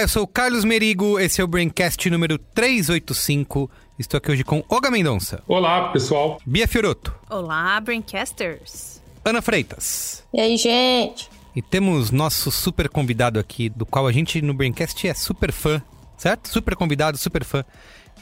Olá, eu sou o Carlos Merigo, esse é o Braincast número 385. Estou aqui hoje com Olga Mendonça, Olá, pessoal. Bia Fioroto, Olá, Braincasters. Ana Freitas. E aí, gente? E temos nosso super convidado aqui, do qual a gente no Braincast é super fã, certo? Super convidado, super fã,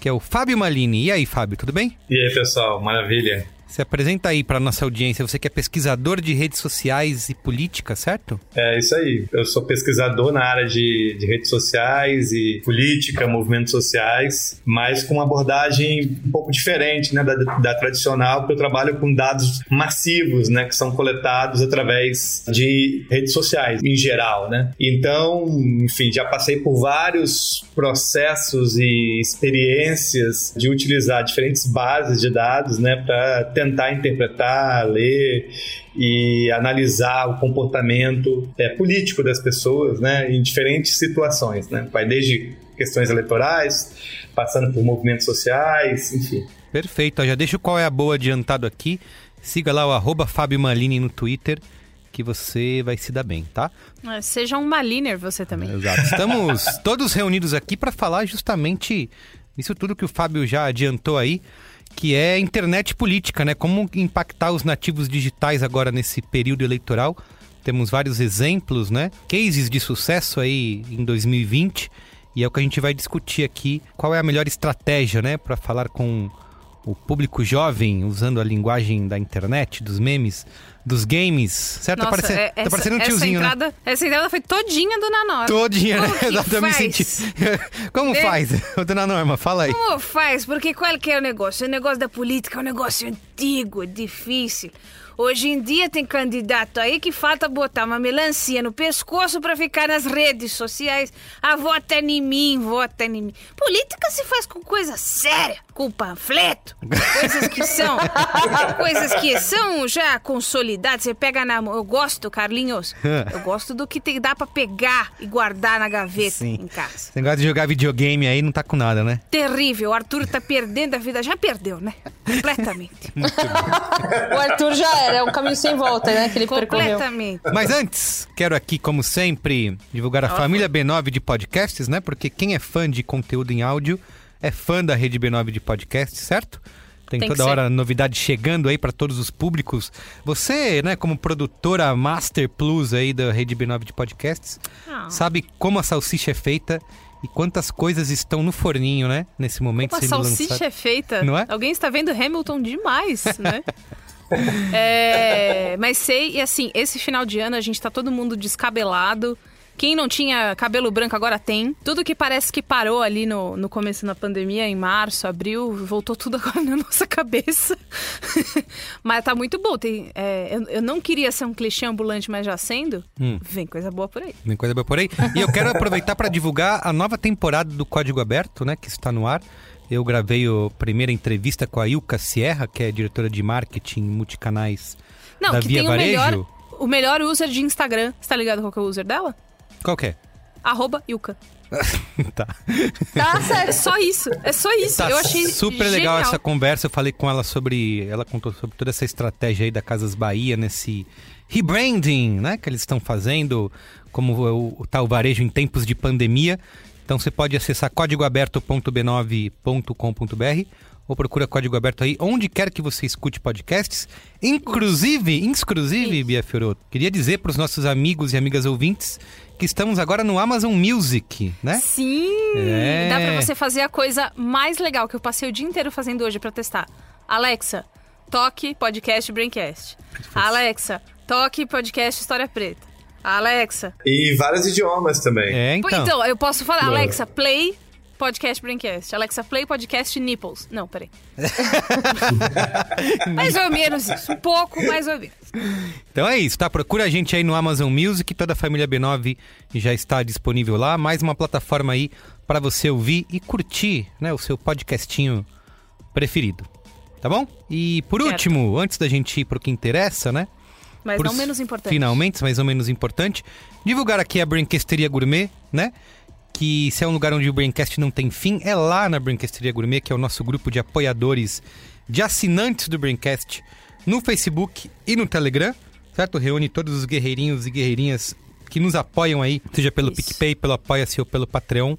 que é o Fábio Malini. E aí, Fábio, tudo bem? E aí, pessoal, maravilha. Se apresenta aí para nossa audiência. Você que é pesquisador de redes sociais e política, certo? É isso aí. Eu sou pesquisador na área de, de redes sociais e política, movimentos sociais, mas com uma abordagem um pouco diferente né, da, da tradicional, porque eu trabalho com dados massivos, né, que são coletados através de redes sociais em geral, né? Então, enfim, já passei por vários processos e experiências de utilizar diferentes bases de dados, né, para tentar interpretar, ler e analisar o comportamento é, político das pessoas, né, em diferentes situações, né? Vai desde questões eleitorais, passando por movimentos sociais, enfim. Perfeito. Já deixa o qual é a boa adiantado aqui. Siga lá o arroba Fábio Malini no Twitter, que você vai se dar bem, tá? É, Seja um maliner você também. Exato. Estamos todos reunidos aqui para falar justamente isso tudo que o Fábio já adiantou aí, que é internet política, né? Como impactar os nativos digitais agora nesse período eleitoral. Temos vários exemplos, né? Cases de sucesso aí em 2020 e é o que a gente vai discutir aqui. Qual é a melhor estratégia, né, para falar com o público jovem usando a linguagem da internet, dos memes, dos games, certo? tá parecendo, é- tá parecendo um essa tiozinho, né? entrada, Essa entrada foi todinha do Nanora. Todinha, né? Como senti. Como É. faz? Dona Norma, fala aí. Como faz? Porque qual que é o negócio? O negócio da política é um negócio antigo, difícil. Hoje em dia tem candidato aí que falta botar uma melancia no pescoço pra ficar nas redes sociais. Ah, vota em mim, vota em mim. Política se faz com coisa séria, com panfleto, coisas que são, coisas que são já consolidadas. Você pega na mão. Eu gosto, Carlinhos. Eu gosto do que tem, dá pra pegar e guardar na gaveta Sim. em casa. Esse negócio de jogar videogame aí não tá com nada, né? Terrível. O Arthur tá perdendo a vida. Já perdeu, né? Completamente. O Arthur já era, é um caminho sem volta, né? Que ele percorreu. Completamente. Mas antes, quero aqui, como sempre, divulgar a família B9 de podcasts, né? Porque quem é fã de conteúdo em áudio é fã da rede B9 de podcasts, certo? Tem, Tem toda ser. hora novidade chegando aí para todos os públicos. Você, né, como produtora Master Plus aí da rede B9 de podcasts, Ah. sabe como a salsicha é feita e quantas coisas estão no forninho, né? Nesse momento A sendo salsicha lançado. é feita. Não é? Alguém está vendo Hamilton demais, né? É, mas sei, e assim, esse final de ano a gente tá todo mundo descabelado. Quem não tinha cabelo branco agora tem. Tudo que parece que parou ali no, no começo da pandemia, em março, abril, voltou tudo agora na nossa cabeça. mas tá muito bom. Tem, é, eu, eu não queria ser um clichê ambulante, mas já sendo, Hum. vem coisa boa por aí. Tem coisa boa por aí. E eu quero aproveitar para divulgar a nova temporada do Código Aberto, né, que está no ar. Eu gravei a primeira entrevista com a Ilka Sierra, que é diretora de marketing multicanais Não, da que Via tem o Varejo. melhor, o melhor user de Instagram. Você tá ligado qual que é o user dela? Qual que é? Arroba Yuka. tá. Tá certo. só isso. É só isso. Tá eu achei super legal genial. essa conversa. Eu falei com ela sobre. Ela contou sobre toda essa estratégia aí da Casas Bahia nesse rebranding, né? Que eles estão fazendo, como o, o tal varejo em tempos de pandemia. Então você pode acessar códigoaberto.b9.com.br ou procura Código Aberto aí onde quer que você escute podcasts. Inclusive, inclusive, Bia Fioroto, queria dizer para os nossos amigos e amigas ouvintes que estamos agora no Amazon Music, né? Sim! É. Dá pra você fazer a coisa mais legal que eu passei o dia inteiro fazendo hoje pra testar. Alexa, toque podcast Braincast. Alexa, toque podcast História Preta. Alexa. E vários idiomas também. É, então. Então, eu posso falar. Alexa, play podcast Braincast. Alexa, play podcast Nipples. Não, peraí. mais ou menos isso. Um pouco mais ou menos. Então é isso, tá? Procura a gente aí no Amazon Music, toda a família B9 já está disponível lá. Mais uma plataforma aí para você ouvir e curtir, né, o seu podcastinho preferido. Tá bom? E por Certo. último, antes da gente ir pro que interessa, né? Mas Por não menos importante. Finalmente, mais ou menos importante, divulgar aqui a Brinquesteria Gourmet, né? Que se é um lugar onde o Braincast não tem fim, é lá na Brinquesteria Gourmet, que é o nosso grupo de apoiadores, de assinantes do Braincast, no Facebook e no Telegram, certo? Reúne todos os guerreirinhos e guerreirinhas que nos apoiam aí, seja pelo Isso. PicPay, pelo Apoia-se ou pelo Patreon.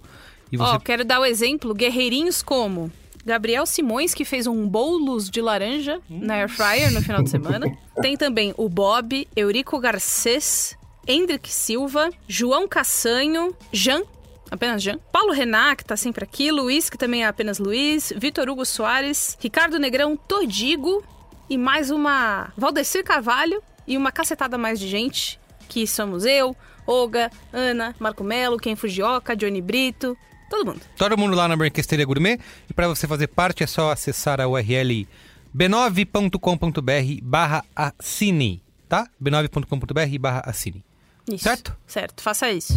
E Ó, você quero dar o exemplo, guerreirinhos como Gabriel Simões, que fez um bolos de laranja na Air Fryer no final de semana. Tem também o Bob, Eurico Garcês, Hendrik Silva, João Cassanho, Jean, apenas Jean, Paulo Renan, que tá sempre aqui, Luiz, que também é apenas Luiz, Vitor Hugo Soares, Ricardo Negrão, Todigo e mais uma Valdecir Carvalho e uma cacetada mais de gente, que somos eu, Olga, Ana, Marco Melo, Ken Fujioka, Johnny Brito, todo mundo. Todo mundo lá na Brinquesteria Gourmet. E para você fazer parte é só acessar a URL b9.com.br barra assine, tá? b9.com.br barra assine. Isso. Certo? Certo, faça isso.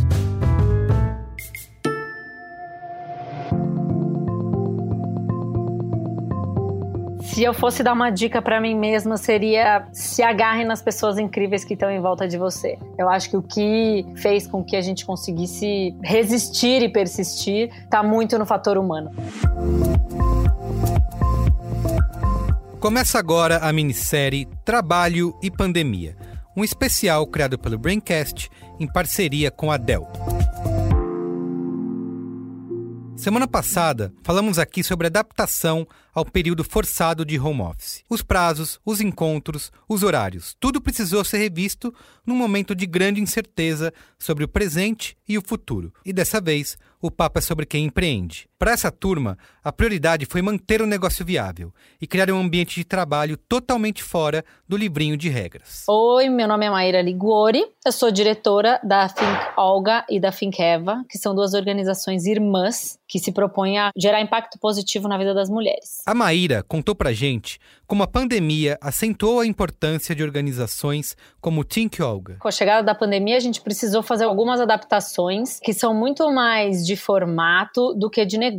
Se eu fosse dar uma dica pra mim mesma, seria se agarre nas pessoas incríveis que estão em volta de você. Eu acho que o que fez com que a gente conseguisse resistir e persistir tá muito no fator humano. Começa agora a minissérie Trabalho e Pandemia, um especial criado pelo Braincast em parceria com a Dell. Semana passada, falamos aqui sobre adaptação ao período forçado de home office. Os prazos, os encontros, os horários, tudo precisou ser revisto num momento de grande incerteza sobre o presente e o futuro. E dessa vez, o papo é sobre quem empreende. Para essa turma, a prioridade foi manter o negócio viável e criar um ambiente de trabalho totalmente fora do livrinho de regras. Oi, meu nome é Maíra Liguori, eu sou diretora da Think Olga e da Think Eva, que são duas organizações irmãs que se propõem a gerar impacto positivo na vida das mulheres. A Maíra contou pra gente como a pandemia acentuou a importância de organizações como o Think Olga. Com a chegada da pandemia, a gente precisou fazer algumas adaptações que são muito mais de formato do que de negócio.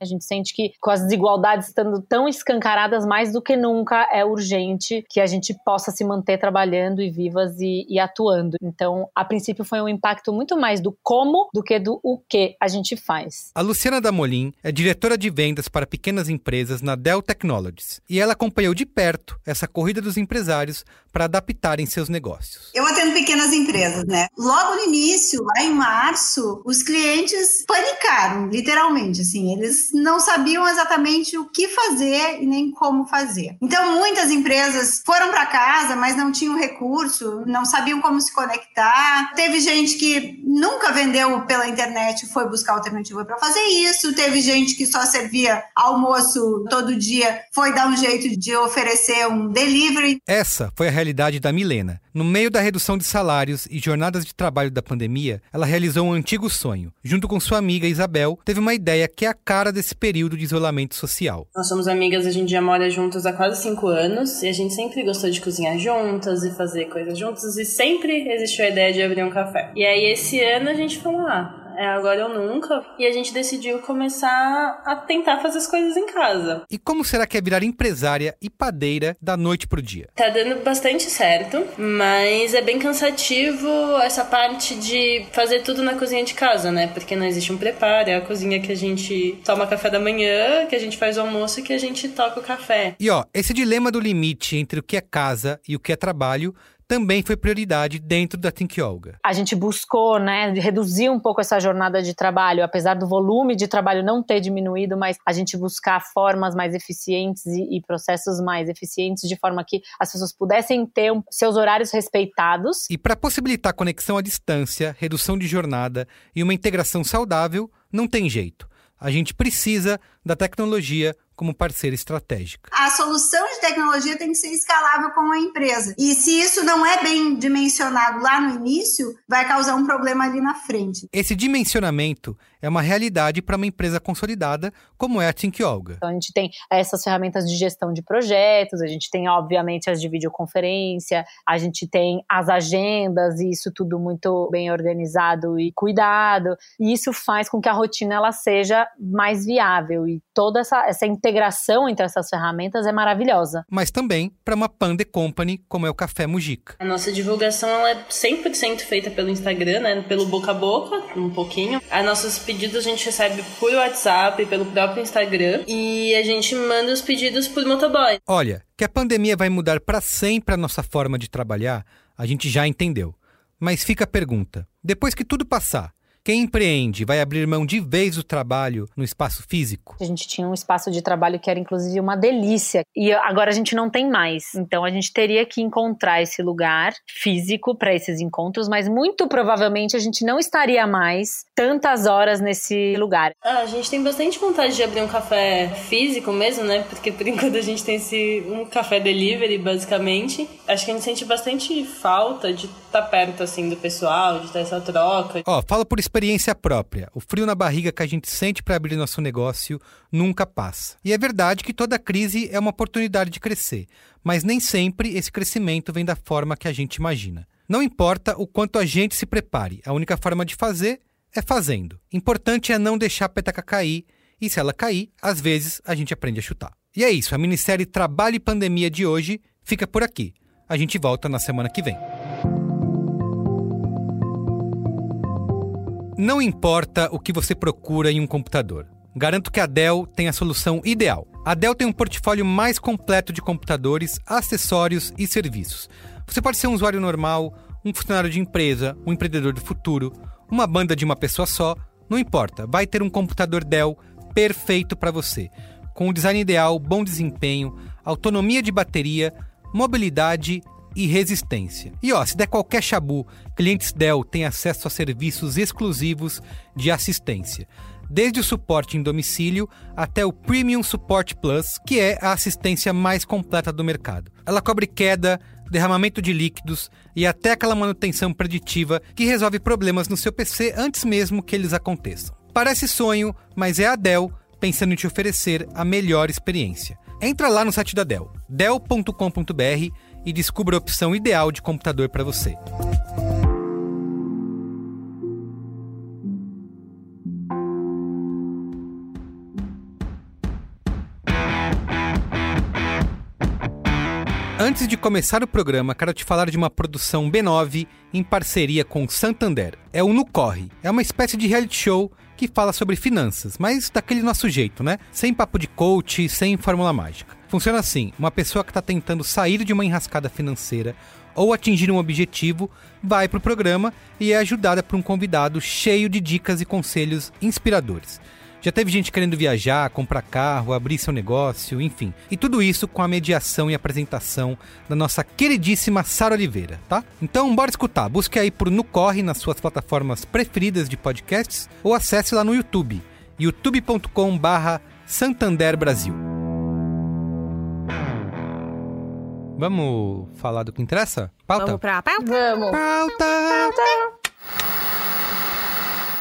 A gente sente que, com as desigualdades estando tão escancaradas, mais do que nunca é urgente que a gente possa se manter trabalhando e vivas e, e atuando. Então, a princípio, foi um impacto muito mais do como do que do o que a gente faz. A Luciana Damolin é diretora de vendas para pequenas empresas na Dell Technologies e ela acompanhou de perto essa corrida dos empresários para adaptarem seus negócios. Eu atendo pequenas empresas, né? Logo no início, lá em março, os clientes panicaram, literalmente, assim, eles não sabiam exatamente o que fazer e nem como fazer. Então, muitas empresas foram para casa, mas não tinham recurso, não sabiam como se conectar. Teve gente que nunca vendeu pela internet e foi buscar alternativa para fazer isso. Teve gente que só servia almoço todo dia, foi dar um jeito de oferecer um delivery. Essa foi a realidade da Milena. No meio da redução de salários e jornadas de trabalho da pandemia, ela realizou um antigo sonho. Junto com sua amiga Isabel, teve uma ideia que é a cara desse período de isolamento social. Nós somos amigas, a gente já mora juntas há quase cinco anos e a gente sempre gostou de cozinhar juntas e fazer coisas juntas e sempre existiu a ideia de abrir um café. E aí esse ano a gente falou, ah, é agora ou nunca, e a gente decidiu começar a tentar fazer as coisas em casa. E como será que é virar empresária e padeira da noite pro dia? Tá dando bastante certo, mas é bem cansativo essa parte de fazer tudo na cozinha de casa, né? Porque não existe um preparo, é a cozinha que a gente toma café da manhã, que a gente faz o almoço e que a gente toca o café. E ó, esse dilema do limite entre o que é casa e o que é trabalho também foi prioridade dentro da Think Olga. A gente buscou, né, reduzir um pouco essa jornada de trabalho, apesar do volume de trabalho não ter diminuído, mas a gente buscar formas mais eficientes e, e processos mais eficientes, de forma que as pessoas pudessem ter um- seus horários respeitados. E para possibilitar conexão à distância, redução de jornada e uma integração saudável, não tem jeito. A gente precisa da tecnologia como parceira estratégica. A solução de tecnologia tem que ser escalável com a empresa. E se isso não é bem dimensionado lá no início, vai causar um problema ali na frente. Esse dimensionamento é uma realidade para uma empresa consolidada como é a Think Olga. Então a gente tem essas ferramentas de gestão de projetos, a gente tem obviamente as de videoconferência, a gente tem as agendas e isso tudo muito bem organizado e cuidado. E isso faz com que a rotina ela seja mais viável e toda essa, essa integração entre essas ferramentas é maravilhosa. Mas também para uma Pande Company como é o Café Mujica. A nossa divulgação ela é 100% feita pelo Instagram, né? Pelo boca a boca, um pouquinho. As nossas pedidos a gente recebe por WhatsApp, pelo próprio Instagram. E a gente manda os pedidos por motoboy. Olha, que a pandemia vai mudar para sempre a nossa forma de trabalhar, a gente já entendeu. Mas fica a pergunta: depois que tudo passar, quem empreende vai abrir mão de vez do trabalho no espaço físico? A gente tinha um espaço de trabalho que era inclusive uma delícia e agora a gente não tem mais. Então a gente teria que encontrar esse lugar físico para esses encontros, mas muito provavelmente a gente não estaria mais tantas horas nesse lugar. Ah, a gente tem bastante vontade de abrir um café físico mesmo, né? Porque por enquanto a gente tem esse um café delivery basicamente. Acho que a gente sente bastante falta de estar perto assim do pessoal, de ter essa troca. Ó, fala por experiência própria. O frio na barriga que a gente sente para abrir nosso negócio nunca passa. E é verdade que toda crise é uma oportunidade de crescer, mas nem sempre esse crescimento vem da forma que a gente imagina. Não importa o quanto a gente se prepare, a única forma de fazer é fazendo. Importante é não deixar a petaca cair, e se ela cair, às vezes a gente aprende a chutar. E é isso, a minissérie Trabalho e Pandemia de hoje fica por aqui. A gente volta na semana que vem. Não importa o que você procura em um computador. Garanto que a Dell tem a solução ideal. A Dell tem um portfólio mais completo de computadores, acessórios e serviços. Você pode ser um usuário normal, um funcionário de empresa, um empreendedor do futuro, uma banda de uma pessoa só, não importa, vai ter um computador Dell perfeito para você, com o design ideal, bom desempenho, autonomia de bateria, mobilidade e resistência. E ó, se der qualquer chabu, clientes Dell têm acesso a serviços exclusivos de assistência. Desde o suporte em domicílio até o Premium Support Plus, que é a assistência mais completa do mercado. Ela cobre queda, derramamento de líquidos e até aquela manutenção preditiva que resolve problemas no seu PC antes mesmo que eles aconteçam. Parece sonho, mas é a Dell pensando em te oferecer a melhor experiência. Entra lá no site da Dell, dell.com.br e descubra a opção ideal de computador para você. Antes de começar o programa, quero te falar de uma produção B9 em parceria com Santander. É o No Corre. É uma espécie de reality show que fala sobre finanças, mas daquele nosso jeito, né? Sem papo de coach, sem fórmula mágica. Funciona assim: uma pessoa que está tentando sair de uma enrascada financeira ou atingir um objetivo vai para o programa e é ajudada por um convidado cheio de dicas e conselhos inspiradores. Já teve gente querendo viajar, comprar carro, abrir seu negócio, enfim. E tudo isso com a mediação e apresentação da nossa queridíssima Sara Oliveira, tá? Então, bora escutar. Busque aí por No Corre nas suas plataformas preferidas de podcasts ou acesse lá no YouTube, youtube.com/barra Santander Brasil. Vamos falar do que interessa? Pauta? Vamos pra pauta? Vamos. Pauta!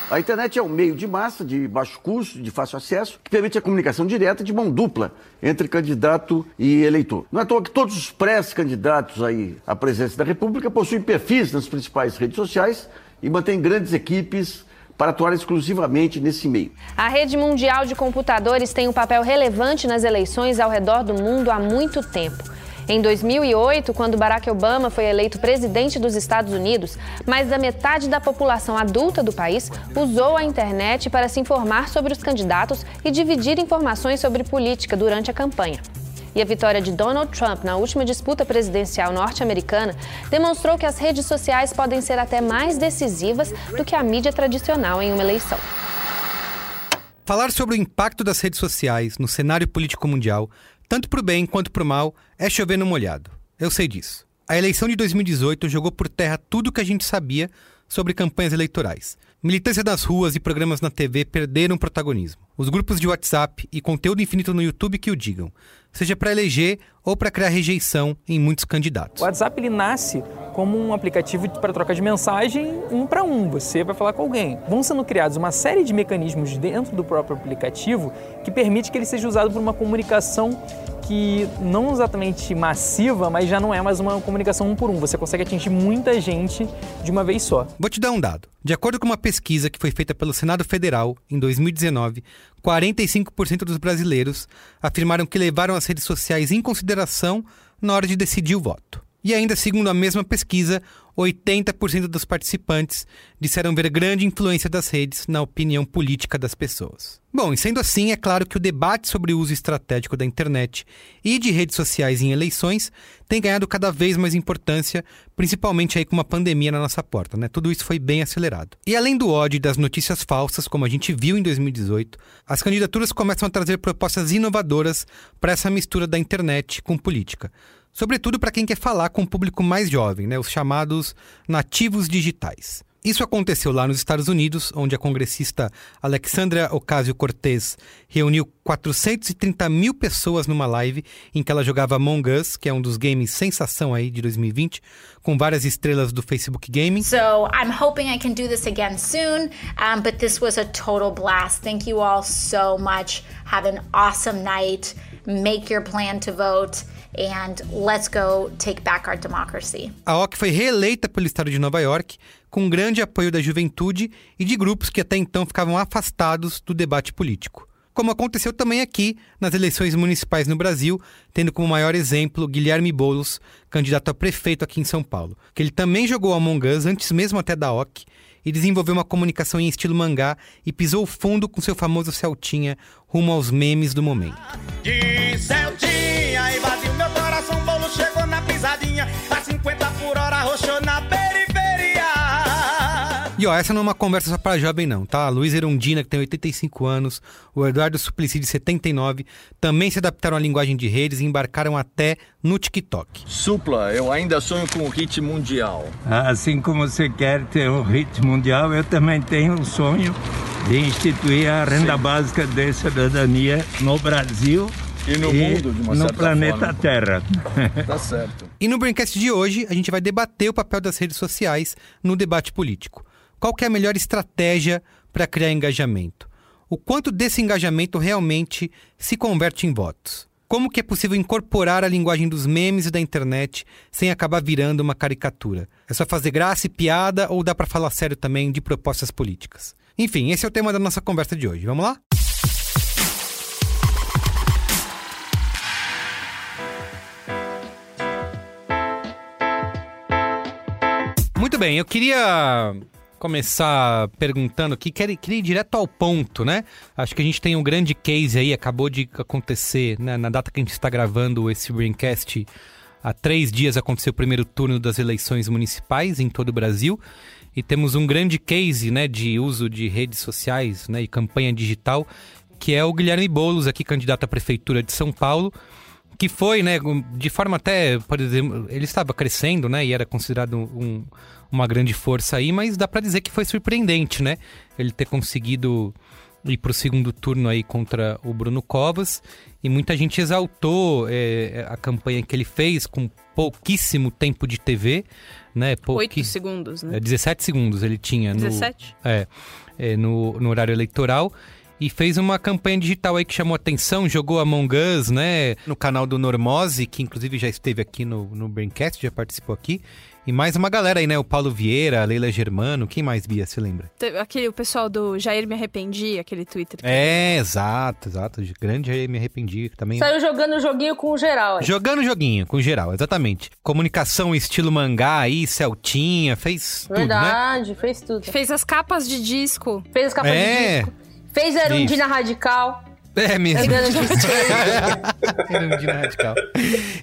A internet é um meio de massa, de baixo custo, de fácil acesso, que permite a comunicação direta de mão dupla entre candidato e eleitor. Não é à toa que todos os pré-candidatos aí à presidência da República possuem perfis nas principais redes sociais e mantêm grandes equipes para atuar exclusivamente nesse meio. A rede mundial de computadores tem um papel relevante nas eleições ao redor do mundo há muito tempo. Em 2008, quando Barack Obama foi eleito presidente dos Estados Unidos, mais da metade da população adulta do país usou a internet para se informar sobre os candidatos e dividir informações sobre política durante a campanha. E a vitória de Donald Trump na última disputa presidencial norte-americana demonstrou que as redes sociais podem ser até mais decisivas do que a mídia tradicional em uma eleição. Falar sobre o impacto das redes sociais no cenário político mundial tanto para o bem quanto para o mal, é chover no molhado. Eu sei disso. A eleição de 2018 jogou por terra tudo o que a gente sabia sobre campanhas eleitorais. Militância das ruas e programas na TV perderam protagonismo. Os grupos de WhatsApp e conteúdo infinito no YouTube que o digam, seja para eleger ou para criar rejeição em muitos candidatos. O WhatsApp ele nasce como um aplicativo para troca de mensagem um para um. Você vai falar com alguém. Vão sendo criados uma série de mecanismos dentro do próprio aplicativo que permite que ele seja usado por uma comunicação que não exatamente massiva, mas já não é mais uma comunicação um por um. Você consegue atingir muita gente de uma vez só. Vou te dar um dado. De acordo com uma pesquisa que foi feita pelo Senado Federal em 2019, 45% dos brasileiros afirmaram que levaram as redes sociais em consideração na hora de decidir o voto. E ainda segundo a mesma pesquisa, 80% dos participantes disseram ver grande influência das redes na opinião política das pessoas. Bom, e sendo assim, é claro que o debate sobre o uso estratégico da internet e de redes sociais em eleições tem ganhado cada vez mais importância, principalmente aí com uma pandemia na nossa porta, né? Tudo isso foi bem acelerado. E além do ódio e das notícias falsas, como a gente viu em 2018, as candidaturas começam a trazer propostas inovadoras para essa mistura da internet com política sobretudo para quem quer falar com o público mais jovem, né, os chamados nativos digitais. Isso aconteceu lá nos Estados Unidos, onde a congressista Alexandria Ocasio-Cortez reuniu 430 mil pessoas numa live em que ela jogava Among Us, que é um dos games sensação aí de 2020, com várias estrelas do Facebook Gaming. So I'm hoping I can do this again soon, um, but this was a total blast. Thank you all so much. Have an awesome night. Make your plan to vote and let's go take back our democracy. A OC foi reeleita pelo estado de Nova York com grande apoio da juventude e de grupos que até então ficavam afastados do debate político. Como aconteceu também aqui nas eleições municipais no Brasil, tendo como maior exemplo Guilherme Boulos, candidato a prefeito aqui em São Paulo, que ele também jogou Among Us antes mesmo até da OC e desenvolveu uma comunicação em estilo mangá e pisou fundo com seu famoso Celtinha rumo aos memes do momento. De Celtinha, invadiu na pisadinha, a 50 por hora roxou na periferia. E ó, essa não é uma conversa só para jovem não, tá? A Luiz Erundina, que tem 85 anos, o Eduardo Suplicy, de 79, também se adaptaram à linguagem de redes e embarcaram até no TikTok. Supla, eu ainda sonho com o hit mundial. Assim como você quer ter um hit mundial, eu também tenho um sonho de instituir a renda Sim. básica de cidadania no Brasil e no e mundo, de uma no planeta forma. Terra. tá certo. E no Braincast de hoje, a gente vai debater o papel das redes sociais no debate político. Qual é a melhor estratégia para criar engajamento? O quanto desse engajamento realmente se converte em votos? Como que é possível incorporar a linguagem dos memes e da internet sem acabar virando uma caricatura? É só fazer graça e piada ou dá para falar sério também de propostas políticas? Enfim, esse é o tema da nossa conversa de hoje. Vamos lá? Muito bem, eu queria começar perguntando aqui, queria, queria ir direto ao ponto, né? Acho que a gente tem um grande case aí, acabou de acontecer, né? na data que a gente está gravando esse Braincast, há três dias aconteceu o primeiro turno das eleições municipais em todo o Brasil e temos um grande case, né, de uso de redes sociais, né, e campanha digital, que é o Guilherme Boulos, aqui candidato à prefeitura de São Paulo, que foi, né, de forma até, por exemplo, ele estava crescendo, né, e era considerado um, uma grande força aí, mas dá para dizer que foi surpreendente, né, ele ter conseguido ir para o segundo turno aí contra o Bruno Covas e muita gente exaltou é, a campanha que ele fez com pouquíssimo tempo de TV, né? Pouqui... 8 segundos, né? 17 segundos ele tinha 17? no, é, é, no, no horário eleitoral e fez uma campanha digital aí que chamou atenção, jogou Among Us, né? No canal do Normose, que inclusive já esteve aqui no, no Braincast, já participou aqui. E mais uma galera aí, né? O Paulo Vieira, a Leila Germano, quem mais, Bia, se lembra? Aquele, o pessoal do Jair Me Arrependi, aquele Twitter. Que... É, exato, exato. Grande Jair Me Arrependi, também... Saiu jogando joguinho com o geral. Aí. Jogando joguinho com o geral, exatamente. Comunicação estilo mangá aí, Celtinha, fez Verdade, tudo, né? fez tudo. Fez as capas de disco. Fez as capas é. de disco. Fez Erundina Radical. É mesmo. Erundina Radical.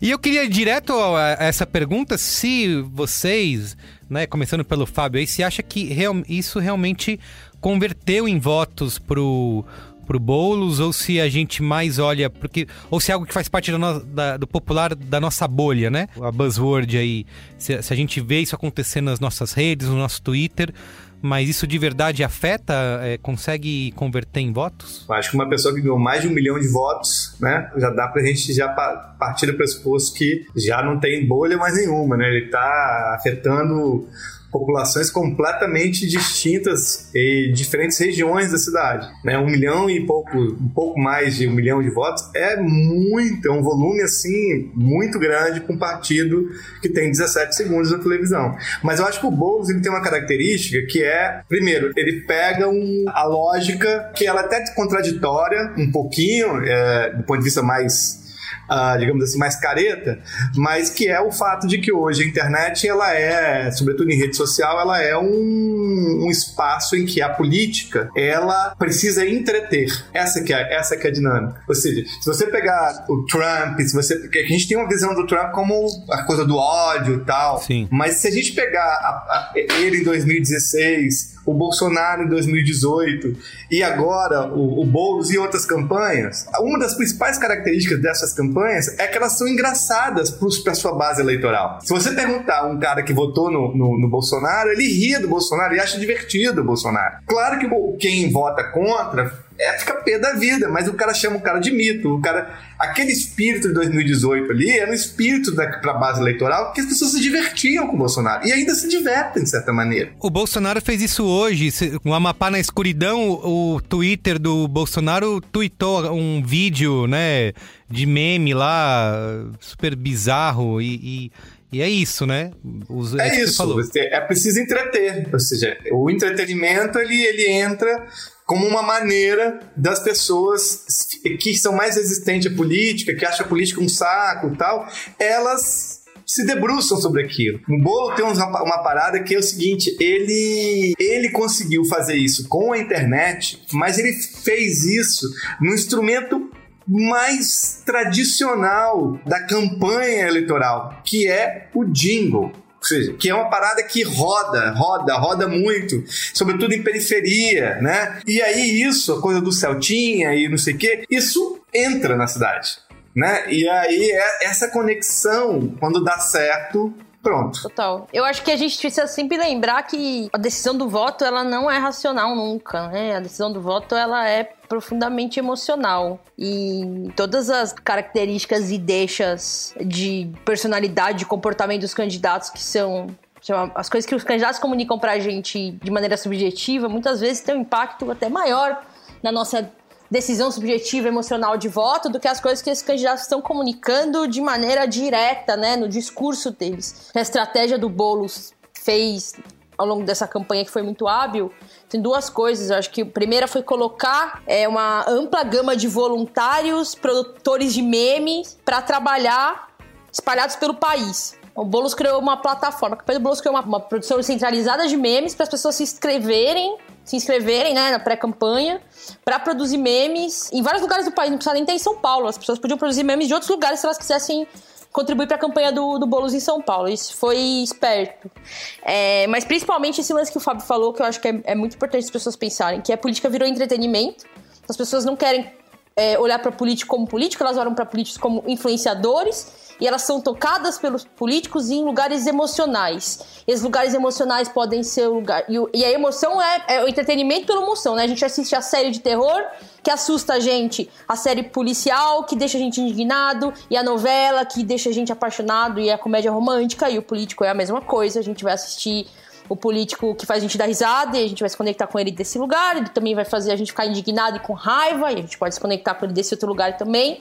E eu queria ir direto a essa pergunta, se vocês, né, começando pelo Fábio aí, se acha que real, isso realmente converteu em votos pro pro Boulos ou se a gente mais olha porque ou se é algo que faz parte do, no, da, do popular da nossa bolha, né? A buzzword aí, se, se, a gente vê isso acontecer nas nossas redes, no nosso Twitter, mas isso de verdade afeta, é, consegue converter em votos? Eu acho que uma pessoa que ganhou mais de um milhão de votos, né, já dá pra gente já partir do pressuposto que já não tem bolha mais nenhuma, né? Ele tá afetando populações completamente distintas e diferentes regiões da cidade. Né? Um milhão e pouco, um pouco mais de um milhão de votos é muito, é um volume assim muito grande para um partido que tem 17 segundos na televisão. Mas eu acho que o Boulos ele tem uma característica que é, primeiro, ele pega um, a lógica que ela é até contraditória um pouquinho, é, do ponto de vista mais uh, digamos assim, mais careta, mas que é o fato de que hoje a internet, ela é, sobretudo em rede social, ela é um, um espaço em que a política, ela precisa entreter. Essa que é, essa que é a dinâmica. Ou seja, se você pegar o Trump, se você, a gente tem uma visão do Trump como a coisa do ódio e tal, Sim. mas se a gente pegar a, a, ele em 2016, o Bolsonaro em 2018 e agora o, o Boulos e outras campanhas, uma das principais características dessas campanhas é que elas são engraçadas para sua base eleitoral. Se você perguntar a um cara que votou no, no, no, Bolsonaro, ele ria do Bolsonaro e acha divertido o Bolsonaro. Claro que quem vota contra é, fica pé da vida, mas o cara chama o cara de mito. O cara, aquele espírito de 2018 ali era um espírito para a base eleitoral que as pessoas se divertiam com o Bolsonaro e ainda se divertem de certa maneira. O Bolsonaro fez isso hoje, o Amapá na escuridão, o Twitter do Bolsonaro tweetou um vídeo, né, de meme lá, super bizarro e, e... E é isso, né? Os, é, é isso. É preciso entreter. Ou seja, o entretenimento ele, ele entra como uma maneira das pessoas que são mais resistentes à política, que acham a política um saco e tal, elas se debruçam sobre aquilo. O Bolo tem uma, uma parada que é o seguinte: ele, ele conseguiu fazer isso com a internet, mas ele fez isso no instrumento mais tradicional da campanha eleitoral, que é o jingle. Seja, que é uma parada que roda, roda, roda muito, sobretudo em periferia, né? E aí isso, a coisa do Celtinha e não sei o quê, isso entra na cidade, né? E aí é essa conexão, quando dá certo, Pronto. Total. Eu acho que a gente precisa sempre lembrar que a decisão do voto, ela não é racional nunca, né? A decisão do voto, ela é profundamente emocional. E todas as características e deixas de personalidade, de comportamento dos candidatos que são as coisas que os candidatos comunicam pra gente de maneira subjetiva, muitas vezes tem um impacto até maior na nossa decisão subjetiva emocional de voto do que as coisas que esses candidatos estão comunicando de maneira direta, né, no discurso deles. A estratégia do Boulos fez ao longo dessa campanha que foi muito hábil, tem duas coisas. Eu acho que a primeira foi colocar é, uma ampla gama de voluntários, produtores de memes, para trabalhar espalhados pelo país. O Boulos criou uma plataforma, o Pedro Boulos criou uma, uma produção centralizada de memes para as pessoas se inscreverem, se inscreverem né, na pré-campanha para produzir memes em vários lugares do país, não precisa nem ter em São Paulo. As pessoas podiam produzir memes de outros lugares se elas quisessem contribuir para a campanha do, do Boulos em São Paulo. Isso foi esperto. É, mas principalmente esse lance que o Fábio falou, que eu acho que é, é muito importante as pessoas pensarem, que a política virou entretenimento. As pessoas não querem é, olhar para político como político, elas olham para políticos como influenciadores e elas são tocadas pelos políticos em lugares emocionais. Esses lugares emocionais podem ser o lugar. E, a emoção é, é, o entretenimento pela emoção, né? A gente assiste a série de terror que assusta a gente, a série policial que deixa a gente indignado, e a novela que deixa a gente apaixonado, e a comédia romântica, e o político é a mesma coisa. A gente vai assistir o político que faz a gente dar risada e a gente vai se conectar com ele desse lugar, ele também vai fazer a gente ficar indignado e com raiva, e a gente pode se conectar com ele desse outro lugar também.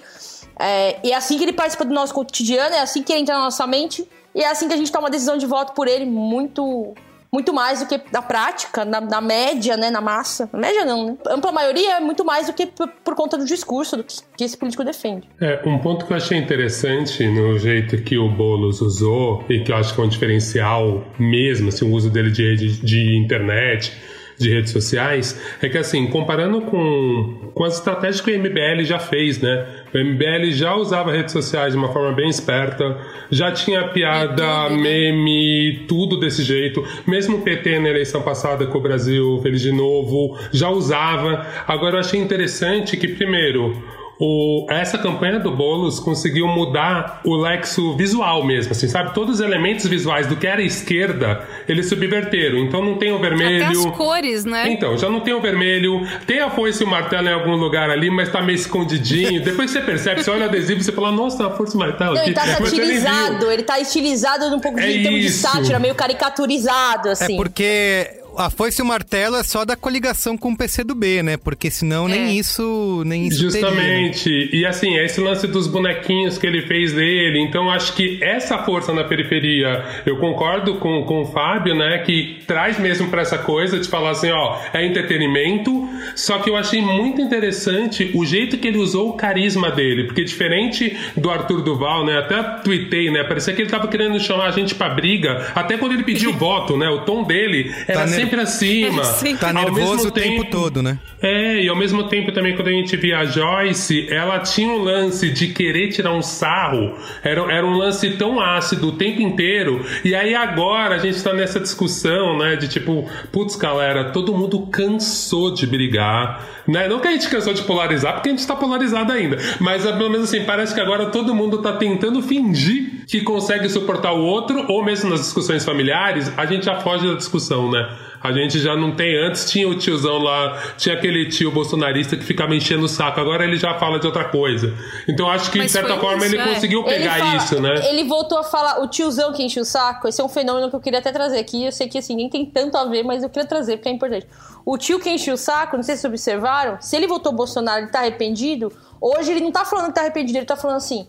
É, e é assim que ele participa do nosso cotidiano, é assim que ele entra na nossa mente, e é assim que a gente toma decisão de voto por ele muito muito mais do que na prática, na, na, média, né, na massa. Na média não, né? Ampla maioria é muito mais do que por, por conta do discurso do que, que, esse político defende. É, um ponto que eu achei interessante no jeito que o Boulos usou, e que eu acho que é um diferencial mesmo, assim, o uso dele de, de, de internet, de redes sociais, é que assim, comparando com, com as estratégias que o MBL já fez, né? O MBL já usava redes sociais de uma forma bem esperta, já tinha piada, meme, tudo desse jeito. Mesmo o PT na eleição passada com o Brasil Feliz de Novo, já usava. Agora eu achei interessante que, primeiro, o, essa campanha do Boulos conseguiu mudar o lexo visual mesmo, assim, sabe? Todos os elementos visuais do que era esquerda, eles subverteram. Então não tem o vermelho. Até as cores, né? Então, já não tem o vermelho, tem a foice e o martelo em algum lugar ali, mas tá meio escondidinho. Depois você percebe, você olha o adesivo e você fala, nossa, a foice e o martelo Não, aqui. ele tá nem viu. satirizado, ele tá estilizado num pouco de, É de sátira, meio caricaturizado, assim. É porque a foice e o martelo é só da coligação com o PC do B, né? Porque senão nem isso, nem isso teria, né? Justamente. E assim, esse lance dos bonequinhos que ele fez dele. Então, acho que essa força na periferia, eu concordo com, com o Fábio, né? Que traz mesmo pra essa coisa de falar assim, ó, é entretenimento. Só que eu achei muito interessante o jeito que ele usou o carisma dele. Porque diferente do Arthur Duval, né? Até tuitei, né? Parecia que ele tava querendo chamar a gente pra briga. Até quando ele pediu voto, né? O tom dele era Tá ner- sempre acima. Tá Ao nervoso mesmo o tempo todo, né? é, e ao mesmo tempo também quando a gente via a Joyce, ela tinha um lance de querer tirar um sarro. Era, era um lance tão ácido o tempo inteiro. E aí agora a gente tá nessa discussão, né? De tipo, putz, galera, todo mundo cansou de brigar. Né? Não que a gente cansou de polarizar, porque a gente tá polarizado ainda. Mas é, pelo menos assim, parece que agora todo mundo tá tentando fingir que consegue suportar o outro, ou mesmo nas discussões familiares, a gente já foge da discussão, né? A gente já não tem. Antes tinha o tiozão lá, tinha aquele tio bolsonarista que ficava enchendo o saco. Agora ele já fala de outra coisa. Então acho que, Mas de certa forma, isso, ele é. conseguiu pegar Ele fala- isso, né? Ele voltou a falar, o tiozão que enche o saco, esse é um fenômeno que eu queria até trazer aqui. Eu sei que assim, nem tem tanto a ver, mas eu queria trazer porque é importante. O tio que enche o saco, não sei se vocês observaram, se ele votou Bolsonaro e tá arrependido, hoje ele não tá falando que tá arrependido, ele tá falando assim.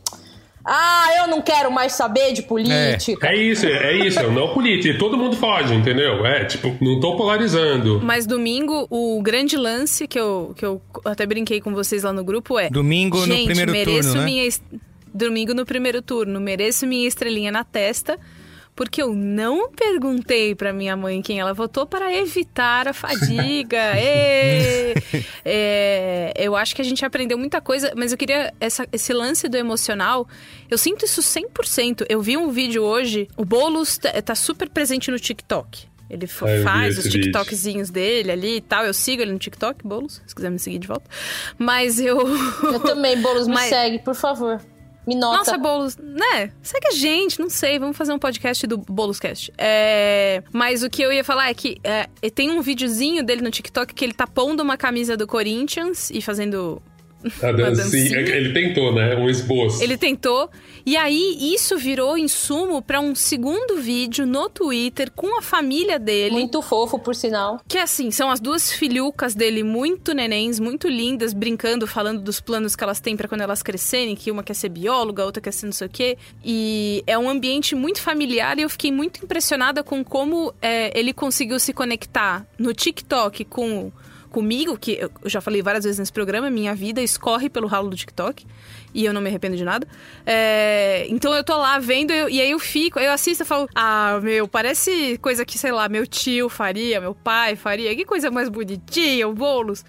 Ah, eu não quero mais saber de política. É isso, é isso, é o não político. E todo mundo foge, entendeu? É, tipo, não tô polarizando. Mas domingo, o grande lance que eu, que eu até brinquei com vocês lá no grupo é. Domingo no primeiro mereço turno, né? minha Domingo no primeiro turno. Mereço minha estrelinha na testa. Porque eu não perguntei pra minha mãe quem ela votou para evitar a fadiga. Ê! É, eu acho que a gente aprendeu muita coisa, mas eu queria essa- esse lance do emocional. Eu sinto isso 100%. Eu vi um vídeo hoje, o Boulos tá, tá super presente no TikTok. Ele Ah, vi faz os vídeo. TikTokzinhos dele ali e tal. Eu sigo ele no TikTok, Boulos, se quiser me seguir de volta. Mas eu. Eu também, Boulos, me Mas- segue, por favor. Me nota. Nossa, Boulos, né? Segue a gente, não sei. Vamos fazer um podcast do Bouloscast. É... Mas o que eu ia falar é que é, tem um videozinho dele no TikTok que ele tá pondo uma camisa do Corinthians e fazendo. A uma dancinha. Ele tentou, né? Um esboço. Ele tentou. E aí, isso virou insumo pra um segundo vídeo no Twitter com a família dele. Muito fofo, por sinal. Que assim, são as duas filhucas dele muito nenéns, muito lindas, brincando, falando dos planos que elas têm pra quando elas crescerem, que uma quer ser bióloga, a outra quer ser não sei o quê. E é um ambiente muito familiar e eu fiquei muito impressionada com como é, ele conseguiu se conectar no TikTok com comigo, que eu já falei várias vezes nesse programa, minha vida escorre pelo ralo do TikTok. E eu não me arrependo de nada. É, então eu tô lá vendo eu- e aí eu fico, eu assisto e falo: Ah, meu, parece coisa que, sei lá, meu tio faria, meu pai faria. Que coisa mais bonitinha, o Boulos.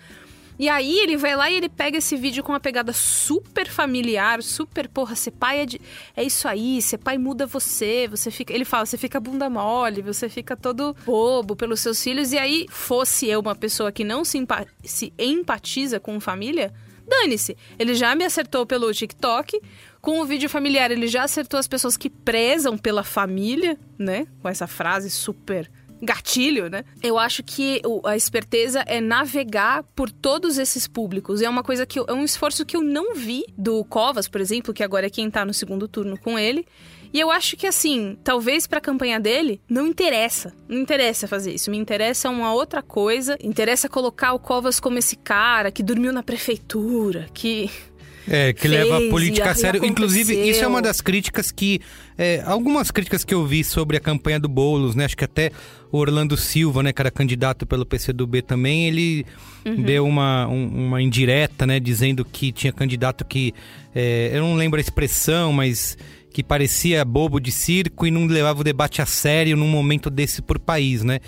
E aí ele vai lá e ele pega esse vídeo com uma pegada super familiar, super, porra, ser pai é, de, é isso aí, ser pai muda você, você fica, ele fala, você fica bunda mole, você fica todo bobo pelos seus filhos, e aí fosse eu uma pessoa que não se, empa- se empatiza com família, dane-se. Ele já me acertou pelo TikTok, com o vídeo familiar ele já acertou as pessoas que prezam pela família, né, com essa frase super gatilho, né? Eu acho que a esperteza é navegar por todos esses públicos. É uma coisa que eu- é um esforço que eu não vi do Covas, por exemplo, que agora é quem tá no segundo turno com ele. E eu acho que assim, talvez pra campanha dele não interessa. Não interessa fazer isso. Me interessa uma outra coisa. Interessa colocar o Covas como esse cara que dormiu na prefeitura, que É, que fez leva a política a sério. Inclusive, isso é uma das críticas que. é, algumas críticas que eu vi sobre a campanha do Boulos, né? Acho que até o Orlando Silva, né, que era candidato pelo PCdoB também, ele Uhum. deu uma, um- uma indireta, né? Dizendo que tinha candidato que. é, eu não lembro a expressão, mas que parecia bobo de circo e não levava o debate a sério num momento desse por país, né?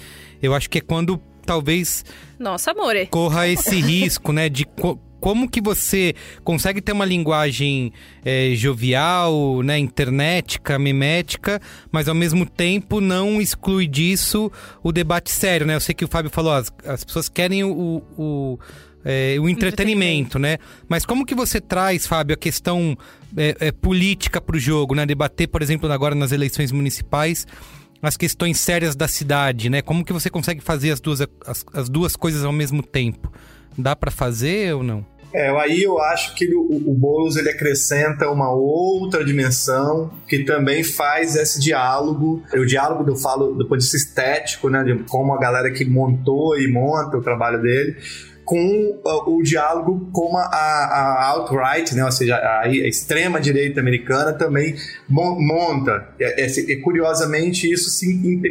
Eu acho que é quando talvez Nossa, amore. corra esse risco, né? De co- como que você consegue ter uma linguagem é, jovial, né? Internética, memética, mas ao mesmo tempo não exclui disso o debate sério, né? Eu sei que o Fábio falou, as, as pessoas querem o... o- é, o entretenimento, né? Mas como que você traz, Fábio, a questão é, é, política para o jogo, né? Debater, por exemplo, agora nas eleições municipais, as questões sérias da cidade, né? Como que você consegue fazer as duas, as, as duas coisas ao mesmo tempo? Dá para fazer ou não? É, aí eu acho que o, o Boulos ele acrescenta uma outra dimensão que também faz esse diálogo. O diálogo eu falo do ponto de vista estético, né, de como a galera que montou e monta o trabalho dele com uh, o diálogo com a, a alt-right, né? ou seja, a, a extrema direita americana também monta. É, é, é, curiosamente, isso se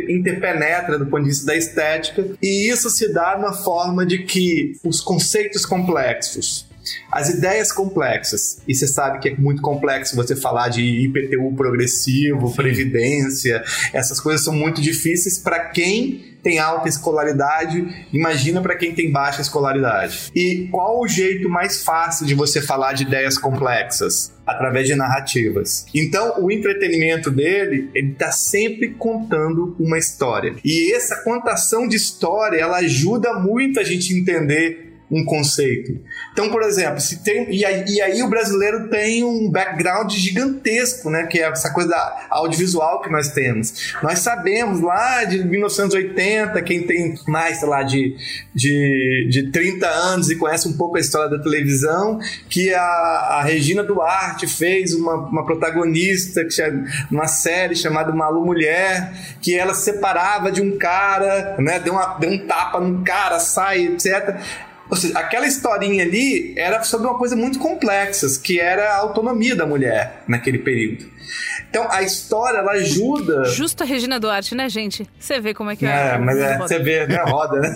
interpenetra do ponto de vista da estética, e isso se dá na forma de que os conceitos complexos, as ideias complexas, e você sabe que é muito complexo você falar de IPTU progressivo, Sim. previdência, essas coisas são muito difíceis para quem tem alta escolaridade, imagina para quem tem baixa escolaridade. E qual o jeito mais fácil de você falar de ideias complexas? Através de narrativas. Então, o entretenimento dele, ele está sempre contando uma história. E essa contação de história, ela ajuda muito a gente entender um conceito. Então, por exemplo, se tem e aí, e aí, o brasileiro tem um background gigantesco, né, que é essa coisa da audiovisual que nós temos. Nós sabemos lá de 1980, quem tem mais, sei lá, de, de, de 30 anos e conhece um pouco a história da televisão, que a, a Regina Duarte fez uma, uma protagonista que uma série chamada Malu Mulher, que ela separava de um cara, né, deu, uma, deu um tapa num cara, sai, etc ou seja, aquela historinha ali era sobre uma coisa muito complexa, que era a autonomia da mulher naquele período. Então a história ela ajuda. Justo a Regina Duarte, né, gente? Você vê como é que é. É, mas é, você vê, né? Roda, né?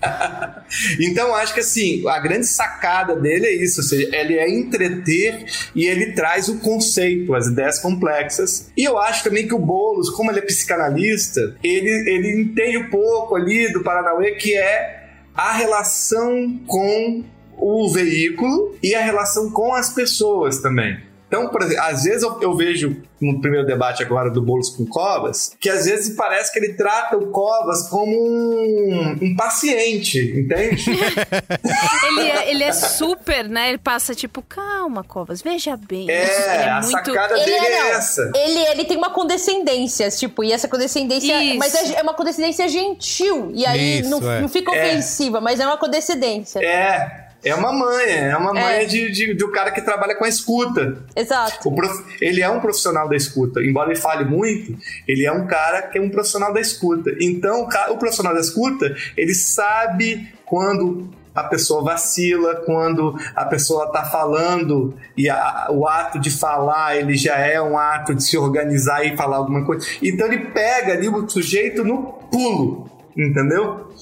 então acho que assim, a grande sacada dele é isso, ou seja, ele é entreter e ele traz o conceito, as ideias complexas. E eu acho também que o Boulos, como ele é psicanalista, ele, ele entende um pouco ali do Paranauê que é a relação com o veículo e a relação com as pessoas também. Então, por exemplo, às vezes eu, eu, vejo no primeiro debate agora do Boulos com Covas, que às vezes parece que ele trata o Covas como um, um paciente, entende? ele, é, ele é super, né? Ele passa tipo, calma, Covas, veja bem. É, é a muito... sacada dele é, é essa. Ele, ele tem uma condescendência, tipo, e essa condescendência. Isso. Mas é, é, uma condescendência gentil. E aí Isso, não, é. não fica ofensiva, mas é uma condescendência. É. É uma manha, é uma manha é. de, de, de um cara que trabalha com a escuta. Exato. Prof, ele é um profissional da escuta. Embora ele fale muito, ele é um cara que é um profissional da escuta. Então, o, o profissional da escuta, ele sabe quando a pessoa vacila, quando a pessoa está falando e a, o ato de falar ele já é um ato de se organizar e falar alguma coisa. Então ele pega ali o sujeito no pulo, entendeu?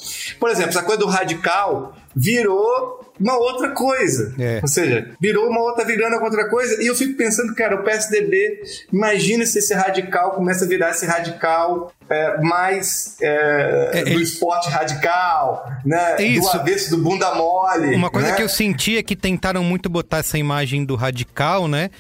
Por exemplo, essa coisa do radical virou uma outra coisa. É. Ou seja, virou uma outra virando outra coisa. E eu fico pensando, cara, o PSDB, imagina se esse radical começa a virar esse radical é, mais é, é, do esporte radical, né? Isso. Do avesso do bunda mole. Uma coisa né? que eu senti é que tentaram muito botar essa imagem do radical, né?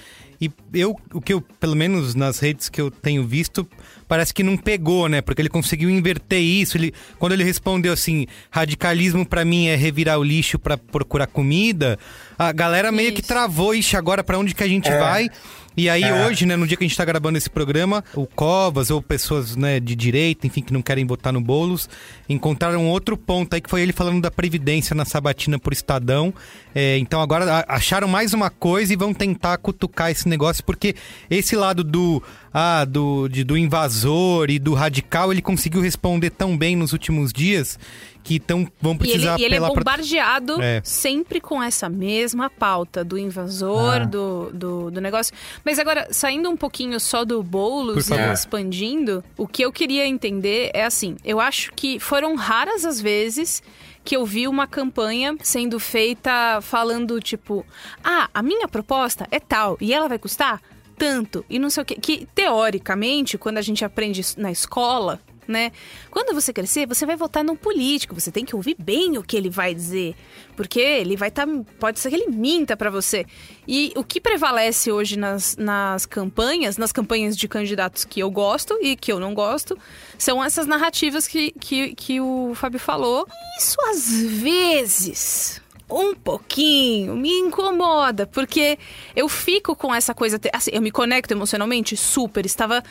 E eu, o que eu, pelo menos nas redes que eu tenho visto, parece que não pegou, né? Porque ele conseguiu inverter isso. Ele, quando ele respondeu assim, radicalismo para mim é revirar o lixo para procurar comida, a galera meio isso. que travou, ixi, agora para onde que a gente é. vai? E aí é. hoje, né, no dia que a gente tá gravando esse programa, o Covas ou pessoas, né, de direita, enfim, que não querem botar no bolos, encontraram outro ponto aí que foi ele falando da previdência na sabatina por Estadão. É, então agora acharam mais uma coisa e vão tentar cutucar esse negócio porque esse lado do ah, do, de, do invasor e do radical, ele conseguiu responder tão bem nos últimos dias que tão, vão precisar E ele, e ele é bombardeado é. sempre com essa mesma pauta do invasor, ah. do, do, do, negócio. Mas agora, saindo um pouquinho só do Boulos e expandindo, o que eu queria entender é assim: eu acho que foram raras as vezes que eu vi uma campanha sendo feita falando tipo: ah, a minha proposta é tal e ela vai custar tanto e não sei o que. Que teoricamente, quando a gente aprende na escola, né? Quando você crescer, você vai votar num político, você tem que ouvir bem o que ele vai dizer, porque ele vai estar, tá, pode ser que ele minta para você. E o que prevalece hoje nas, nas campanhas, nas campanhas de candidatos que eu gosto e que eu não gosto, são essas narrativas que, que, que o Fábio falou. Isso às vezes um pouquinho, me incomoda, porque eu fico com essa coisa. Assim, eu me conecto emocionalmente super. Estava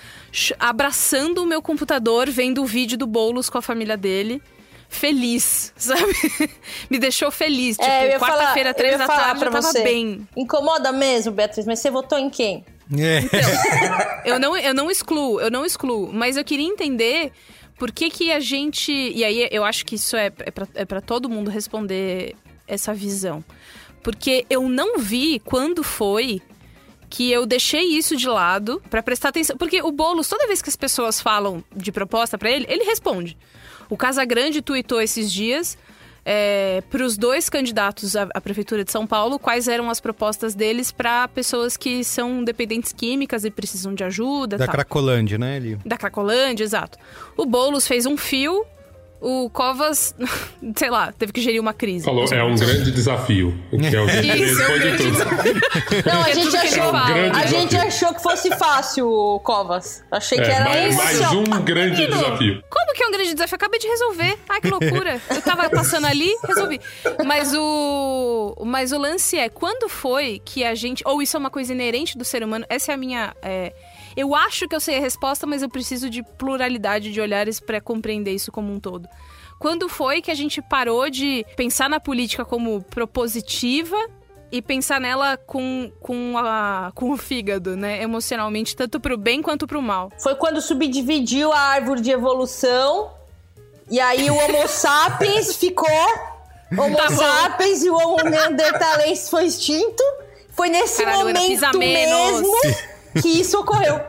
abraçando o meu computador, vendo o vídeo do Boulos com a família dele. Feliz, sabe? me deixou feliz. Tipo, É, ia falar- quarta-feira, três da tarde, pra eu tava você. bem. Incomoda mesmo, Beatriz, mas você votou em quem? eu não, eu não excluo, eu não excluo. Mas eu queria entender por que que a gente... E aí eu acho que isso é, é, pra, é pra todo mundo responder essa visão. Porque eu não vi quando foi que eu deixei isso de lado pra prestar atenção. Porque o Boulos, toda vez que as pessoas falam de proposta pra ele, ele responde. O Casagrande tweetou esses dias é, para os dois candidatos à, à Prefeitura de São Paulo quais eram as propostas deles para pessoas que são dependentes químicas e precisam de ajuda. Da tal. Cracolândia, né? Ele... Da Cracolândia, exato. O Boulos fez um fio, o Covas, sei lá, teve que gerir uma crise. Falou, é um grande desafio. Que é o que Isso, é um tudo. Não, a É gente, que achou, fala. É um a gente achou que fosse fácil, Covas. Achei que É, era mais, isso. mais um grande Menino, desafio. Como que é um grande desafio? Acabei de resolver. Ai, que loucura. Eu tava passando ali, resolvi. Mas o. Mas o lance é, quando foi que a gente. Ou isso é uma coisa inerente do ser humano? Essa é a minha. é, eu acho que eu sei a resposta, mas eu preciso de pluralidade de olhares pra compreender isso como um todo. Quando foi que a gente parou de pensar na política como propositiva e pensar nela com, com, a, com o fígado, né? Emocionalmente, tanto pro bem quanto pro mal. Foi quando subdividiu a árvore de evolução. E aí o Homo sapiens ficou. Homo Tá sapiens e o Homo neanderthalense foi extinto. Foi nesse Caralho, momento mesmo que isso ocorreu.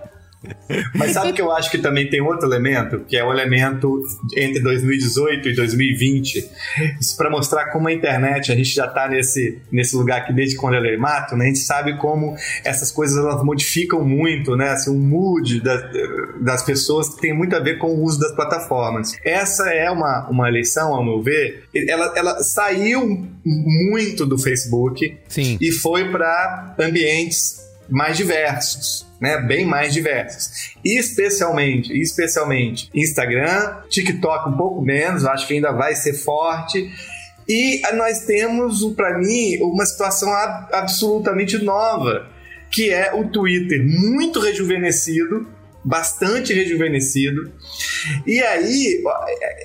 Mas sabe que eu acho que também tem outro elemento, que é o elemento entre 2018 e 2020, isso para mostrar como a internet, a gente já está nesse, nesse lugar aqui desde quando ela é mato, né? A gente sabe como essas coisas elas modificam muito, né? Assim, o mood das, das pessoas tem muito a ver com o uso das plataformas. Essa é uma, uma eleição, ao meu ver, ela, ela saiu muito do Facebook Sim. e foi para ambientes mais diversos, né? Bem mais diversos. Especialmente, especialmente Instagram, TikTok um pouco menos, acho que ainda vai ser forte. E nós temos, para mim, uma situação ab- absolutamente nova, que é o Twitter muito rejuvenescido, bastante rejuvenescido. E aí,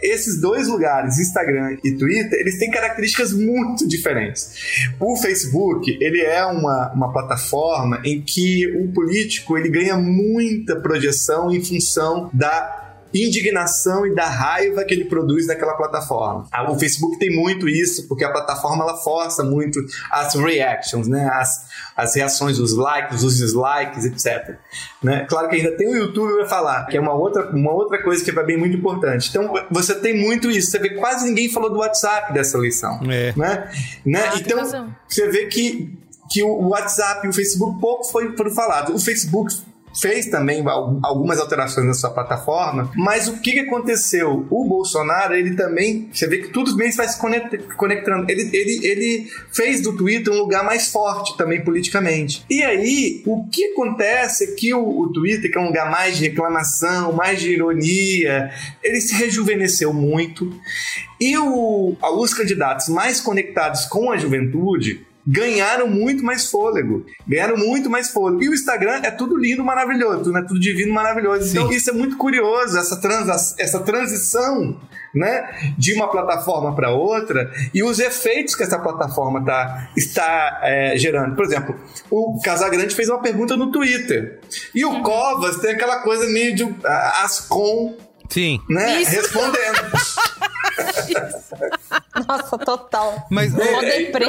esses dois lugares, Instagram e Twitter, eles têm características muito diferentes. O Facebook, ele é uma, uma plataforma em que o político ele ganha muita projeção em função da indignação e da raiva que ele produz naquela plataforma. Ah, O Facebook tem muito isso, porque a plataforma ela força muito as reactions, né? as, as reações, os likes, os dislikes, etc. Né? Claro que ainda tem o YouTube vai falar, que é uma outra, uma outra coisa que é bem muito importante. Então você tem muito isso. Você vê que quase ninguém falou do WhatsApp dessa eleição. É. Né? Né? Ah, então você vê que, que o WhatsApp e o Facebook pouco foi, foram falados. O Facebook fez também al- algumas alterações na sua plataforma, mas o que, aconteceu? O Bolsonaro, ele também, você vê que tudo bem vai se conect- conectando. Ele, ele, ele fez do Twitter um lugar mais forte também politicamente. E aí, o que acontece é que o, o Twitter, que é um lugar mais de reclamação, mais de ironia, ele se rejuvenesceu muito. E o, os candidatos mais conectados com a juventude ganharam muito mais fôlego. Ganharam muito mais fôlego. E o Instagram é tudo lindo, maravilhoso, né? Tudo divino, maravilhoso. Então isso é muito curioso, essa, transa- essa transição né, de uma plataforma para outra e os efeitos que essa plataforma tá, está é, gerando. Por exemplo, o Casagrande fez uma pergunta no Twitter. E o Covas tem aquela coisa meio de Ascom, Sim. né? Isso. Respondendo. Nossa, total. Mas, ô, deprê.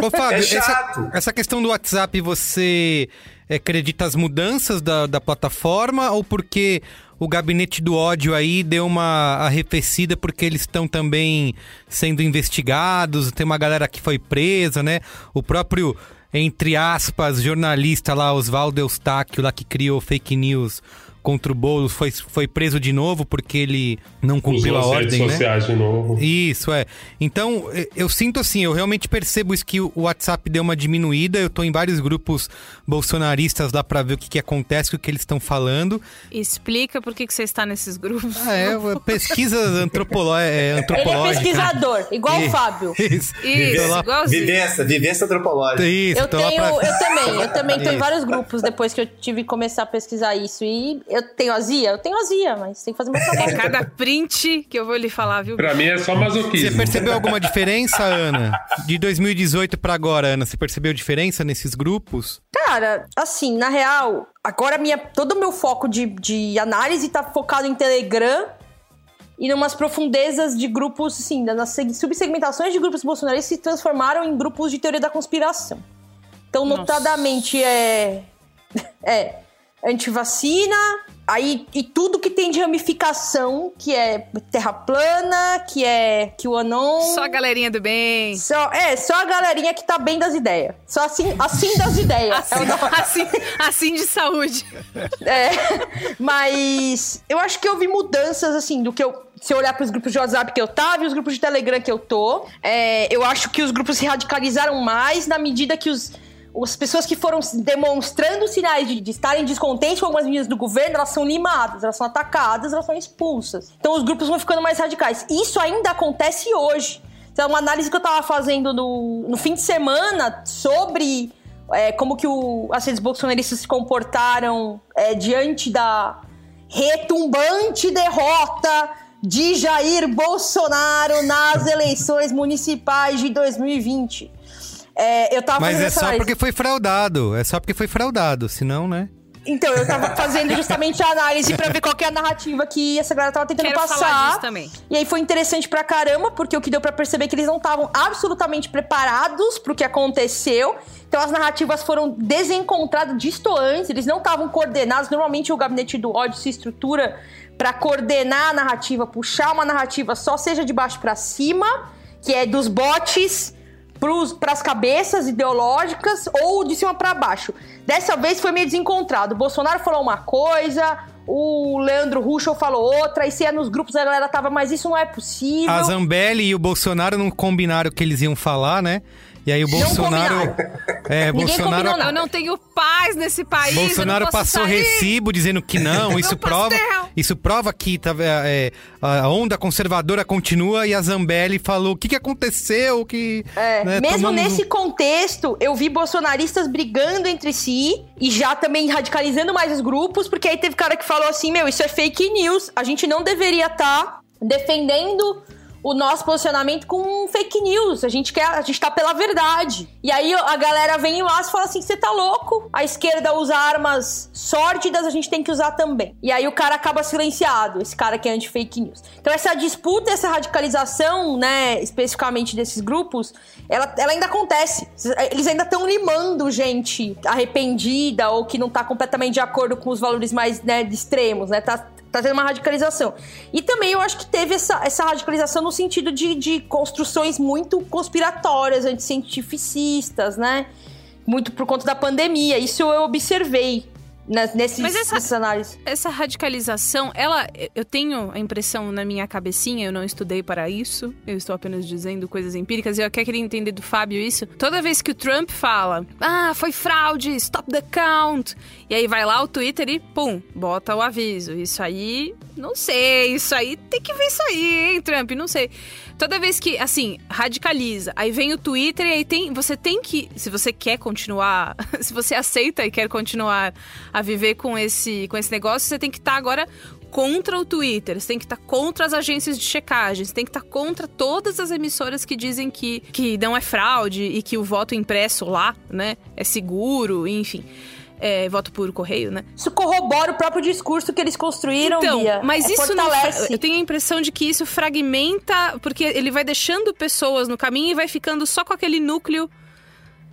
ô, Fábio, É essa, essa questão do WhatsApp, você é, acredita as mudanças da, da plataforma ou porque o gabinete do ódio aí deu uma arrefecida porque eles estão também sendo investigados, tem uma galera que foi presa, né? O próprio, entre aspas, jornalista lá, Oswaldo Eustáquio, lá que criou fake news contra o Boulos foi, foi preso de novo porque ele não cumpriu Usou a as redes ordem, né? sociais de novo. Isso, é. Então, eu sinto assim, eu realmente percebo isso que o WhatsApp deu uma diminuída. Eu tô em vários grupos bolsonaristas lá pra ver o que, que acontece, o que eles estão falando. Explica por que, que você está nesses grupos. Ah, é, pesquisas antropolo é, Ele é pesquisador, igual E- o Fábio. Isso. Isso, Tô lá- igualzinho. Vivência, vivência antropológica. Isso, Eu tenho, pra- eu também, eu também tô em vários grupos depois que eu tive que começar a pesquisar isso. E eu tenho azia? Eu tenho azia, mas tem que fazer meu É trabalho. cada print que eu vou lhe falar, viu? Pra mim é só Você masoquismo. percebeu alguma diferença, Ana? De 2018 pra agora, Ana, você percebeu diferença nesses grupos? Cara, assim, na real, agora minha, todo o meu foco de, de análise tá focado em Telegram e numas profundezas de grupos, assim, nas seg- subsegmentações de grupos bolsonaristas se transformaram em grupos de teoria da conspiração. Então, Nossa. notadamente, é. É. Antivacina, aí e tudo que tem de ramificação, que é terra plana, que é QAnon. Só a galerinha do bem. Só, é, só a galerinha que tá bem das ideias. Só assim, assim das ideias. É o Assim, nome. assim, assim de saúde. É, mas eu acho que eu vi mudanças, assim, do que eu. Se eu olhar para os grupos de WhatsApp que eu tava e os grupos de Telegram que eu tô, é, eu acho que os grupos se radicalizaram mais na medida que os. As pessoas que foram demonstrando sinais de, de estarem descontentes com algumas medidas do governo, elas são limadas, elas são atacadas, elas são expulsas. Então os grupos vão ficando mais radicais. Isso ainda acontece hoje. Então, uma análise que eu tava fazendo no, no fim de semana sobre é, como que o, as redes bolsonaristas se comportaram é, diante da retumbante derrota de Jair Bolsonaro nas eleições municipais de 2020. É, eu tava Mas é só porque foi fraudado. É só porque foi fraudado, senão, né? Então, eu tava fazendo justamente a análise pra ver qual que é a narrativa que essa galera tava tentando Quero passar. falar disso também. E aí foi interessante pra caramba, porque o que deu pra perceber é que eles não estavam absolutamente preparados pro que aconteceu. Então as narrativas foram desencontradas, distoantes, eles não estavam coordenados. Normalmente o gabinete do ódio se estrutura pra coordenar a narrativa, puxar uma narrativa só seja de baixo pra cima, que é dos bots para as cabeças ideológicas ou de cima para baixo. Dessa vez foi meio desencontrado. O Bolsonaro falou uma coisa, o Leandro Ruschel falou outra, e se é nos grupos a galera tava, mas isso não é possível. A Zambelli e o Bolsonaro não combinaram o que eles iam falar, né? E aí o Não Bolsonaro. É, Ninguém Bolsonaro. combinou, não. Eu não tenho paz nesse país. eu Bolsonaro não posso passou sair. recibo dizendo que não, isso prova, pastel. isso prova que tá, é, a onda conservadora continua e a Zambelli falou o que, que aconteceu, que É, né, mesmo tomamos nesse contexto, eu vi bolsonaristas brigando entre si e já também radicalizando mais os grupos, porque aí teve cara que falou assim: meu, isso é fake news, a gente não deveria estar defendendo o nosso posicionamento com fake news. A gente quer, a gente tá pela verdade. E aí a galera vem lá e fala assim: você tá louco? A esquerda usa armas sórdidas, a gente tem que usar também. E aí o cara acaba silenciado, esse cara que é anti-fake news. Então essa disputa, essa radicalização, né, especificamente desses grupos, ela, ela ainda acontece. Eles ainda estão limando gente arrependida ou que não tá completamente de acordo com os valores mais né, extremos, né? Tá, tá tendo uma radicalização. E também eu acho que teve essa, essa radicalização no sentido de, de construções muito conspiratórias, anticientificistas, né? Muito por conta da pandemia. Isso eu observei nesses, Mas essa- análises. Essa radicalização, ela, eu tenho a impressão na minha cabecinha, eu não estudei para isso, eu estou apenas dizendo coisas empíricas, e eu até queria entender do Fábio isso. Toda vez que o Trump fala, ah, foi fraude, stop the count, e aí vai lá o Twitter e, pum, bota o aviso. Isso aí, não sei, isso aí, tem que ver isso aí, hein, Trump, não sei. Toda vez que, assim, radicaliza, aí vem o Twitter e aí tem, você tem que, se você quer continuar, se você aceita e quer continuar a viver com esse, com esse negócio, você tem que estar agora contra o Twitter, você tem que estar contra as agências de checagem, você tem que estar contra todas as emissoras que dizem que, que não é fraude e que o voto impresso lá, né, é seguro, enfim. É, voto por correio, né? Isso corrobora o próprio discurso que eles construíram, Então, Bia. mas É, isso não. fortalece. Eu tenho a impressão de que isso fragmenta, porque ele vai deixando pessoas no caminho e vai ficando só com aquele núcleo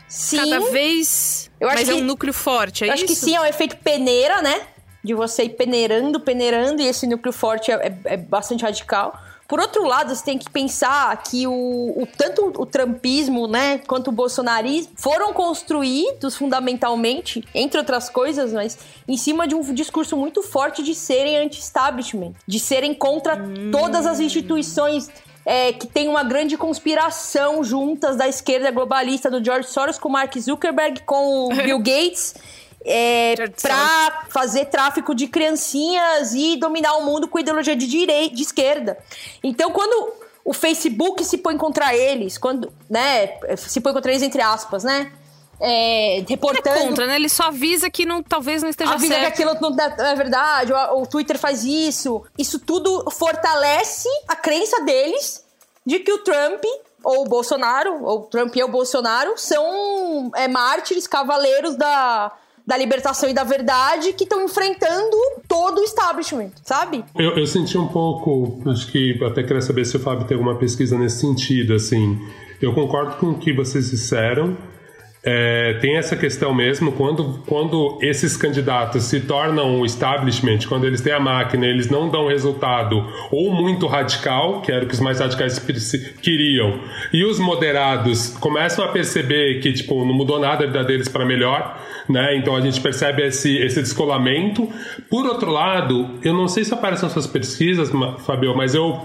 Sim. cada vez. Eu acho mas é que- um núcleo forte, é Eu acho isso? que sim, é o efeito peneira, né? De você ir peneirando, peneirando, e esse núcleo forte é, é- é bastante radical. Por outro lado, você tem que pensar que o, o tanto o trumpismo, né, quanto o bolsonarismo foram construídos fundamentalmente, entre outras coisas, mas em cima de um discurso muito forte de serem anti-establishment, de serem contra todas as instituições é, que tem uma grande conspiração juntas da esquerda globalista do George Soros com o Mark Zuckerberg, com o Bill Gates. É, para fazer tráfico de criancinhas e dominar o mundo com ideologia de direita, de esquerda. Então, quando o Facebook se põe contra eles, quando, né, se põe contra eles entre aspas, né? É, reportando. É contra, né? Ele só avisa que não, talvez não esteja avisa certo. que aquilo não é verdade, o, o Twitter faz isso. Isso tudo fortalece a crença deles de que o Trump ou o Bolsonaro, ou Trump e o Bolsonaro, são é, mártires, cavaleiros da, da libertação e da verdade que estão enfrentando todo o establishment, sabe? Eu, eu senti um pouco, acho que até queria saber se o Fábio tem alguma pesquisa nesse sentido, assim. Eu concordo com o que vocês disseram. É, tem essa questão mesmo, quando, quando esses candidatos se tornam o establishment, quando eles têm a máquina, eles não dão resultado ou muito radical, que era o que os mais radicais queriam, e os moderados começam a perceber que tipo, não mudou nada a vida deles para melhor, né? Então a gente percebe esse, esse descolamento. Por outro lado, eu não sei se aparecem suas pesquisas, Fabio, mas eu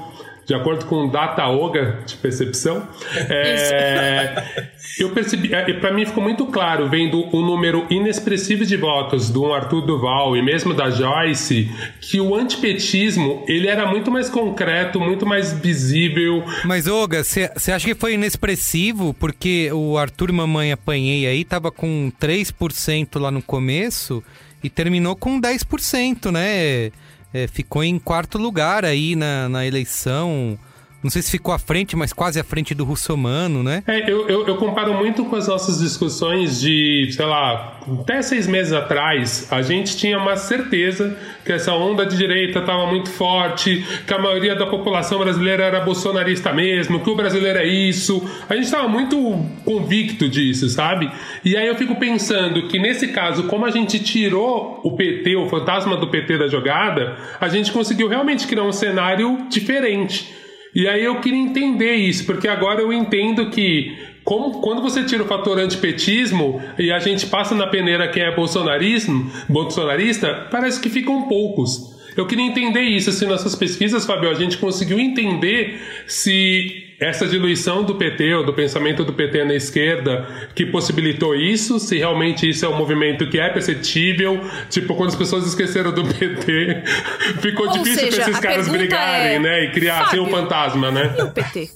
de acordo com o Dataoga de percepção, é, eu percebi, para mim ficou muito claro, vendo o número inexpressivo de votos do Arthur Duval e mesmo da Joyce, que o antipetismo ele era muito mais concreto, muito mais visível. Mas, Oga, você acha que foi inexpressivo? Porque o Arthur Mamãe Apanhei aí tava com 3% lá no começo e terminou com 10%, né? É, ficou em quarto lugar aí na, na eleição. Não sei se ficou à frente, mas quase à frente do russomano, né? É, eu, eu, eu, comparo muito com as nossas discussões de, sei lá, até seis meses atrás, a gente tinha uma certeza que essa onda de direita estava muito forte, que a maioria da população brasileira era bolsonarista mesmo, que o brasileiro é isso. A gente estava muito convicto disso, sabe? E aí eu fico pensando que nesse caso, como a gente tirou o PT, o fantasma do PT da jogada, a gente conseguiu realmente criar um cenário diferente. E aí eu queria entender isso, porque agora eu entendo que como, quando você tira o fator antipetismo e a gente passa na peneira quem é bolsonarismo, bolsonarista, parece que ficam poucos. Eu queria entender isso, se nessas pesquisas, Fabio, a gente conseguiu entender se essa diluição do PT ou do pensamento do PT na esquerda que possibilitou isso, se realmente isso é um movimento que é perceptível, tipo, quando as pessoas esqueceram do PT, ficou Ou difícil para esses caras brigarem, é, né, e criarem um Fábio, fantasma, né? E o PT?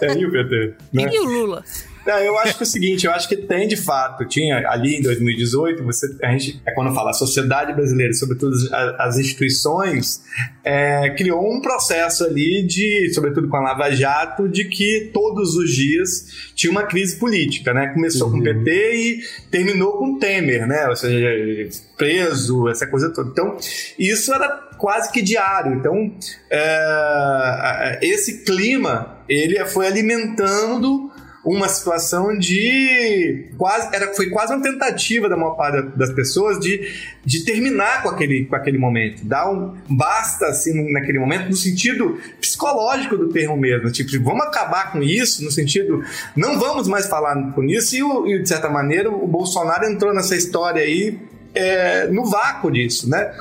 É, e o PT? Né? E o Lula? Não, eu acho que é o seguinte, eu acho que tem de fato, tinha ali em 2018, você, a gente, é quando fala a sociedade brasileira, sobretudo as, as instituições, é, criou um processo ali de, sobretudo com a Lava Jato, de que todos os dias tinha uma crise política, né? Começou com o PT e terminou com o Temer, né? Ou seja, preso, essa coisa toda. Então, isso era quase que diário. Então, é, esse clima, ele foi alimentando uma situação de quase era foi quase uma tentativa da maior parte das pessoas de, de terminar com aquele, com aquele momento dar um basta assim naquele momento no sentido psicológico do termo mesmo tipo vamos acabar com isso no sentido não vamos mais falar com isso e, e de certa maneira o Bolsonaro entrou nessa história aí é, no vácuo disso, né?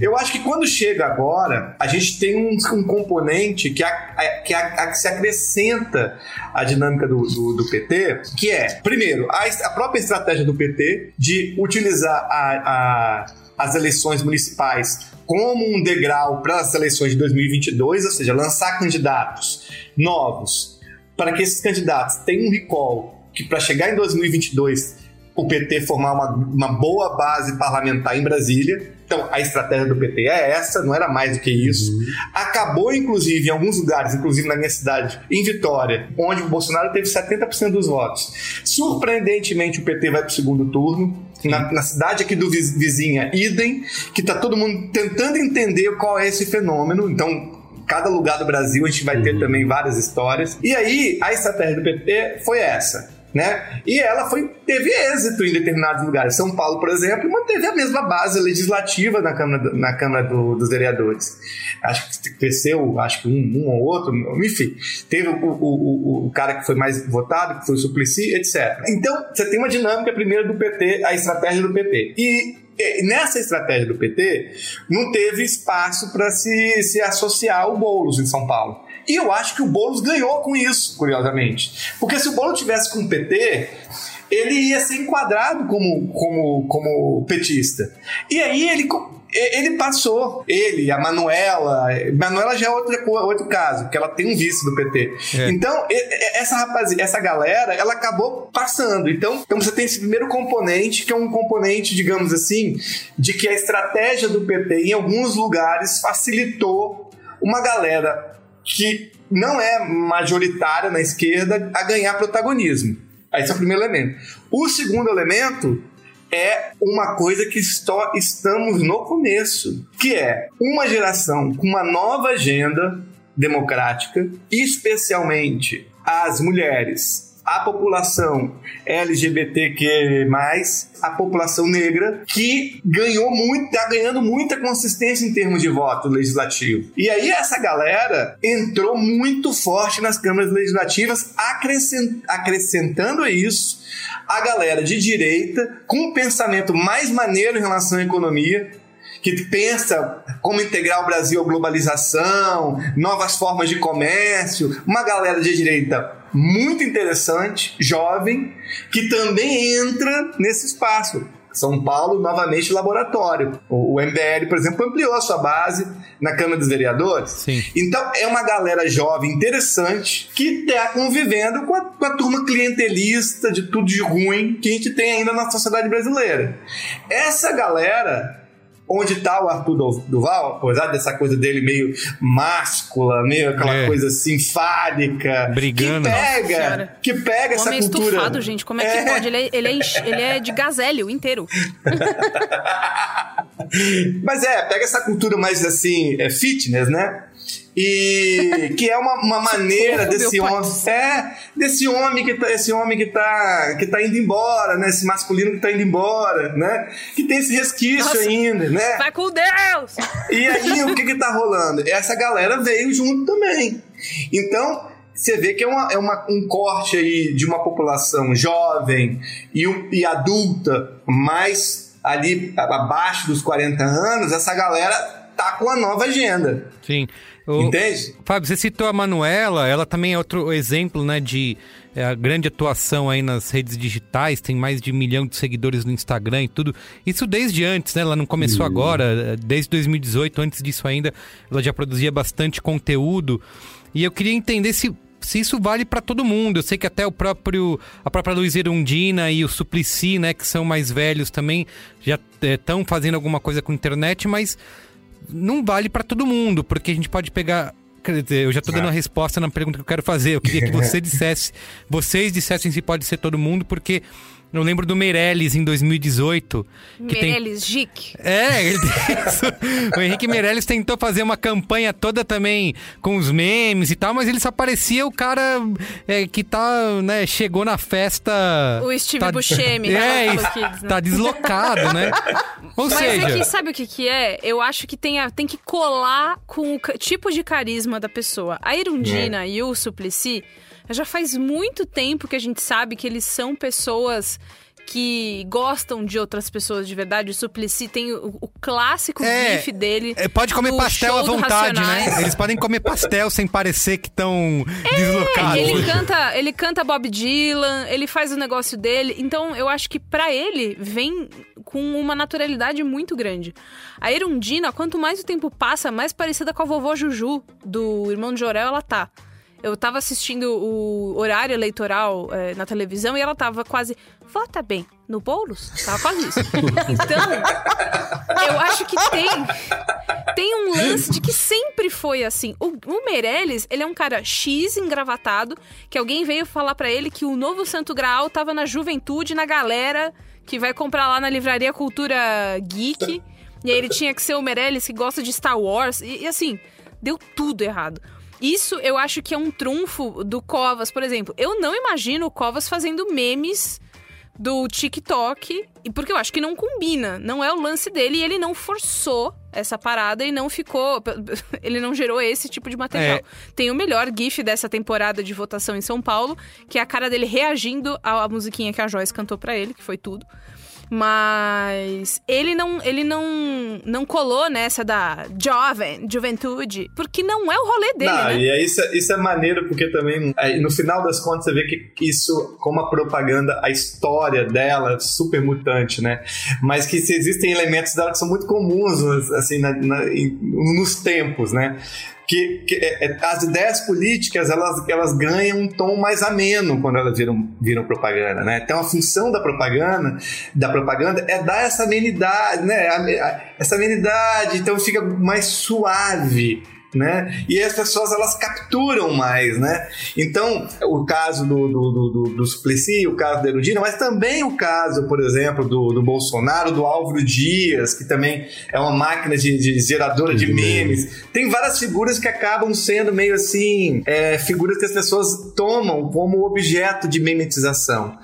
Eu acho que quando chega agora, a gente tem um, um componente que, a, a- que, a- que se acrescenta à dinâmica do, do, do PT, que é, primeiro, a, própria estratégia do PT de utilizar as eleições municipais como um degrau para as eleições de 2022, ou seja, lançar candidatos novos para que esses candidatos tenham um recall que para chegar em 2022 o PT formar uma, uma boa base parlamentar em Brasília. Então, a estratégia do PT é essa, não era mais do que isso. Acabou, inclusive, em alguns lugares, inclusive na minha cidade, em Vitória, onde o Bolsonaro teve 70% dos votos. Surpreendentemente, o PT vai para o segundo turno. Na, na cidade aqui do viz- vizinha, idem, que está todo mundo tentando entender qual é esse fenômeno. Então, cada lugar do Brasil a gente vai ter também várias histórias. E aí, a estratégia do PT foi essa. Né? E ela foi, teve êxito em determinados lugares. São Paulo, por exemplo, manteve a mesma base legislativa na Câmara, na Câmara do, dos Vereadores. Acho que cresceu, acho que um, um ou outro, enfim. Teve o, o, o, o cara que foi mais votado, que foi o Suplicy, etc. Então, você tem uma dinâmica primeiro do PT, a estratégia do PT. E e nessa estratégia do PT, não teve espaço para se, se associar ao Boulos em São Paulo. E eu acho que o Boulos ganhou com isso, curiosamente. Porque se o Boulos tivesse com o PT, ele ia ser enquadrado como, como, como petista. E aí ele, ele passou, ele, a Manuela. Manuela já é outra, outro caso, porque ela tem um vice do PT. É. Então, essa rapaziada, essa galera, ela acabou passando. Então, então, você tem esse primeiro componente, que é um componente, digamos assim, de que a estratégia do PT, em alguns lugares, facilitou uma galera que não é majoritária na esquerda a ganhar protagonismo. Esse é o primeiro elemento. O segundo elemento é uma coisa que esto- estamos no começo, que é uma geração com uma nova agenda democrática, especialmente as mulheres, a população LGBTQ+, a população negra, que ganhou muito, está ganhando muita consistência em termos de voto legislativo. E aí essa galera entrou muito forte nas câmaras legislativas, acrescent- acrescentando a isso a galera de direita com um pensamento mais maneiro em relação à economia, que pensa como integrar o Brasil à globalização, novas formas de comércio, uma galera de direita muito interessante, jovem, que também entra nesse espaço. São Paulo, novamente, laboratório. O MBL, por exemplo, ampliou a sua base na Câmara dos Vereadores. Sim. Então, é uma galera jovem interessante que está convivendo com a, com a turma clientelista de tudo de ruim que a gente tem ainda na sociedade brasileira. Essa galera onde está o Arthur Du- Duval, apesar dessa coisa dele meio máscula, meio aquela É. coisa assim, fálica, Brigando. que pega, que pega essa Homem cultura. estufado, gente. Como é que É. pode? Ele é, ele, é, ele é de gazélio inteiro. Mas é, pega essa cultura mais assim, é fitness, né? E que é uma, uma maneira desse homem, é, desse homem que tá, esse homem que tá, que tá indo embora, né? Esse masculino que tá indo embora, né? Que tem esse resquício Nossa. ainda, né? Vai com Deus! E aí, o que que tá rolando? Essa galera veio junto também. Então, você vê que é, uma, é uma- um corte aí de uma população jovem e, e adulta, mais ali abaixo dos 40 anos, essa galera tá com a nova agenda. Sim. O- Entende? Fábio, você citou a Manuela, ela também é outro exemplo, né, de é, grande atuação aí nas redes digitais, tem mais de um milhão de seguidores no Instagram e tudo. Isso desde antes, né? Ela não começou agora, é, desde 2018, antes disso ainda, ela já produzia bastante conteúdo. E eu queria entender se se isso vale pra todo mundo. Eu sei que até o próprio a própria Luiz Erundina e o Suplicy, né, que são mais velhos também, já estão fazendo alguma coisa com internet, mas não vale pra todo mundo, porque a gente pode pegar. Quer dizer, eu já tô dando a resposta na pergunta que eu quero fazer. Eu queria que você dissesse, vocês dissessem se pode ser todo mundo, porque eu lembro do Meirelles em 2018. Que tem, Meirelles, Gic. é, ele o Henrique Meirelles tentou fazer uma campanha toda também com os memes e tal, mas ele só parecia o cara é, que tá, né, chegou na festa. O Steve tá, Buscemi, É, lá do isso, Kids, né? tá deslocado, né? Ou Mas seja, é que sabe o que que é? Eu acho que tem, a- tem que colar com o tipo de carisma da pessoa. A Irundina e o Suplicy, já faz muito tempo que a gente sabe que eles são pessoas que gostam de outras pessoas de verdade. O Suplicy tem o, o clássico É, gif dele. é, pode comer pastel à vontade, né? Eles podem comer pastel sem parecer que estão deslocados. É, Ele canta, ele canta Bob Dylan, ele faz o negócio dele. Então, eu acho que pra ele vem com uma naturalidade muito grande. A Erundina, quanto mais o tempo passa, mais parecida com a vovó Juju do irmão de Jorel ela tá. Eu tava assistindo o horário eleitoral eh, na televisão e ela tava quase. Vota bem no Boulos? Tava quase isso. Então, eu acho que tem tem um lance de que sempre foi assim. O, o Meirelles, ele é um cara X engravatado, que alguém veio falar pra ele que o novo Santo Graal tava na juventude, na galera que vai comprar lá na livraria Cultura Geek. E aí ele tinha que ser o Meirelles que gosta de Star Wars. E, e assim, deu tudo errado. Isso eu acho que é um trunfo do Covas, por exemplo. Eu não imagino o Covas fazendo memes do TikTok, e porque eu acho que não combina, não é o lance dele e ele não forçou essa parada e não ficou, ele não gerou esse tipo de material. É. Tem o melhor gif dessa temporada de votação em São Paulo, que é a cara dele reagindo à musiquinha que a Joyce cantou pra ele, que foi tudo. Mas ele não, ele não, não colou nessa da jovem, juventude, porque não é o rolê dele, Não, né? e aí isso, é- isso é maneiro porque também, aí, no final das contas, você vê que isso, como a propaganda, a história dela é super mutante, né? Mas que existem elementos dela que são muito comuns, assim, na- na- nos tempos, né? Que, que, é, é, as ideias políticas elas, elas ganham um tom mais ameno quando elas viram, viram propaganda, né? Então a função da propaganda, da propaganda é dar essa amenidade, né? Essa amenidade, então fica mais suave né? E as pessoas elas capturam mais, né? Então, o caso do, do, do, do, do Suplicy, o caso da Erudina, mas também o caso, por exemplo, do, do Bolsonaro, do Álvaro Dias, que também é uma máquina de, de geradora de memes. Tem várias figuras que acabam sendo meio assim, é, figuras que as pessoas tomam como objeto de memetização.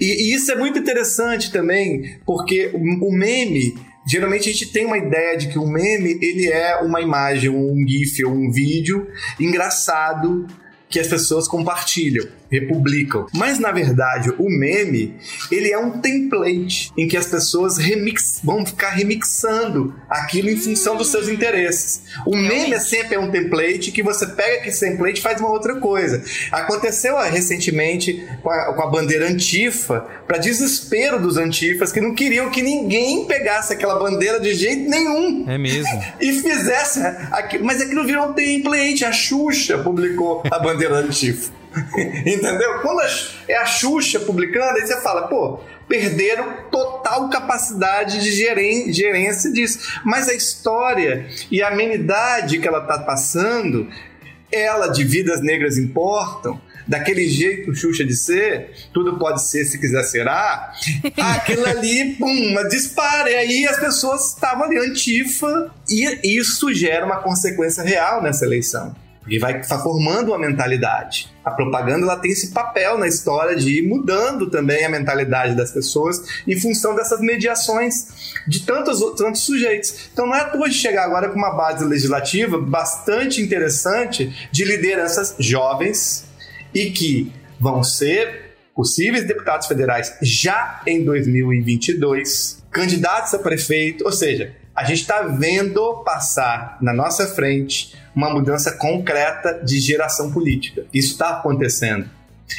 E, e isso é muito interessante também, porque o, o meme. Geralmente a gente tem uma ideia de que o meme ele é uma imagem, um gif ou um vídeo engraçado que as pessoas compartilham, republicam. Mas na verdade, o meme, ele é um template em que as pessoas remix, vão ficar remixando aquilo em função dos seus interesses. O meme é sempre um template que você pega esse template e faz uma outra coisa. Aconteceu recentemente com a, com a bandeira antifa, para desespero dos antifas que não queriam que ninguém pegasse aquela bandeira de jeito nenhum É mesmo. e fizesse aquilo. Mas aquilo virou um template. A Xuxa publicou a bandeira antifa. Entendeu? Quando é a Xuxa publicando, aí você fala, pô, perderam total capacidade de geren- gerência disso. Mas a história e a amenidade que ela tá passando, ela de vidas negras importam. Daquele jeito Xuxa de ser, tudo pode ser se quiser será. Aquilo ali, pum, uma dispara. E aí as pessoas estavam ali antifa. E isso gera uma consequência real nessa eleição. Porque vai tá formando uma mentalidade. A propaganda ela tem esse papel na história de ir mudando também a mentalidade das pessoas em função dessas mediações de tantos, tantos sujeitos. Então não é à toa de chegar agora com uma base legislativa bastante interessante de lideranças jovens e que vão ser possíveis deputados federais já em 2022, candidatos a prefeito, ou seja, a gente está vendo passar na nossa frente uma mudança concreta de geração política. Isso está acontecendo.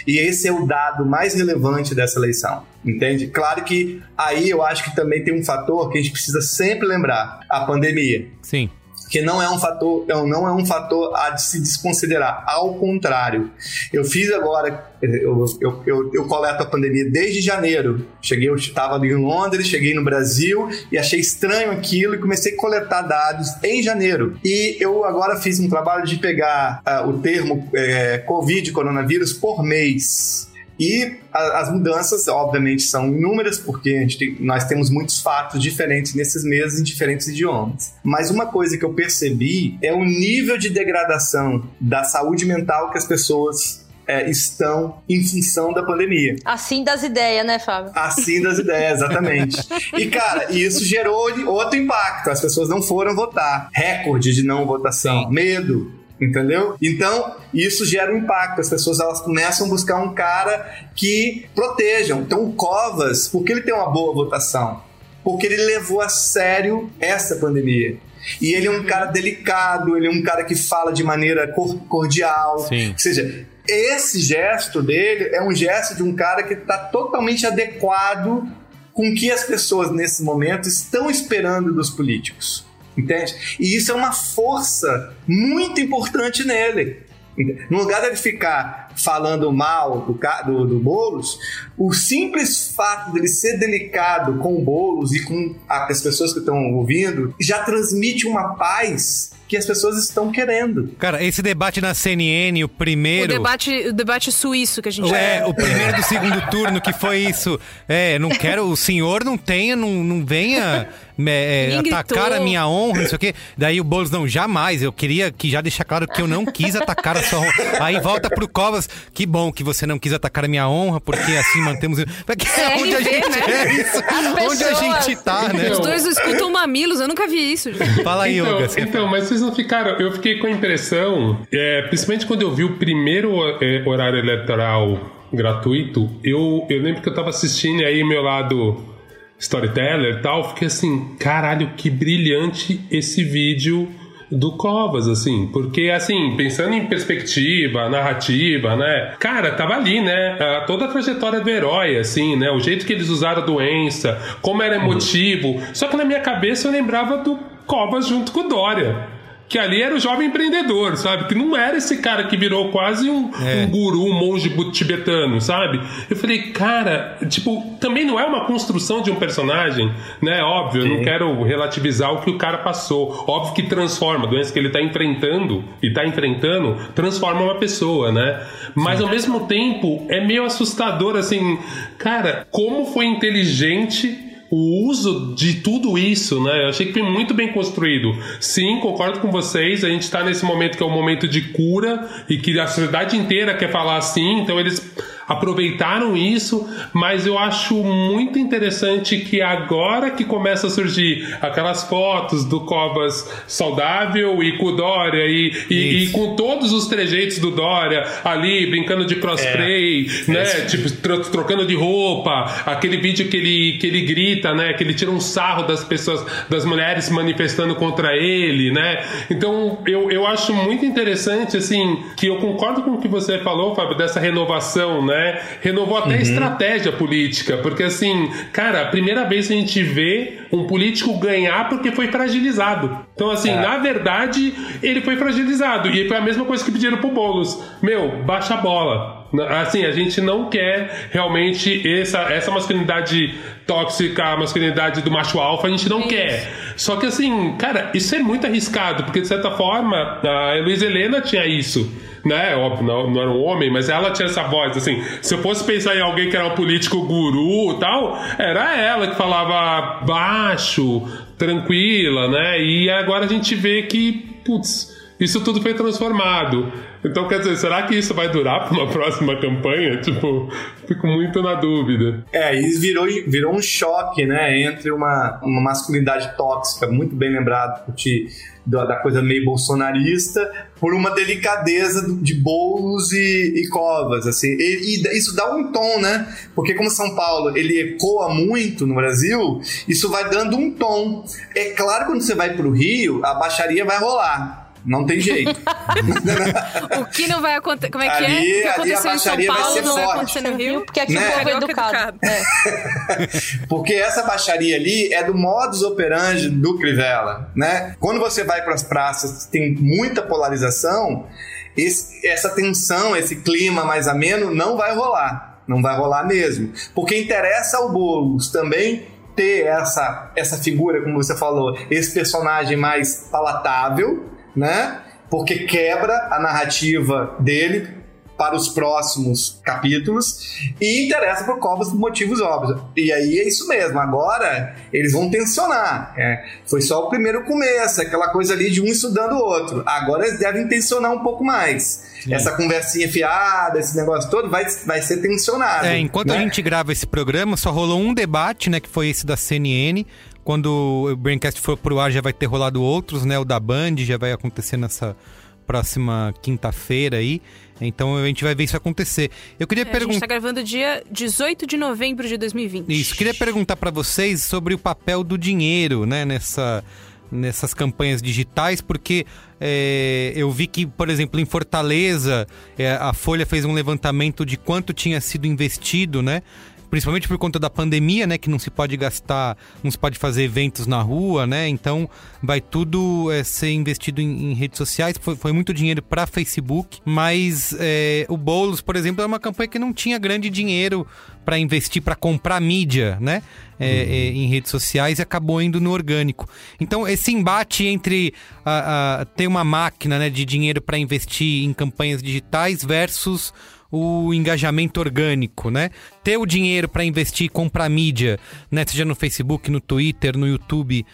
E esse é o dado mais relevante dessa eleição, entende? Claro que aí eu acho que também tem um fator que a gente precisa sempre lembrar: a pandemia Sim. Que não é um fator, não é um fator a se desconsiderar. Ao contrário, eu fiz agora, eu, eu, eu, eu coleto a pandemia desde janeiro. Cheguei, eu estava em Londres, cheguei no Brasil e achei estranho aquilo e comecei a coletar dados em janeiro. E eu agora fiz um trabalho de pegar ah, o termo eh, Covid, coronavírus, por mês. E a- as mudanças, obviamente, são inúmeras, porque a gente tem- nós temos muitos fatos diferentes nesses meses em diferentes idiomas. Mas uma coisa que eu percebi é o nível de degradação da saúde mental que as pessoas é, estão em função da pandemia. Assim das ideias, né, Fábio? Assim das ideias, exatamente. E, cara, isso gerou outro impacto. As pessoas não foram votar. Recorde de não votação. Medo. Entendeu? Então, isso gera um impacto. As pessoas elas começam a buscar um cara que protejam. Então, o Covas, por que ele tem uma boa votação? Porque ele levou a sério essa pandemia. E ele é um cara delicado, ele é um cara que fala de maneira cor- cordial. Sim. Ou seja, esse gesto dele é um gesto de um cara que está totalmente adequado com o que as pessoas nesse momento estão esperando dos políticos. Entende? E isso é uma força muito importante nele. No lugar dele ficar falando mal do, do, do Boulos, o simples fato dele ser delicado com o Boulos e com as pessoas que estão ouvindo já transmite uma paz que as pessoas estão querendo. Cara, esse debate na CNN, o O primeiro. debate, o debate suíço que a gente É, o primeiro do segundo turno, que foi isso. É, não quero, o senhor não tenha, não, não venha é, é, atacar gritou. a minha honra, não sei o quê. Daí o Boulos, não, jamais. Eu queria que já deixar claro que eu não quis atacar a sua honra. Aí volta pro Covas, que bom que você não quis atacar a minha honra, porque assim mantemos. Porque É, onde a gente né? é isso? Onde a gente tá, né? Os dois escutam mamilos, eu nunca vi isso. gente. Fala aí, então, Olga. você- então, mas vocês não ficaram. Eu fiquei com a impressão, é, principalmente quando eu vi o primeiro é, horário eleitoral gratuito, eu, eu lembro que eu tava assistindo e aí meu lado storyteller e tal, fiquei assim, caralho, que brilhante esse vídeo do Covas, assim, porque assim, pensando em perspectiva, narrativa, né? Cara, tava ali, né? a- Toda a trajetória do herói, assim, né? O jeito que eles usaram a doença, como era emotivo. Só que na minha cabeça eu lembrava do Covas junto com o Dória. Que ali era o jovem empreendedor, sabe? Que não era esse cara que virou quase um, um guru, um monge tibetano, sabe? Eu falei, cara, tipo, também não é uma construção de um personagem, né? Óbvio, eu não quero relativizar o que o cara passou. Óbvio que transforma, a doença que ele tá enfrentando e tá enfrentando, transforma uma pessoa, né? Mas ao mesmo tempo, é meio assustador, assim, cara, como foi inteligente o uso de tudo isso, né? Eu achei que foi muito bem construído. Sim, concordo com vocês. A gente está nesse momento que é um momento de cura e que a sociedade inteira quer falar assim, então eles aproveitaram isso, mas eu acho muito interessante que agora que começa a surgir aquelas fotos do Covas saudável e com o Dória e, e, e com todos os trejeitos do Dória ali brincando de crossplay, né? Tipo, tro- trocando de roupa, aquele vídeo que ele, que ele grita, né? Que ele tira um sarro das pessoas, das mulheres manifestando contra ele, né? Então eu, eu acho muito interessante, assim, que eu concordo com o que você falou, Fábio, dessa renovação, né? Renovou até a estratégia política, porque assim, cara, a primeira vez que a gente vê um político ganhar porque foi fragilizado. Então, assim, na verdade, ele foi fragilizado. E foi a mesma coisa que pediram pro Boulos. Meu, baixa a bola. Assim, a gente não quer realmente essa, essa masculinidade tóxica, a masculinidade do macho alfa, a gente não quer. Só que assim, cara, isso é muito arriscado, porque de certa forma a Luiz Helena tinha isso. Né, óbvio, não, não era um homem, mas ela tinha essa voz, assim. Se eu fosse pensar em alguém que era um político guru tal, era ela que falava baixo, tranquila, né? E agora a gente vê que, putz, isso tudo foi transformado. Então, quer dizer, será que isso vai durar para uma próxima campanha? Tipo, fico muito na dúvida. É, e virou, virou um choque, né, entre uma, uma masculinidade tóxica, muito bem lembrado por ti, da, coisa meio bolsonarista, por uma delicadeza de bolos e, e covas, assim. E, e isso dá um tom, né? Porque como São Paulo, ele ecoa muito no Brasil, isso vai dando um tom. É claro que quando você vai pro Rio, a baixaria vai rolar. Não tem jeito. O que não vai acontecer. Como é que Ali- é? O que aconteceu em São baixaria vai Paulo não vai forte. acontecer no Rio. Porque aqui Né? o povo é Carioca educado. Porque essa baixaria ali é do modus operandi do Crivella, né? Quando você vai para as praças, tem muita polarização, esse- essa tensão, esse clima mais ameno não vai rolar. Não vai rolar mesmo. Porque interessa ao Boulos também ter essa, essa figura, como você falou, esse personagem mais palatável, né? Porque quebra a narrativa dele para os próximos capítulos e interessa por Covas por motivos óbvios. E aí é isso mesmo, agora eles vão tensionar. é. Foi só o primeiro começo, aquela coisa ali de um estudando o outro. Agora eles devem tensionar um pouco mais. Essa conversinha fiada, esse negócio todo, vai, vai ser tensionado. É, enquanto né? a gente grava esse programa, só rolou um debate, né? Que foi esse da CNN. Quando o Braincast for pro ar, já vai ter rolado outros, né? O da Band já vai acontecer nessa próxima quinta-feira aí. Então a gente vai ver isso acontecer. Eu queria É, a gente perguntar. tá gravando dia 18 de novembro de 2020. Isso, queria perguntar para vocês sobre o papel do dinheiro, né, nessa, nessas campanhas digitais, porque é, eu vi que, por exemplo, em Fortaleza, é, a Folha fez um levantamento de quanto tinha sido investido, né? Principalmente por conta da pandemia, né? Que não se pode gastar, não se pode fazer eventos na rua, né? Então vai tudo é, ser investido em, em redes sociais. Foi, foi muito dinheiro para Facebook, mas é, o Boulos, por exemplo, é uma campanha que não tinha grande dinheiro para investir, para comprar mídia, né? É, é, em redes sociais e acabou indo no orgânico. Então, esse embate entre a, a- ter uma máquina né, de dinheiro para investir em campanhas digitais versus o engajamento orgânico, né? Ter o dinheiro para investir e comprar mídia, né? Seja no Facebook, no Twitter, no YouTube,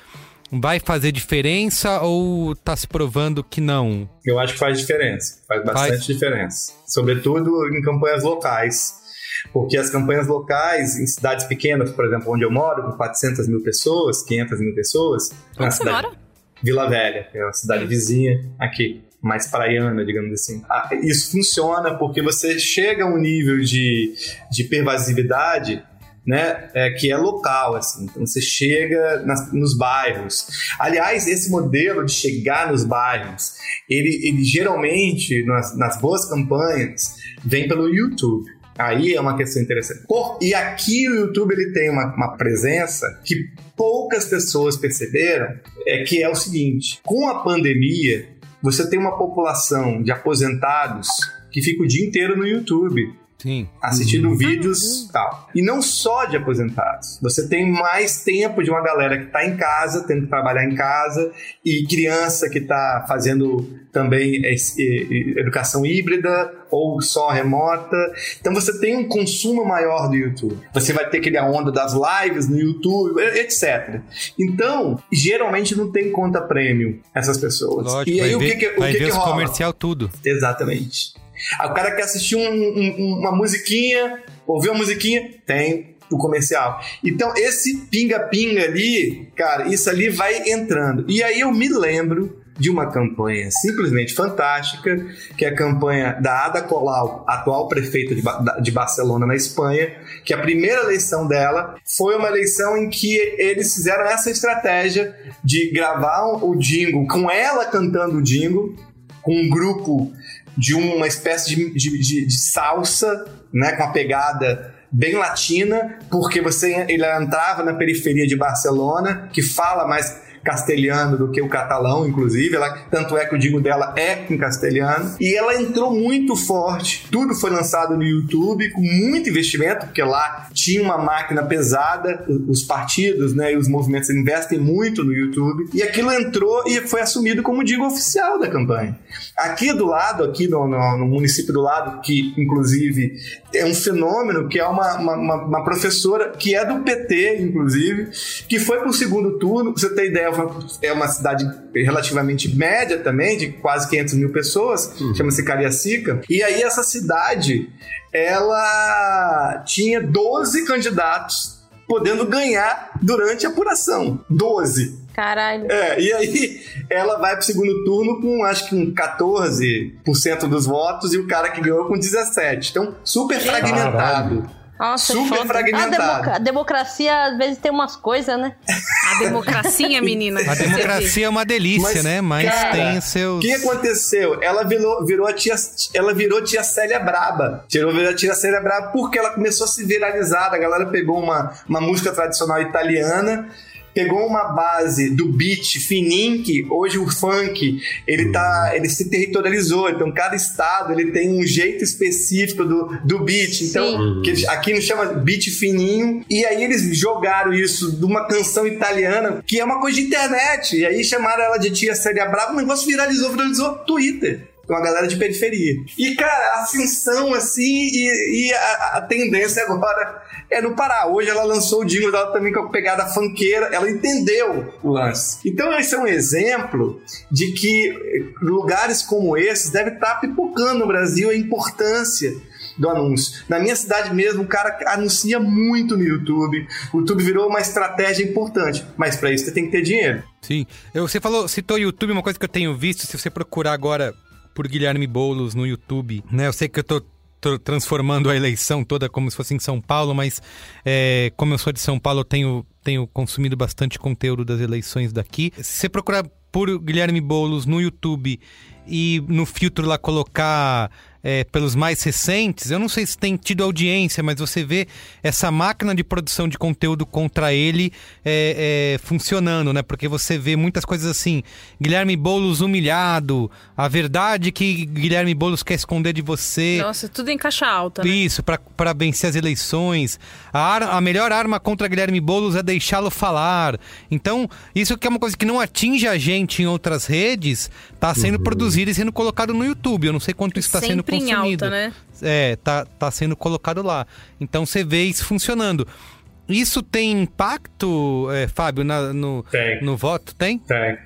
vai fazer diferença ou tá se provando que não? Eu acho que faz diferença, faz bastante Faz? diferença. Sobretudo em campanhas locais. Porque as campanhas locais, em cidades pequenas, por exemplo, onde eu moro, com 400 mil pessoas, 500 mil pessoas, Onde na você cidade mora? Vila Velha, que é uma cidade vizinha aqui, mais praiana, digamos assim. Ah, Isso funciona porque você chega a um nível de, de pervasividade né, é, que é local, assim. Então você chega nas- nos bairros. Aliás, esse modelo de chegar nos bairros, ele, ele geralmente, nas, nas boas campanhas, vem pelo YouTube. Aí é uma questão interessante. Por- e aqui o YouTube ele tem uma, uma presença que poucas pessoas perceberam, é que é o seguinte: com a pandemia, você tem uma população de aposentados que fica o dia inteiro no YouTube Sim. assistindo vídeos e tal. E não só de aposentados. Você tem mais tempo de uma galera que está em casa, tendo que trabalhar em casa, e criança que está fazendo também esse- e- e- educação híbrida ou só remota. Então você tem um consumo maior do YouTube. Você vai ter aquele onda das lives no YouTube, etc. Então, geralmente não tem conta premium essas pessoas. Lógico, e aí o ver, que, que, o vai que, ver que os rola? comercial tudo. Exatamente. Aí o cara quer assistir um- um- uma musiquinha, ouvir uma musiquinha, tem o comercial. Então, esse pinga-pinga ali, cara, isso ali vai entrando. E aí eu me lembro de uma campanha simplesmente fantástica, que é a campanha da Ada Colau, atual prefeita de, Ba- de Barcelona, na Espanha, que a primeira eleição dela foi uma eleição em que eles fizeram essa estratégia de gravar o jingle com ela cantando o jingle, com um grupo de uma espécie de, de, de- de salsa, né, com uma pegada bem latina, porque você ele entrava na periferia de Barcelona, que fala mais castelhano do que o catalão, inclusive, ela, tanto é que o digo dela é em castelhano, e ela entrou muito forte. Tudo foi lançado no YouTube com muito investimento, porque lá tinha uma máquina pesada, os partidos, né, e os movimentos investem muito no YouTube, e aquilo entrou e foi assumido como digo oficial da campanha. Aqui do lado, aqui no, no- no município do lado, que inclusive é um fenômeno, que é uma, uma, uma- professora que é do PT, inclusive, que foi para o segundo turno. Você ter ideia, é uma cidade relativamente média também, de quase 500 mil pessoas, chama-se Cariacica. E aí essa cidade, ela tinha 12 candidatos podendo ganhar durante a apuração. 12. Caralho. É, e aí ela vai pro segundo turno com acho que um 14% dos votos e o cara que ganhou com 17%. Então, super fragmentado. Nossa, Super foda. fragmentado. A, democa- a democracia às vezes tem umas coisas, né? A democracia, menina. A democracia é uma delícia, né? Mas cara, tem seus. O que aconteceu? Ela virou, virou a tia, ela virou tia Célia Braba. Tirou a tia Célia Braba porque ela começou a se viralizar. A galera pegou uma, uma música tradicional italiana. Pegou uma base do beat fininho, que hoje o funk ele tá, ele se territorializou. Então cada estado ele tem um jeito específico do, do beat. Então que eles- aqui não chama beat fininho. E aí eles jogaram isso de uma canção italiana que é uma coisa de internet. E aí chamaram ela de tia Célia Brava. O negócio viralizou, viralizou Twitter. Com a galera de periferia. E, cara, a ascensão, assim, e, e a, a tendência agora é no Pará. Hoje ela lançou o jingle dela também com a pegada funkeira. Ela entendeu o lance. Então, esse é um exemplo de que lugares como esses devem estar pipocando no Brasil a importância do anúncio. Na minha cidade mesmo, o cara anuncia muito no YouTube. O YouTube virou uma estratégia importante. Mas para isso você tem que ter dinheiro. Sim. Você falou, citou YouTube, uma coisa que eu tenho visto, se você procurar agora por Guilherme Boulos no YouTube, né? Eu sei que eu tô, transformando a eleição toda como se fosse em São Paulo, mas é, como eu sou de São Paulo, eu tenho, tenho consumido bastante conteúdo das eleições daqui. Se você procurar por Guilherme Boulos no YouTube e no filtro lá colocar é, pelos mais recentes, eu não sei se tem tido audiência, mas você vê essa máquina de produção de conteúdo contra ele é, é, funcionando, né? Porque você vê muitas coisas assim, Guilherme Boulos humilhado, a verdade que Guilherme Boulos quer esconder de você. Nossa, tudo em caixa alta, né? Isso, pra vencer as eleições. A, ar- a melhor arma contra Guilherme Boulos é deixá-lo falar. Então, isso que é uma coisa que não atinge a gente em outras redes, tá sendo produzido e sendo colocado no YouTube. Eu não sei quanto isso está sendo Sempre em alta, né? é, tá, tá sendo colocado lá. Então você vê isso funcionando. Isso tem impacto, é, Fábio, na- no, Tem. no voto? Tem? Tem.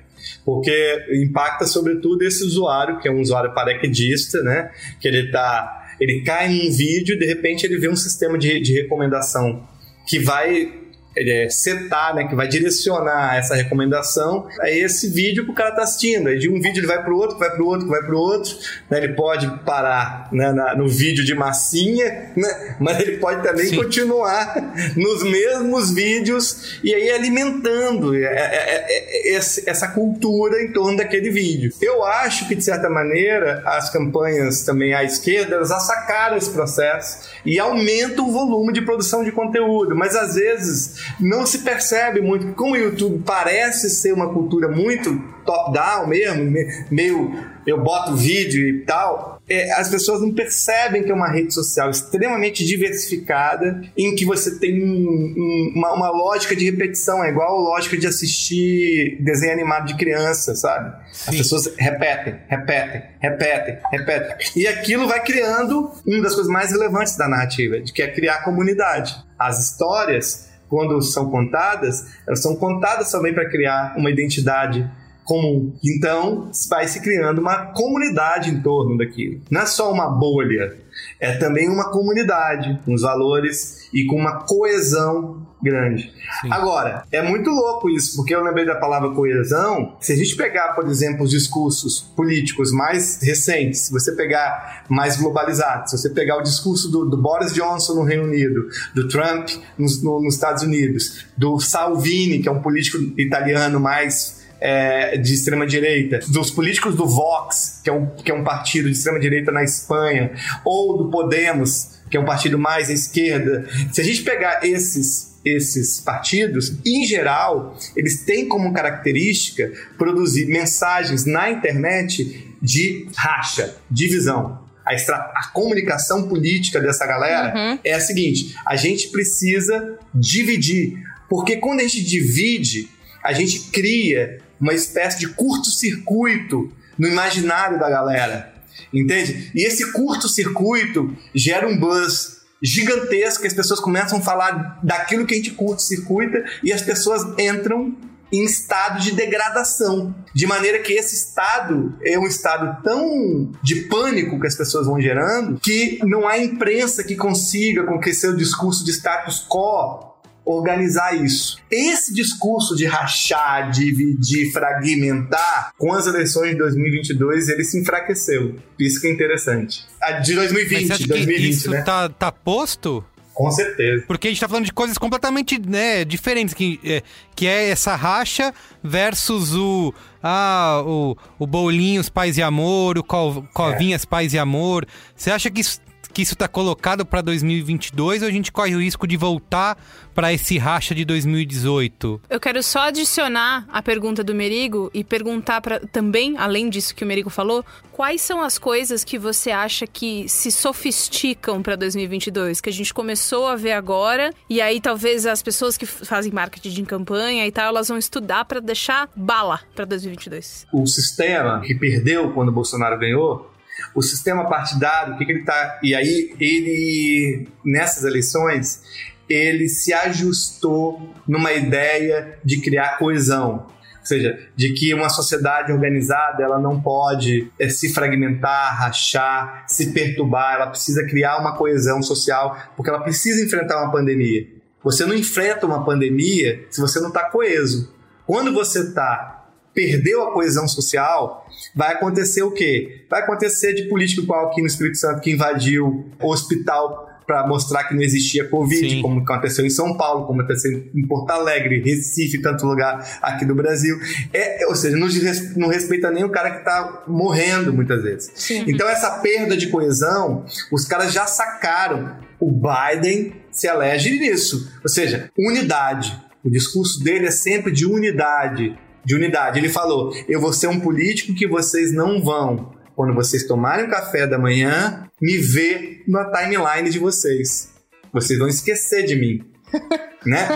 Porque impacta sobretudo esse usuário, que é um usuário paraquedista, né? Que ele tá. Ele cai num vídeo e de repente ele vê um sistema de, de recomendação que vai é, setar, né? Que vai direcionar essa recomendação a esse vídeo que o cara tá assistindo. Aí de um vídeo ele vai pro outro, vai pro outro, vai pro outro. Né? Ele pode parar né, na- no vídeo de massinha, né? Mas ele pode também continuar nos mesmos vídeos e aí alimentando é, é, é, essa cultura em torno daquele vídeo. Eu acho que, de certa maneira, as campanhas também à esquerda, elas assacaram esse processo e aumentam o volume de produção de conteúdo, mas às vezes não se percebe muito, como o YouTube parece ser uma cultura muito top-down mesmo, me- meio eu boto vídeo e tal, é, as pessoas não percebem que é uma rede social extremamente diversificada, em que você tem um- um- uma, uma lógica de repetição, é igual a lógica de assistir desenho animado de criança, sabe? As pessoas repetem, repetem, repetem, repetem. E aquilo vai criando uma das coisas mais relevantes da narrativa, de que é criar comunidade. As histórias, quando são contadas, elas são contadas também para criar uma identidade comum. Então, vai se criando uma comunidade em torno daquilo. Não é só uma bolha, é também uma comunidade, com os valores e com uma coesão grande. Agora, é muito louco isso, porque eu lembrei da palavra coesão. Se a gente pegar, por exemplo, os discursos políticos mais recentes, se você pegar mais globalizados, se você pegar o discurso do, do Boris Johnson no Reino Unido, do Trump nos, no- nos Estados Unidos, do Salvini, que é um político italiano mais é, de extrema direita, dos políticos do Vox, que é, um, que é um partido de extrema direita na Espanha, ou do Podemos, que é um partido mais à esquerda. Se a gente pegar esses esses partidos, em geral, eles têm como característica produzir mensagens na internet de racha, divisão. A, extra- a comunicação política dessa galera é a seguinte: a gente precisa dividir, porque quando a gente divide, a gente cria uma espécie de curto-circuito no imaginário da galera. Entende? E esse curto-circuito gera um buzz gigantesco, que as pessoas começam a falar daquilo que a gente curto-circuita e as pessoas entram em estado de degradação. De maneira que esse estado é um estado tão de pânico que as pessoas vão gerando que não há imprensa que consiga, com que seu discurso de status quo, organizar isso. Esse discurso de rachar, dividir, fragmentar, com as eleições de 2022, ele se enfraqueceu. Isso que é interessante. A de Mas 2020, você acha que 2020, isso né? tá, tá posto? Com certeza. Porque a gente tá falando de coisas completamente né, diferentes, que é, que é essa racha versus o. Ah, o, o Bolinhos Paz e Amor, o Cov- Covinhas Paz e Amor. Você acha que isso, que isso tá colocado pra 2022 ou a gente corre o risco de voltar pra esse racha de 2018? Eu quero só adicionar a pergunta do Merigo e perguntar pra, também, além disso que o Merigo falou, quais são as coisas que você acha que se sofisticam pra 2022, que a gente começou a ver agora e aí talvez as pessoas que fazem marketing de campanha e tal, elas vão estudar pra deixar bala pra 2022. o sistema que perdeu quando o Bolsonaro ganhou, o sistema partidário, o que, que ele tá. E aí, ele, nessas eleições, ele se ajustou numa ideia de criar coesão. Ou seja, de que uma sociedade organizada ela não pode eh, se fragmentar, rachar, se perturbar, ela precisa criar uma coesão social, porque ela precisa enfrentar uma pandemia. Você não enfrenta uma pandemia se você não está coeso. Quando você está perdeu a coesão social, vai acontecer o quê? Vai acontecer de político igual aqui no Espírito Santo que invadiu o hospital para mostrar que não existia Covid, como aconteceu em São Paulo, como aconteceu em Porto Alegre, Recife, tanto lugar aqui do Brasil. É, ou seja, não, res- não respeita nem o cara que está morrendo muitas vezes. Sim. Então, essa perda de coesão, os caras já sacaram. O Biden se elege nisso. Ou seja, unidade. O discurso dele é sempre de unidade. De unidade. Ele falou: eu vou ser um político que vocês não vão, quando vocês tomarem o café da manhã, me ver na timeline de vocês. Vocês vão esquecer de mim. né?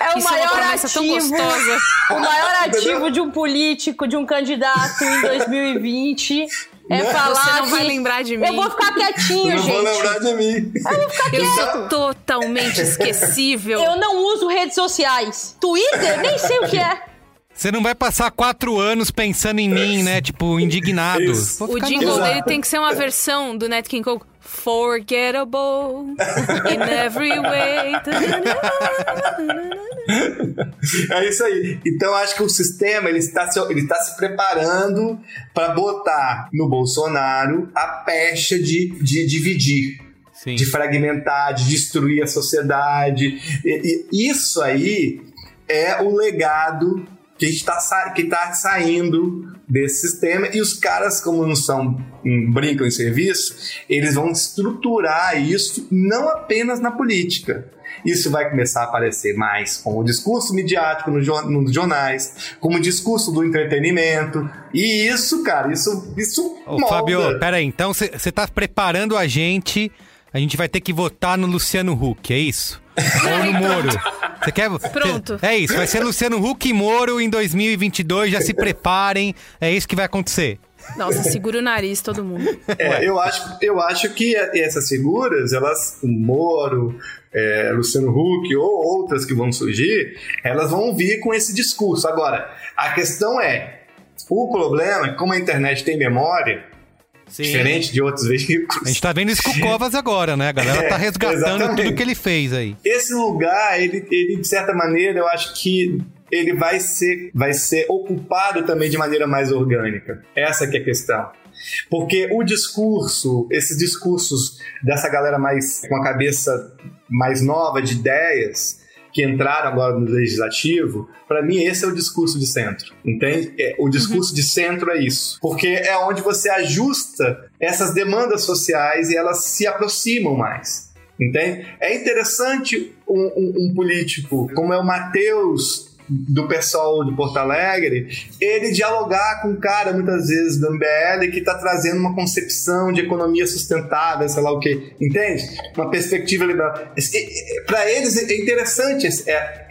É o Isso é maior tão ativo. gostosa. O maior ativo de um político, de um candidato em 2020. É falar Você não que- vai lembrar de mim. Eu vou ficar quietinho, Não gente. vou lembrar de mim. Eu vou ficar Eu quieto. sou totalmente esquecível. Eu não uso redes sociais. Twitter, nem sei o que é. Você não vai passar quatro anos pensando em mim, né? Tipo, indignado. O jingle no- dele tem que ser uma versão do Nat King Cole. Forgettable in every way. É isso aí. Então acho que o sistema ele está se, ele está se preparando para botar no Bolsonaro a pecha de, de dividir. Sim. De fragmentar, de destruir a sociedade. E, e isso aí é o legado que está que tá saindo desse sistema. E os caras, como não são um brincam em serviço, eles vão estruturar isso não apenas na política. Isso vai começar a aparecer mais como discurso midiático no nos jornais, como discurso do entretenimento. E isso, cara, isso, isso Ô, molda. Fábio, peraí. Então você tá preparando a gente. A gente vai ter que votar no Luciano Huck, é isso? Ou no Moro. Você quer. Pronto. é isso, vai ser Luciano Huck e Moro em 2022. Já se preparem. É isso que vai acontecer. Nossa, segura o nariz, todo mundo. É, eu acho, eu acho que essas figuras, elas, o Moro, é, Luciano Huck ou outras que vão surgir, elas vão vir com esse discurso. Agora, a questão é, o problema é que como a internet tem memória, diferente de outros veículos, A gente tá vendo isso com o Covas agora, né? A galera tá É, resgatando exatamente. tudo que ele fez aí. esse lugar, ele, ele, de certa maneira, eu acho que ele vai ser, vai ser ocupado também de maneira mais orgânica. Essa que é a questão. Porque o discurso, esses discursos dessa galera mais com a cabeça mais nova de ideias que entraram agora no legislativo, para mim esse é o discurso de centro, entende? É, o discurso de centro é isso, porque é onde você ajusta essas demandas sociais e elas se aproximam mais. Entende? É interessante um, um- um político como é o Matheus do pessoal de Porto Alegre, ele dialogar com um cara, muitas vezes, do MBL, que está trazendo uma concepção de economia sustentável, sei lá o que, entende? Uma perspectiva liberal. Para eles é interessante é-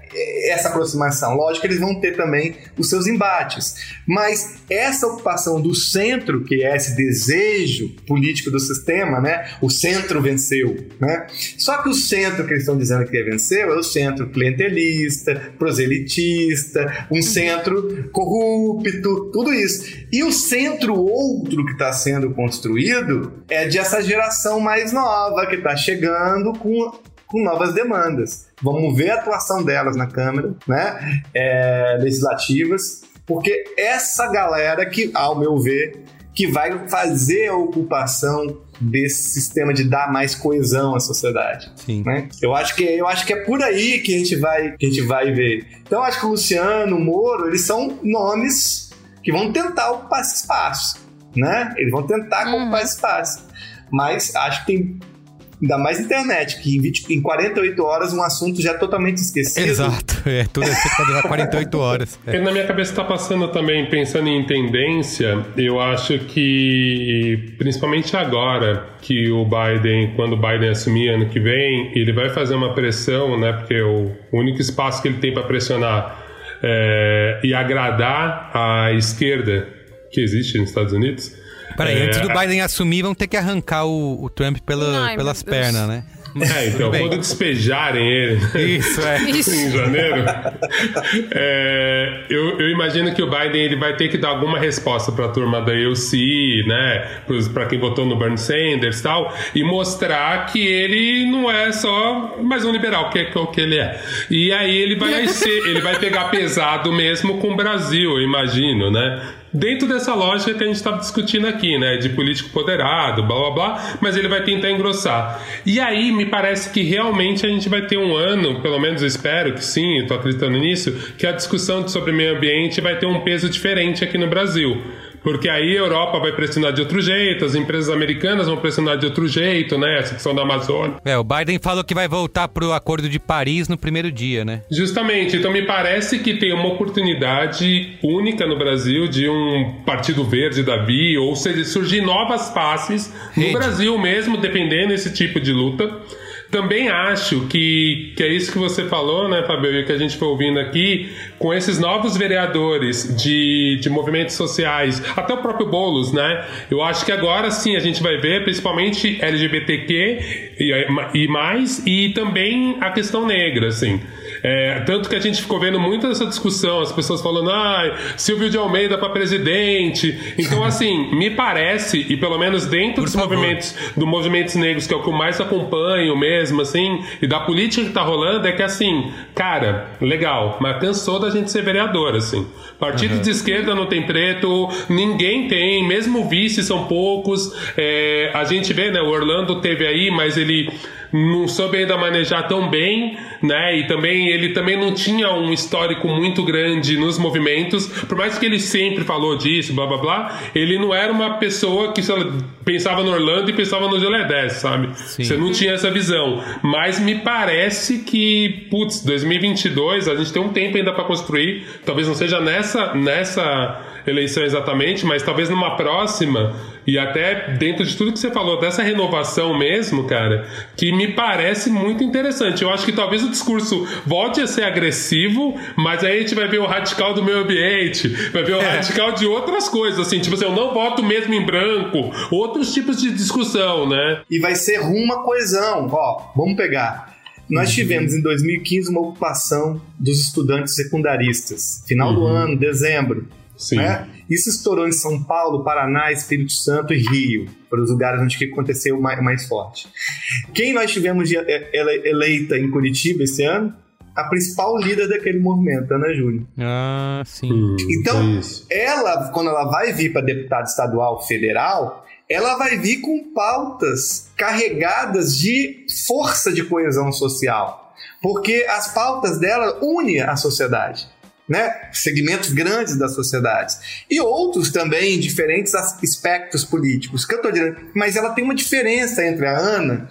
essa aproximação. Lógico que eles vão ter também os seus embates, mas essa ocupação do centro, que é esse desejo político do sistema, né? O centro venceu, né? Só que o centro que eles estão dizendo que venceu é o centro clientelista, proselitista, um centro corrupto, tudo isso. E o centro outro que está sendo construído é de essa geração mais nova que está chegando com com novas demandas. Vamos ver a atuação delas na Câmara, né? É, legislativas, porque essa galera que, ao meu ver, que vai fazer a ocupação desse sistema de dar mais coesão à sociedade. Sim. Né? Eu acho que eu acho que é por aí que a gente vai que a gente vai ver. Então eu acho que o Luciano, o Moro, eles são nomes que vão tentar ocupar esse espaço, né? Eles vão tentar ocupar esse espaço. Mas acho que tem ainda mais internet, que em, 20, em 48 horas um assunto já é totalmente esquecido. Exato. É, tudo assim pra durar 48 horas. É. E Na minha cabeça está passando também, pensando em tendência, eu acho que, principalmente agora, que o Biden, quando o Biden assumir ano que vem, ele vai fazer uma pressão, né? Porque o único espaço que ele tem para pressionar é, e agradar a esquerda que existe nos Estados Unidos. Peraí, é, antes do Biden assumir, vão ter que arrancar o, o Trump pela- Ai, pelas pernas, né? É, então, quando despejarem ele Isso, é. Isso. em janeiro, é, eu, eu imagino que o Biden ele vai ter que dar alguma resposta para a turma da AOC, né, para quem votou no Bernie Sanders e tal, e mostrar que ele não é só mais um liberal, que é o que ele é. E aí ele vai ser, ele vai pegar pesado mesmo com o Brasil, eu imagino, né? Dentro dessa lógica que a gente estava discutindo aqui, né? De político poderado, blá blá blá, mas ele vai tentar engrossar. E aí me parece que realmente a gente vai ter um ano, pelo menos eu espero que sim, estou acreditando nisso, que a discussão sobre meio ambiente vai ter um peso diferente aqui no Brasil. Porque aí a Europa vai pressionar de outro jeito, as empresas americanas vão pressionar de outro jeito, né? Essa questão da Amazônia. É, o Biden falou que vai voltar pro Acordo de Paris no primeiro dia, né? Justamente, então me parece que tem uma oportunidade única no Brasil de um Partido Verde da Bia, ou seja, surgir novas faces no. Brasil mesmo, dependendo desse tipo de luta. Também acho que, que é isso que você falou, né, Fabio, e que a gente foi ouvindo aqui, com esses novos vereadores de, de movimentos sociais, até o próprio Boulos, né? Eu acho que agora sim a gente vai ver, principalmente LGBTQ e, e mais, e também a questão negra, assim. É, tanto que a gente ficou vendo muito essa discussão, as pessoas falando, ah, Silvio de Almeida para presidente. Então, assim, me parece, e pelo menos dentro dos movimentos, do movimentos negros, que é o que eu mais acompanho mesmo, assim, e da política que tá rolando, é que assim, cara, legal, mas cansou da gente ser vereador, assim. Partido Uhum. de esquerda não tem preto, ninguém tem, mesmo vice são poucos. É, a gente vê, né, o Orlando teve aí, mas ele não soube ainda manejar tão bem, né? E também ele também não tinha um histórico muito grande nos movimentos, por mais que ele sempre falou disso, blá blá blá, ele não era uma pessoa que lá, pensava no Orlando e pensava no Gelé 10, sabe? Você não tinha essa visão. Mas me parece que, putz, 2022, a gente tem um tempo ainda para construir, talvez não seja nessa nessa eleição exatamente, mas talvez numa próxima, e até dentro de tudo que você falou, dessa renovação mesmo, cara, que me parece muito interessante. Eu acho que talvez o discurso volte a ser agressivo, mas aí a gente vai ver o radical do meio ambiente, vai ver o radical de outras coisas, assim, tipo assim, eu não voto mesmo em branco, outros tipos de discussão, né? E vai ser rumo à coesão. Ó, vamos pegar. Nós tivemos em 2015 uma ocupação dos estudantes secundaristas. Final do Uhum. ano, dezembro. Sim. Né? Isso estourou em São Paulo, Paraná, Espírito Santo e Rio, para os lugares onde que aconteceu mais, mais forte. Quem nós tivemos de ele- eleita em Curitiba esse ano? A principal líder daquele movimento, Ana Júlia. Ah, sim. Então, ela, quando ela vai vir para deputado estadual federal, ela vai vir com pautas carregadas de força de coesão social. Porque as pautas dela unem a sociedade. Né? Segmentos grandes da sociedade. E outros também em diferentes aspectos políticos. Que eu tô dizendo, mas ela tem uma diferença entre a Ana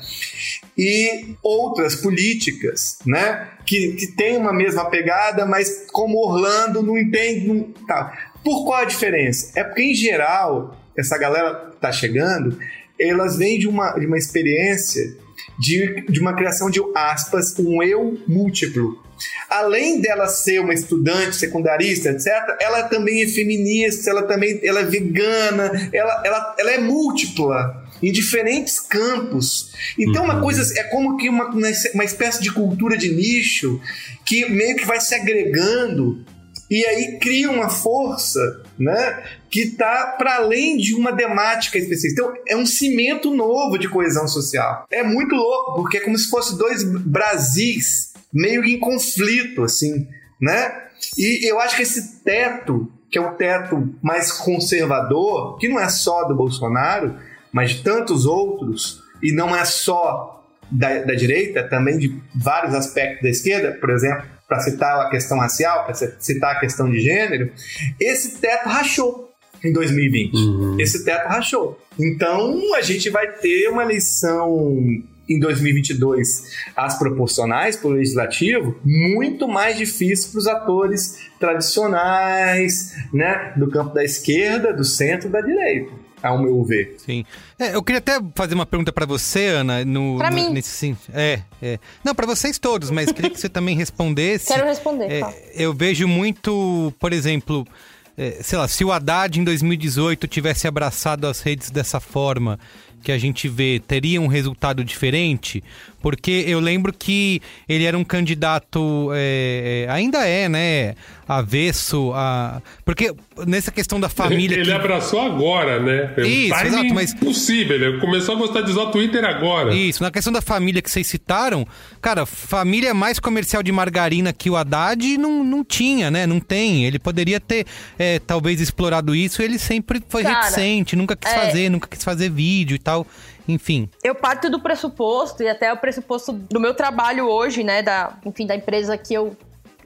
e outras políticas, né? Que, que tem uma mesma pegada, mas como Orlando não entende. Não, tá. Por qual a diferença? É porque, em geral, essa galera que tá chegando, elas vêm de uma, de uma experiência de, de uma criação de aspas, um eu múltiplo. Além dela ser uma estudante secundarista, etc., ela também é feminista, ela também ela é vegana, ela, ela, ela é múltipla em diferentes campos. Então, uma coisa é como que uma, uma espécie de cultura de nicho que meio que vai se agregando e aí cria uma força, né, que está para além de uma temática específica. Então, é um cimento novo de coesão social. É muito louco, porque é como se fosse dois Brasis meio em conflito, assim, né? E eu acho que esse teto, que é o teto mais conservador, que não é só do Bolsonaro, mas de tantos outros, e não é só da, da direita, também de vários aspectos da esquerda, por exemplo, para citar a questão racial, para citar a questão de gênero, esse teto rachou em 2020. Esse teto rachou. Então a gente vai ter uma eleição em 2022 as proporcionais para o legislativo muito mais difícil para os atores tradicionais, né, do campo da esquerda, do centro, da direita, ao meu ver. Sim. É, eu queria até fazer uma pergunta para você, Ana, no, Pra no- mim. nesse sim. É, é. Não, para vocês todos, mas queria que você também respondesse. Quero responder, É, tá. eu vejo muito, por exemplo, é, sei lá, se o Haddad em 2018 tivesse abraçado as redes dessa forma que a gente vê, teria um resultado diferente? Porque eu lembro que ele era um candidato, é, é, ainda é, né, avesso a... Porque nessa questão da família... Ele que- abraçou agora, né? É um Isso, exato, mas- Impossível, ele começou a gostar de usar o Twitter agora. Isso, na questão da família que vocês citaram, cara, família mais comercial de margarina que o Haddad não, não tinha, né? Não tem. Ele poderia ter, é, talvez, explorado isso. Ele sempre foi Cara, reticente, nunca quis é- fazer, nunca quis fazer vídeo e tal. Enfim. Eu parto do pressuposto, e até o pressuposto do meu trabalho hoje, né? Da, enfim, da empresa que eu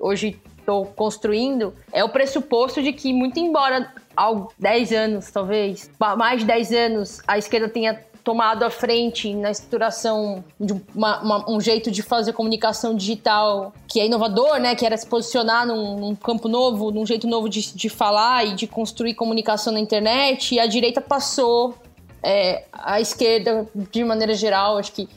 hoje estou construindo, é o pressuposto de que, muito embora há 10 anos, talvez, ma- mais de 10 anos, a esquerda tenha tomado a frente na estruturação de uma- uma- um jeito de fazer comunicação digital que é inovador, né? Que era se posicionar num, num campo novo, num jeito novo de, de falar e de construir comunicação na internet. E a direita passou é, a esquerda, de maneira geral, acho que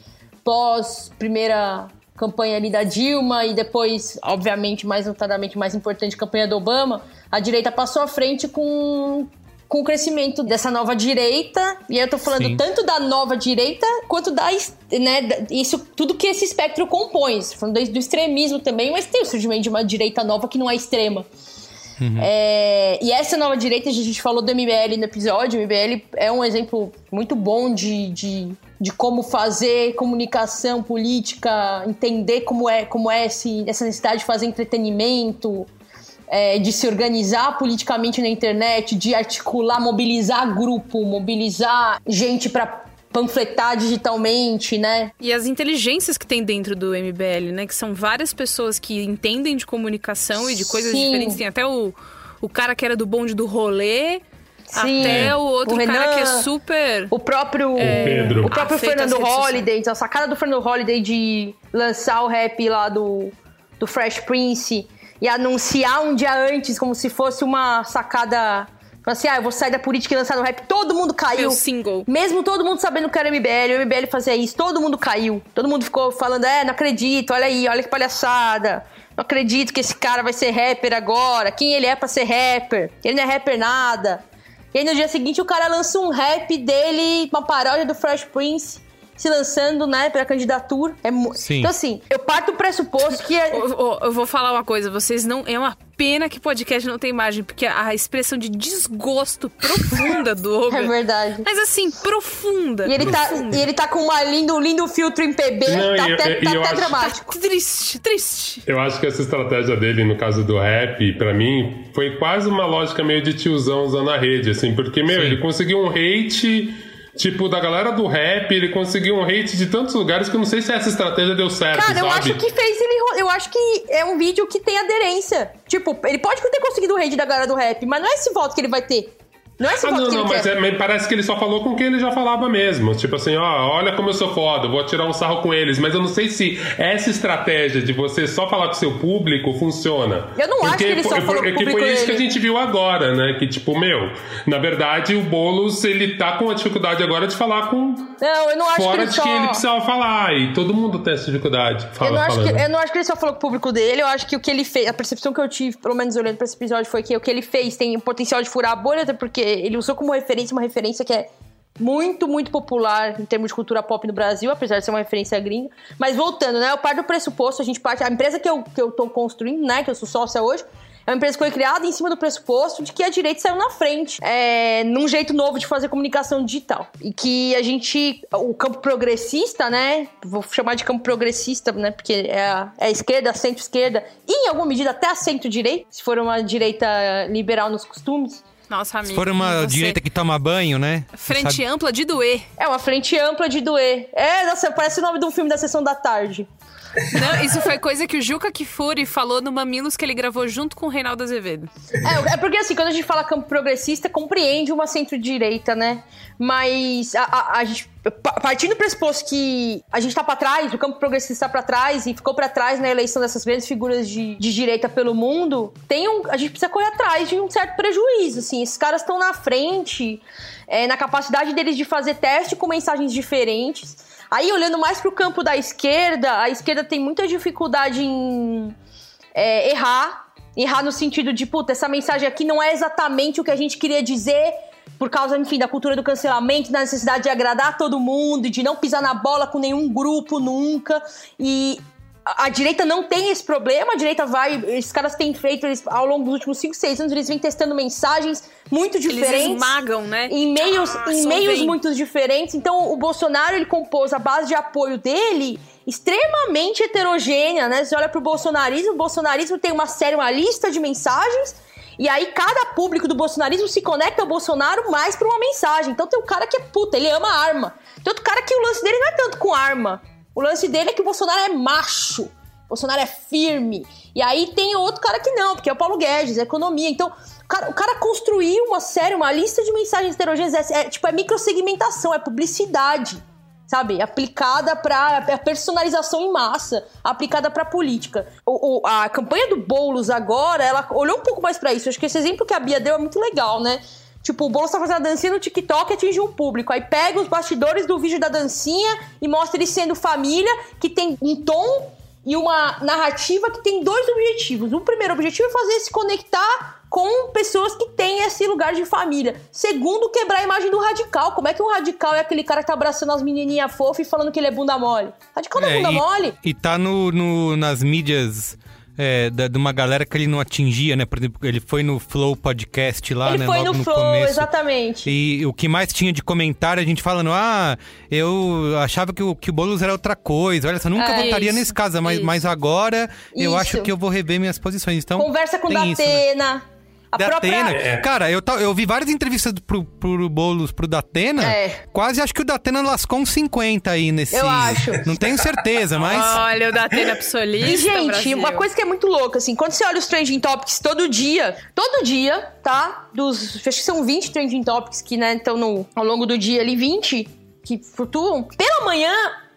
pós primeira campanha ali da Dilma e depois, obviamente, mais notadamente, mais importante, campanha do Obama, a direita passou à frente com com o crescimento dessa nova direita, e eu tô falando Sim. tanto da nova direita quanto da, né, isso tudo que esse espectro compõe, falando do, do extremismo também, mas tem o surgimento de uma direita nova que não é extrema. É, e essa nova direita, a gente falou do MBL no episódio, o MBL é um exemplo muito bom de, de, de como fazer comunicação política, entender como é, como é esse, essa necessidade de fazer entretenimento, é, de se organizar politicamente na internet, de articular, mobilizar grupo, mobilizar gente para panfletar digitalmente, né? E as inteligências que tem dentro do MBL, né? Que são várias pessoas que entendem de comunicação e de coisas Sim. diferentes. Tem até o, o cara que era do bonde do rolê. Sim. Até o outro O cara Renan, que é super. O próprio, É, Pedro. o próprio Fernando. Holliday, então, a sacada do Fernando Holliday de lançar o rap lá do, do Fresh Prince e anunciar um dia antes, como se fosse uma sacada. Assim, ah, eu vou sair da política e lançar no rap. Todo mundo caiu. Meu single. Mesmo todo mundo sabendo que era MBL, o MBL fazia isso, todo mundo caiu. Todo mundo ficou falando, é, não acredito, olha aí, olha que palhaçada. Não acredito que esse cara vai ser rapper agora. Quem ele é pra ser rapper? Ele não é rapper nada. E aí no dia seguinte o cara lança um rap dele, uma paródia do Fresh Prince, se lançando, né, pra candidatura. É mu- Sim. Então assim, eu parto do pressuposto que... é- ô, Eu vou falar uma coisa, vocês não. É uma pena que podcast não tem imagem, porque a expressão de desgosto profunda do Olga. É verdade. Mas assim, profunda. E ele, tá, profunda. e ele tá com uma lindo, um lindo filtro em PB, Não, tá e- até, e- tá eu até acho- dramático. Triste, triste. Eu acho que essa estratégia dele, no caso do rap, pra mim, foi quase uma lógica meio de tiozão usando a rede, assim, porque, meu, ele conseguiu um hate, tipo, da galera do rap, ele conseguiu um hate de tantos lugares que eu não sei se essa estratégia deu certo, Cara, eu sabe? acho que fez ele. Eu acho que é um vídeo que tem aderência. Tipo, ele pode ter conseguido o rede da galera do rap, mas não é esse voto que ele vai ter. Não é esse Ah, não, que não, mas, é- parece que ele só falou com quem ele já falava mesmo. Tipo assim, ó, olha como eu sou foda, vou tirar um sarro com eles. Mas eu não sei se essa estratégia de você só falar com seu público funciona. Eu não acho que ele só foi- falou com o porque público foi isso que a gente viu agora, né? Que tipo, meu, na verdade o Boulos, ele tá com a dificuldade agora de falar com... Não, eu não acho que Fora ele de só. quem ele precisava falar. E todo mundo tem essa dificuldade. Fala, eu, não acho que, eu não acho que ele só falou com o público dele, eu acho que o que ele fez, a percepção que eu tive, pelo menos olhando pra esse episódio, foi que o que ele fez tem o potencial de furar a bolha, até porque ele usou como referência uma referência que é muito, muito popular em termos de cultura pop no Brasil, apesar de ser uma referência gringa. Mas voltando, né? Eu parto do pressuposto, a gente parte. A empresa que eu, que eu tô construindo, né? Que eu sou sócia hoje. É uma empresa que foi criada em cima do pressuposto de que a direita saiu na frente, é, num jeito novo de fazer comunicação digital. E que a gente, o campo progressista, né? Vou chamar de campo progressista, né? Porque é a, é a esquerda, centro-esquerda, e em alguma medida até a centro-direita, se for uma direita liberal nos costumes. Nossa, amigo. Se for uma você- direita que toma banho, né? Frente Sabe- ampla de doer. É uma frente ampla de doer. É, nossa, parece o nome de um filme da sessão da tarde. Não, isso foi coisa que o Juca Kifuri falou no Mamilos que ele gravou junto com o Reinaldo Azevedo. É, é porque assim, quando a gente fala campo progressista, compreende uma centro-direita, né? Mas a, a- a gente, pa- partindo do pressuposto que a gente tá pra trás, o campo progressista tá pra trás e ficou pra trás na eleição dessas grandes figuras de, de direita pelo mundo, tem um, a gente precisa correr atrás de um certo prejuízo, assim. Esses caras estão na frente, é, na capacidade deles de fazer teste com mensagens diferentes. Aí, olhando mais pro campo da esquerda, a esquerda tem muita dificuldade em é, errar. Errar no sentido de, puta, essa mensagem aqui não é exatamente o que a gente queria dizer por causa, enfim, da cultura do cancelamento, da necessidade de agradar todo mundo, de não pisar na bola com nenhum grupo nunca. E a, direita não tem esse problema, a direita vai. Esses caras têm feito, eles, ao longo dos últimos 5, 6 anos, eles vêm testando mensagens muito diferentes. Eles esmagam, né? Em meios, Ah, em meios muito diferentes. Então, o Bolsonaro, ele compôs a base de apoio dele extremamente heterogênea, né? Você olha pro bolsonarismo, o bolsonarismo tem uma série, uma lista de mensagens, e aí cada público do bolsonarismo se conecta ao Bolsonaro mais pra uma mensagem. Então tem um cara que é puta, ele ama arma. Tem outro cara que o lance dele não é tanto com arma. O lance dele é que o Bolsonaro é macho. Bolsonaro é firme. E aí tem outro cara que não, porque é o Paulo Guedes, é economia. Então, o cara, o cara construiu uma série, uma lista de mensagens heterogêneas. É, é, tipo, é microsegmentação, é publicidade. Sabe? Aplicada pra a personalização em massa, aplicada pra política. O, o- a campanha do Boulos agora, ela olhou um pouco mais pra isso. Acho que esse exemplo que a Bia deu é muito legal, né? Tipo, o Boulos tá fazendo a dancinha no TikTok e atinge um público. Aí pega os bastidores do vídeo da dancinha e mostra ele sendo família, que tem um tom e uma narrativa que tem dois objetivos. O primeiro objetivo é fazer se conectar com pessoas que têm esse lugar de família. Segundo, quebrar a imagem do radical. Como é que um radical é aquele cara que tá abraçando as menininhas fofas e falando que ele é bunda mole? Radical não é, É, bunda e, mole? E tá no, no- nas mídias é, da- de uma galera que ele não atingia, né? Por exemplo, ele foi no Flow Podcast lá, ele né? foi logo no no Flow, começo. exatamente. E o que mais tinha de comentário, a gente falando, ah, eu achava que o, que o Boulos era outra coisa. Olha, só nunca É, votaria isso, nesse caso, mas, isso. mas agora eu Isso. acho que eu vou rever minhas posições. Então, Conversa com tem isso, né? Datena. A própria... Datena. Cara, eu, eu vi várias entrevistas pro, pro Boulos pro Datena. É. Quase acho que o Datena lascou uns 50 aí nesse. Eu acho. Não tenho certeza, mas. Olha, o Datena absolista. E, gente, Brasil. uma coisa que é muito louca, assim, quando você olha os trending topics todo dia, todo dia, tá? Dos. Acho que são 20 trending topics que, né, estão no, ao longo do dia ali, 20 que flutuam. Pela manhã,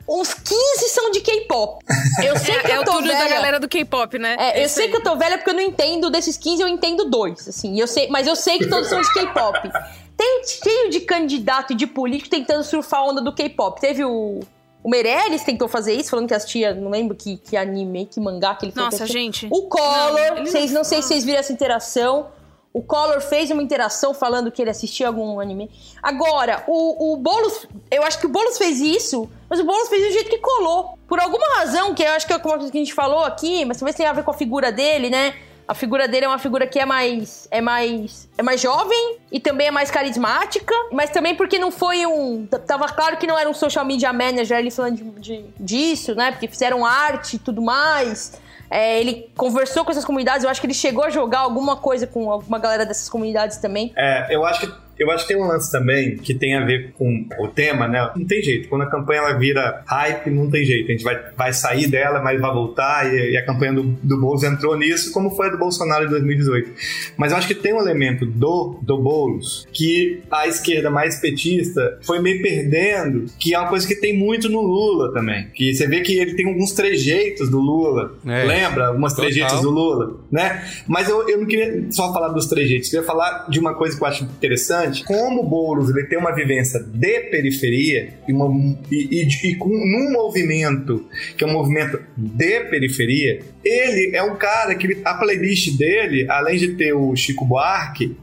uns 15 são de K-pop. Eu sei É- que é eu o tô turno da velha. galera do K-pop, né? É, É eu sei aí. que eu tô velha porque eu não entendo desses 15, eu entendo dois, assim. Eu sei, mas eu sei que todos são de K-pop. Tem cheio de candidato e de político tentando surfar a onda do K-pop. Teve o. O Meirelles tentou fazer isso, falando que assistia, não lembro que, que anime, que mangá que ele Nossa, gente. O Collor, Não, vocês não- não sei se vocês viram essa interação. O Collor fez uma interação falando que ele assistia algum anime. Agora, o, o Boulos, eu acho que o Boulos fez isso, mas o Boulos fez do jeito que colou. Por alguma razão, que eu acho que é coisa que a gente falou aqui, mas talvez tenha a ver com a figura dele, né? A figura dele é uma figura que é mais, é mais, é mais jovem e também é mais carismática, mas também porque não foi um, tava claro que não era um social media manager ele falando de, de- disso, né? Porque fizeram arte e tudo mais. É, ele conversou com essas comunidades, eu acho que ele chegou a jogar alguma coisa com alguma galera dessas comunidades também. É, eu acho que eu acho que tem um lance também que tem a ver com o tema, né? Não tem jeito. Quando a campanha ela vira hype, não tem jeito. A gente vai, vai sair dela, mas vai voltar. E, e a campanha do, do Boulos entrou nisso, como foi a do Bolsonaro em 2018. Mas eu acho que tem um elemento do, do Boulos que a esquerda mais petista foi meio perdendo, que é uma coisa que tem muito no Lula também. Que você vê que ele tem alguns trejeitos do Lula. É, Lembra? Algumas total. trejeitos do Lula, né? Mas eu, eu não queria só falar dos trejeitos, eu queria falar de uma coisa que eu acho interessante. Como o Boulos ele tem uma vivência de periferia e, uma, e, e- e com, num movimento que é um movimento de periferia, ele é um cara que a playlist dele, além de ter o Chico Buarque,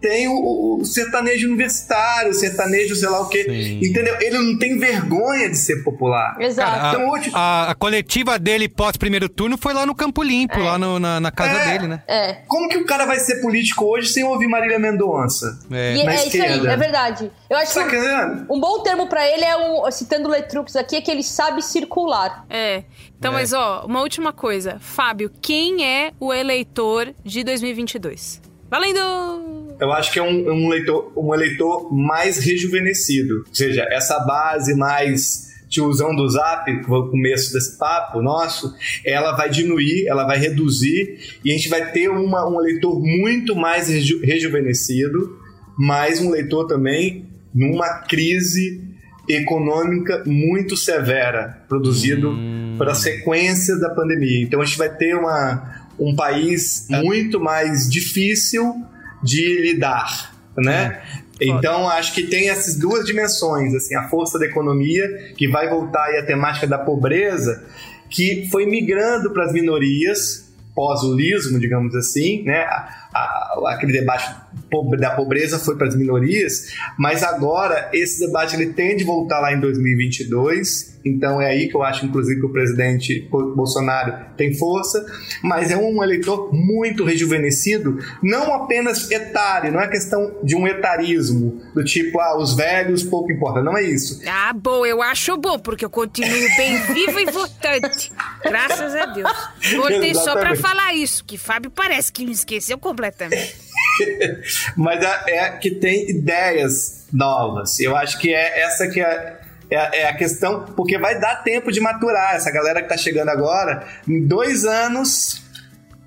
tem o, o sertanejo universitário, o sertanejo sei lá o quê. Entendeu? Ele não tem vergonha de ser popular. Exato. Cara, Então, hoje, a, a- a coletiva dele pós primeiro turno foi lá no Campo Limpo, lá no- na, na casa É. dele, né? É. Como que o cara vai ser político hoje sem ouvir Marília Mendonça? É. E Na é isso aí, esquerda. é verdade. Eu acho que Sacana. um bom termo pra ele é um, citando o Letrux aqui, é que ele sabe circular. É. Então, É. mas ó, uma última coisa. Fábio, quem é o eleitor de 2022? Valendo! Eu acho que é um, um leitor, um eleitor mais rejuvenescido. Ou seja, essa base mais tiozão do zap, que foi o começo desse papo nosso, ela vai diminuir, ela vai reduzir, e a gente vai ter uma, um eleitor muito mais reju- rejuvenescido, mas um leitor também numa crise econômica muito severa, produzido pela sequência da pandemia. Então a gente vai ter uma, um país muito mais difícil de lidar, né? Então acho que tem essas duas dimensões, assim, a força da economia que vai voltar e a temática da pobreza que foi migrando para as minorias pós-lulismo, digamos assim, né? A- a- aquele debate da pobreza foi para as minorias, mas agora esse debate ele tende a voltar lá em 2022. Então é aí que eu acho, inclusive, que o presidente Bo- Bolsonaro tem força, mas é um eleitor muito rejuvenescido, não apenas etário, não é questão de um etarismo, do tipo, ah, os velhos pouco importa, não é isso. Ah, bom, eu acho bom, porque eu continuo bem viva e votante. Graças a Deus. Voltei só pra Exatamente. falar isso, que Fábio parece que me esqueceu completamente. mas é, é que tem ideias novas. Eu acho que é essa que é, é, a- é a questão, porque vai dar tempo de maturar. Essa galera que tá chegando agora, em dois anos.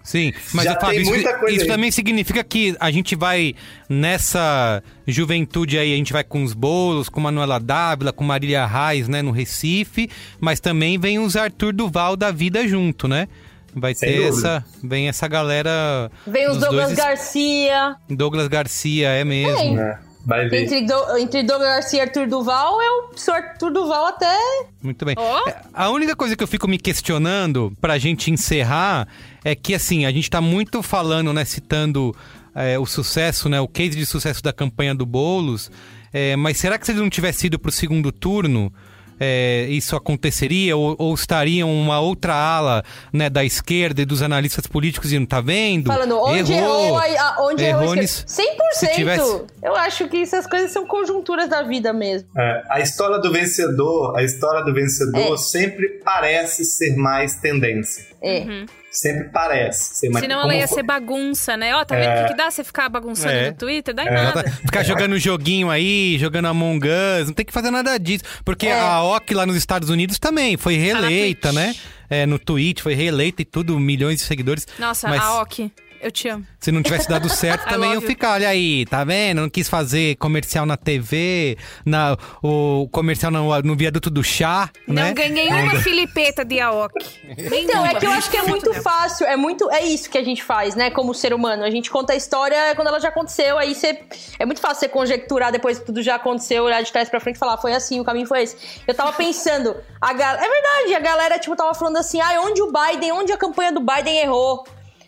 Sim, mas Já Fábio, tem isso, muita coisa isso aí. também significa que a gente vai nessa juventude aí, a gente vai com os bolos, com Manuela Dávila, com Marília Reis, né, no Recife, mas também vem os Arthur Duval da vida junto, né? Vai Sem ter dúvida. essa. Vem essa galera. Vem os Douglas dois- Garcia. Douglas Garcia, é mesmo. Vem. Vai ver. Entre, Do- entre Douglas Garcia e Arthur Duval, eu sou Arthur Duval até. Muito bem. É, A única coisa que eu fico me questionando pra gente encerrar é que, assim, a gente tá muito falando, né, citando é, o sucesso, né, o case de sucesso da campanha do Boulos, é, mas será que se ele não tivesse ido pro segundo turno, é, isso aconteceria? Ou, ou estariam uma outra ala, né, da esquerda e dos analistas políticos e não tá vendo? Falando onde errou, a, a- onde errou. Errou a nisso. esquerda. 100%. Se tivesse- Eu acho que essas coisas são conjunturas da vida mesmo. É, a história do vencedor, a história do vencedor É. sempre parece ser mais tendência. É. Sempre parece ser mais Senão ela ia foi- ser bagunça, né? Ó, tá vendo o É. que, que dá você ficar bagunçando É. no Twitter? Dá em É, nada. Ficar jogando joguinho aí, jogando Among Us, não tem que fazer nada disso. Porque É. a OC lá nos Estados Unidos também foi reeleita, né? É, no Twitch, foi reeleita e tudo, milhões de seguidores. Nossa, Mas a Ok, eu te amo. se não tivesse dado certo, também eu ficar, olha aí, tá vendo? Não quis fazer comercial na TV, na, o comercial no, no viaduto do chá, Não né? ganhei uma filipeta de Aoki. Então, é que eu acho que é muito fácil, é muito, é isso que a gente faz, né, como ser humano. A gente conta a história quando ela já aconteceu, aí você é muito fácil você conjecturar depois que tudo já aconteceu, olhar de trás pra frente e falar, foi assim, o caminho foi esse. Eu tava pensando, a gal... é verdade, a galera tipo tava falando assim, ah, onde o Biden, onde a campanha do Biden errou,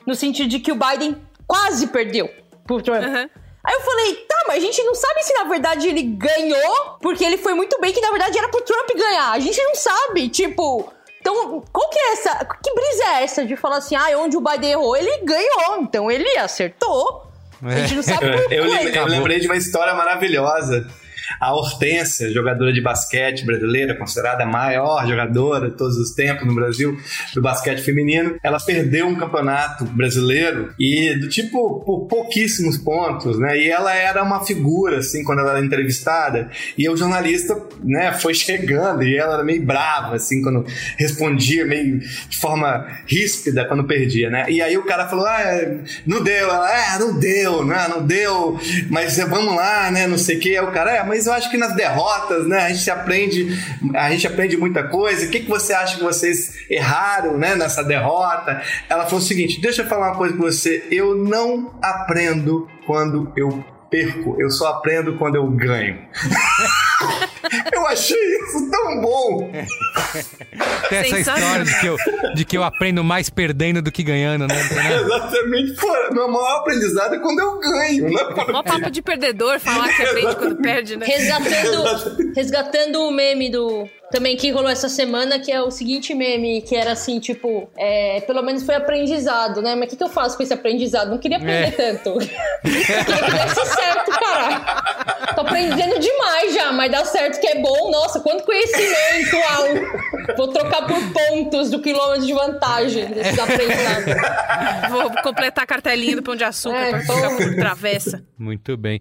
no sentido de que o Biden quase perdeu pro Trump. Aí eu falei, tá, mas a gente não sabe se na verdade ele ganhou, porque ele foi muito bem, que na verdade era pro Trump ganhar. A gente não sabe, tipo. Então, qual que é essa. Que brisa é essa de falar assim, ah, onde o Biden errou? Ele ganhou, então ele acertou. A gente não sabe por eu, lembrei, eu lembrei de uma história maravilhosa. A Hortência, jogadora de basquete brasileira, considerada a maior jogadora de todos os tempos no Brasil do basquete feminino, ela perdeu um campeonato brasileiro e do tipo por pouquíssimos pontos, né? E ela era uma figura assim quando ela era entrevistada e o jornalista, né, foi chegando e ela era meio brava assim quando respondia meio de forma ríspida quando perdia, né? E aí o cara falou: "Ah, não deu". Ela: "É, não deu, né? Não deu, mas é, vamos lá, né? Não sei o quê". Aí o cara: "É, mas eu acho que nas derrotas, né, a gente aprende, a gente aprende muita coisa. O que que você acha que vocês erraram, né, nessa derrota?". Ela falou o seguinte: "Deixa eu falar uma coisa com você. Eu não aprendo quando eu perco, eu só aprendo quando eu ganho". eu achei isso tão bom. Tem essa história de que, eu, de que eu aprendo mais perdendo do que ganhando, né? Exatamente. Pô, meu maior aprendizado é quando eu ganho, né? Mó papo de perdedor, falar que aprende quando perde, né? Resgatando, resgatando o meme do. Também que rolou essa semana, que é o seguinte meme, que era assim, tipo, é, pelo menos foi aprendizado, né? Mas o que, que eu faço com esse aprendizado? Não queria aprender É. tanto. queria que desse certo, caralho. Tô aprendendo demais já, mas dá certo que é bom. Nossa, quanto conhecimento, uau! Vou trocar por pontos do quilômetro de vantagem desses aprendizados. Vou completar a cartelinha do Pão de Açúcar É, pra pão. ficar por travessa. Muito bem.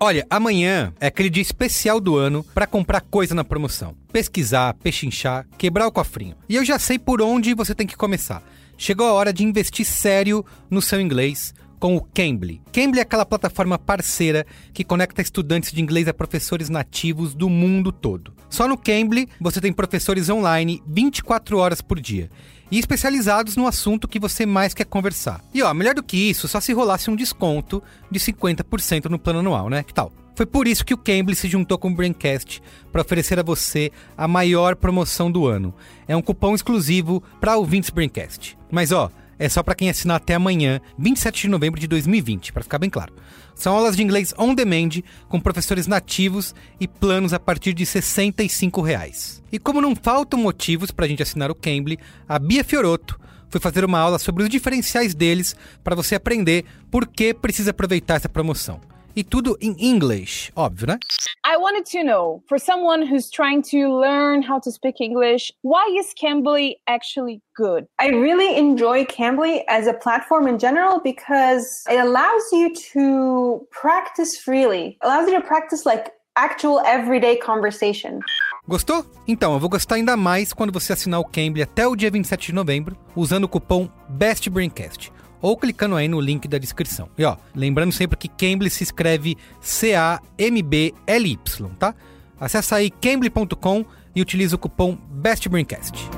Olha, amanhã é aquele dia especial do ano para comprar coisa na promoção. Pesquisar, pechinchar, quebrar o cofrinho. E eu já sei por onde você tem que começar. Chegou a hora de investir sério no seu inglês com o Cambly. Cambly é aquela plataforma parceira que conecta estudantes de inglês a professores nativos do mundo todo. Só no Cambly você tem professores online 24 horas por dia e especializados no assunto que você mais quer conversar. E ó, melhor do que isso, só se rolasse um desconto de 50% no plano anual, né? Que tal? Foi por isso que o Cambly se juntou com o Braincast para oferecer a você a maior promoção do ano. É um cupom exclusivo para ouvintes Braincast. Mas ó, é só para quem assinar até amanhã, 27 de novembro de 2020, para ficar bem claro. São aulas de inglês on demand, com professores nativos e planos a partir de 65 reais. E como não faltam motivos para a gente assinar o Cambly, a Bia Fioroto foi fazer uma aula sobre os diferenciais deles para você aprender por que precisa aproveitar essa promoção. E tudo em inglês, óbvio, né? I wanted to know, for someone who's trying to learn how to speak English, why is Cambly actually good? I really enjoy Cambly as a platform in general because it allows you to practice freely, allows you to practice like actual everyday conversation. Gostou? Então, eu vou gostar ainda mais quando você assinar o Cambly até o dia 27 de novembro, usando o cupom BESTBRAINCAST ou clicando aí no link da descrição. E ó, lembrando sempre que Cambly se escreve C-A-M-B-L-Y, tá? Acesse aí cambly.com e utilize o cupom BESTBRAINCAST.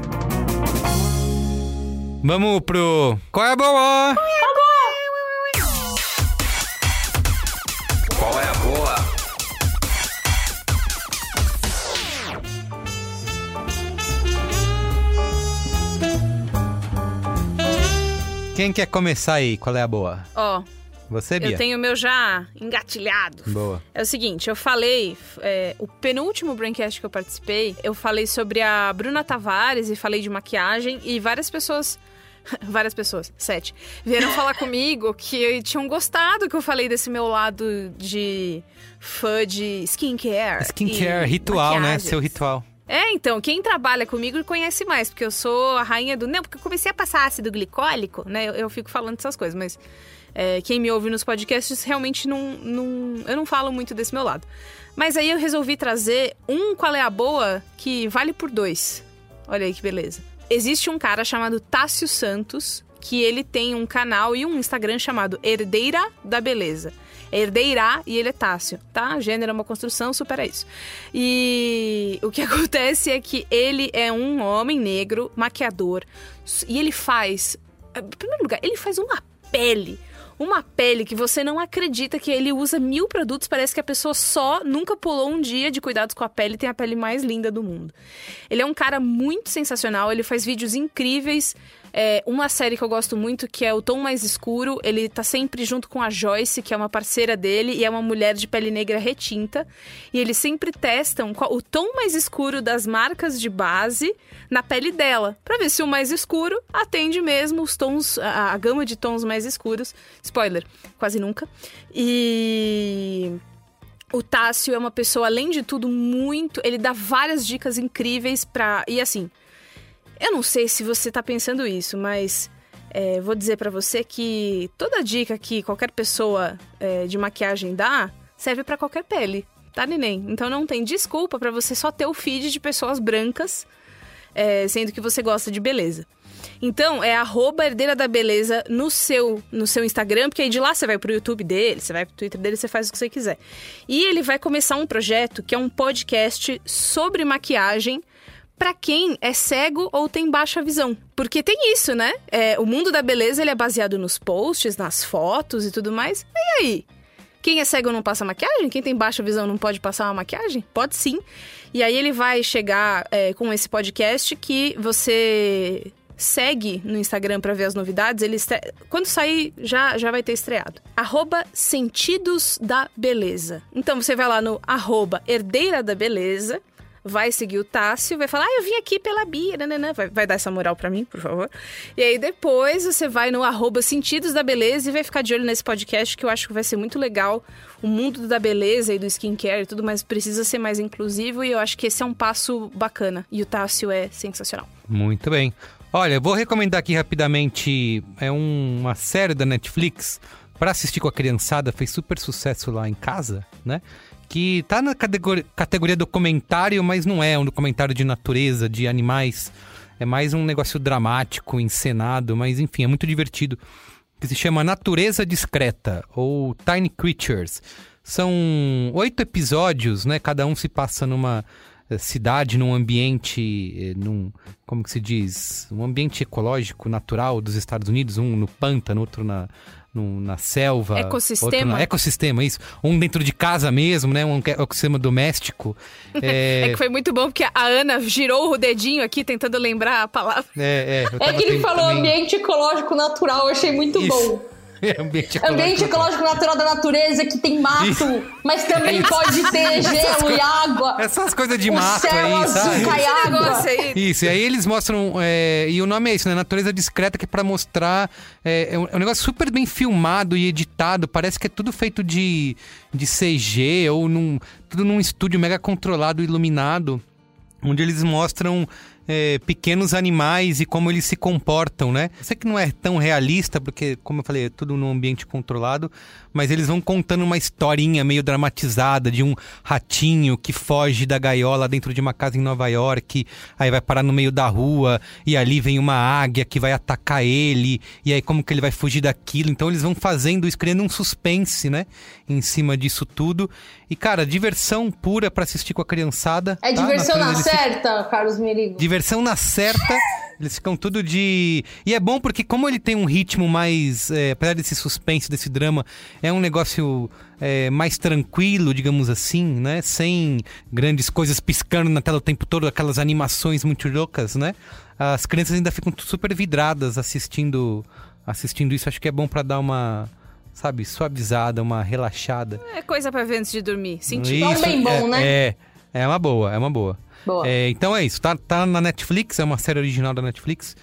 Vamos pro... Qual é a boa? Qual é a boa? Quem quer começar aí? Qual é a boa? Ó, Você, Bia? eu tenho o meu já engatilhado. Boa. É o seguinte, eu falei, é, o penúltimo Braincast que eu participei, eu falei sobre a Bruna Tavares e falei de maquiagem e várias pessoas. Várias pessoas, sete, vieram falar comigo que tinham gostado que eu falei desse meu lado de fã de skincare. Skincare, ritual, né? Seu ritual. É, então, quem trabalha comigo conhece mais, porque eu sou a rainha do. Não, porque eu comecei a passar ácido glicólico, né? Eu, eu fico falando dessas coisas, mas é, quem me ouve nos podcasts realmente não, não. Eu não falo muito desse meu lado. Mas aí eu resolvi trazer um qual é a boa que vale por dois. Olha aí que beleza. Existe um cara chamado Tássio Santos, que ele tem um canal e um Instagram chamado Herdeira da Beleza. É Herdeira e ele é Tássio, tá? Gênero é uma construção, supera isso. E o que acontece é que ele é um homem negro, maquiador, e ele faz. Em primeiro lugar, ele faz uma pele. Uma pele que você não acredita que ele usa mil produtos. Parece que a pessoa só nunca pulou um dia de cuidados com a pele e tem a pele mais linda do mundo. Ele é um cara muito sensacional, ele faz vídeos incríveis. É, uma série que eu gosto muito, que é O Tom Mais Escuro, ele tá sempre junto com a Joyce, que é uma parceira dele, e é uma mulher de pele negra retinta. E eles sempre testam qual- o tom mais escuro das marcas de base na pele dela, pra ver se o mais escuro atende mesmo os tons, a, a gama de tons mais escuros. Spoiler, quase nunca. E. O Tássio é uma pessoa, além de tudo, muito. Ele dá várias dicas incríveis pra. E assim, eu não sei se você tá pensando isso, mas é, vou dizer pra você que toda dica que qualquer pessoa é, de maquiagem dá serve pra qualquer pele, tá, neném? Então não tem desculpa pra você só ter o feed de pessoas brancas, é, sendo que você gosta de beleza. Então, é arroba herdeira da beleza no seu, no seu Instagram, porque aí de lá você vai pro YouTube dele, você vai pro Twitter dele, você faz o que você quiser. E ele vai começar um projeto que é um podcast sobre maquiagem Pra quem é cego ou tem baixa visão. Porque tem isso, né? É, o mundo da beleza ele é baseado nos posts, nas fotos e tudo mais. E aí? Quem é cego não passa maquiagem? Quem tem baixa visão não pode passar uma maquiagem? Pode sim. E aí ele vai chegar é, com esse podcast que você segue no Instagram pra ver as novidades. Ele estre... Quando sair, já, já vai ter estreado. Arroba Sentidos da Beleza. Então você vai lá no arroba Herdeira da Beleza vai seguir o Tássio, vai falar, ah, eu vim aqui pela Bia, nananã. Vai, vai dar essa moral pra mim, por favor. E aí depois você vai no arroba Sentidos da Beleza e vai ficar de olho nesse podcast que eu acho que vai ser muito legal. O mundo da beleza e do skincare e tudo mais precisa ser mais inclusivo e eu acho que esse é um passo bacana. E o Tássio é sensacional. Muito bem. Olha, vou recomendar aqui rapidamente é um- uma série da Netflix para assistir com a criançada, fez super sucesso lá em casa, né? Que tá na categoria, categoria documentário, mas não é um documentário de natureza, de animais. É mais um negócio dramático, encenado, mas enfim, é muito divertido. Que se chama Natureza Discreta, ou Tiny Creatures. São oito episódios, né? Cada um se passa numa eh, cidade, num ambiente, eh, num, como que se diz? Um ambiente ecológico, natural dos Estados Unidos. Um no pântano, outro na, no- na selva. Ecossistema. outro na- ecossistema, isso. Um dentro de casa mesmo, né? Um ecossistema doméstico. É... que foi muito bom porque a Ana girou o dedinho aqui tentando lembrar a palavra. É, é, eu É que ele falou também. ambiente ecológico natural, eu achei muito Isso. bom. É, ambiente Ambiente ecológico. ecológico natural da natureza que tem mato, Isso. mas também Isso. pode ter gelo e água. Essas coisas de o mato céu aí, azul sabe? cai Esse água. aí. Isso, e aí eles mostram. é, e o nome é isso, né? Natureza discreta, que é pra mostrar. É, é um, é um negócio super bem filmado e editado. Parece que é tudo feito de, de CG ou num, tudo num estúdio mega controlado e iluminado. Onde eles mostram é, pequenos animais e como eles se comportam, né? Sei que não é tão realista, porque, como eu falei, é tudo num ambiente controlado, mas eles vão contando uma historinha meio dramatizada de um ratinho que foge da gaiola dentro de uma casa em Nova York, aí vai parar no meio da rua e ali vem uma águia que vai atacar ele, e aí como que ele vai fugir daquilo. Então eles vão fazendo isso, criando um suspense, né? Em cima disso tudo. E, cara, diversão pura para assistir com a criançada. É tá? diversão na, ficam- certa, Carlos Merigo. Diversão na certa. Eles ficam tudo de. E é bom porque, como ele tem um ritmo mais. É, apesar desse suspense, desse drama, é um negócio é, mais tranquilo, digamos assim, né? Sem grandes coisas piscando na tela o tempo todo, aquelas animações muito loucas, né? As crianças ainda ficam super vidradas assistindo, assistindo isso. Acho que é bom pra dar uma. Sabe, suavizada, uma relaxada. É coisa pra ver antes de dormir. Sentir. Isso, bem bom, é, né? É, é uma boa, é uma boa. Boa. É, então é isso, tá, tá na Netflix, é uma série original da Netflix.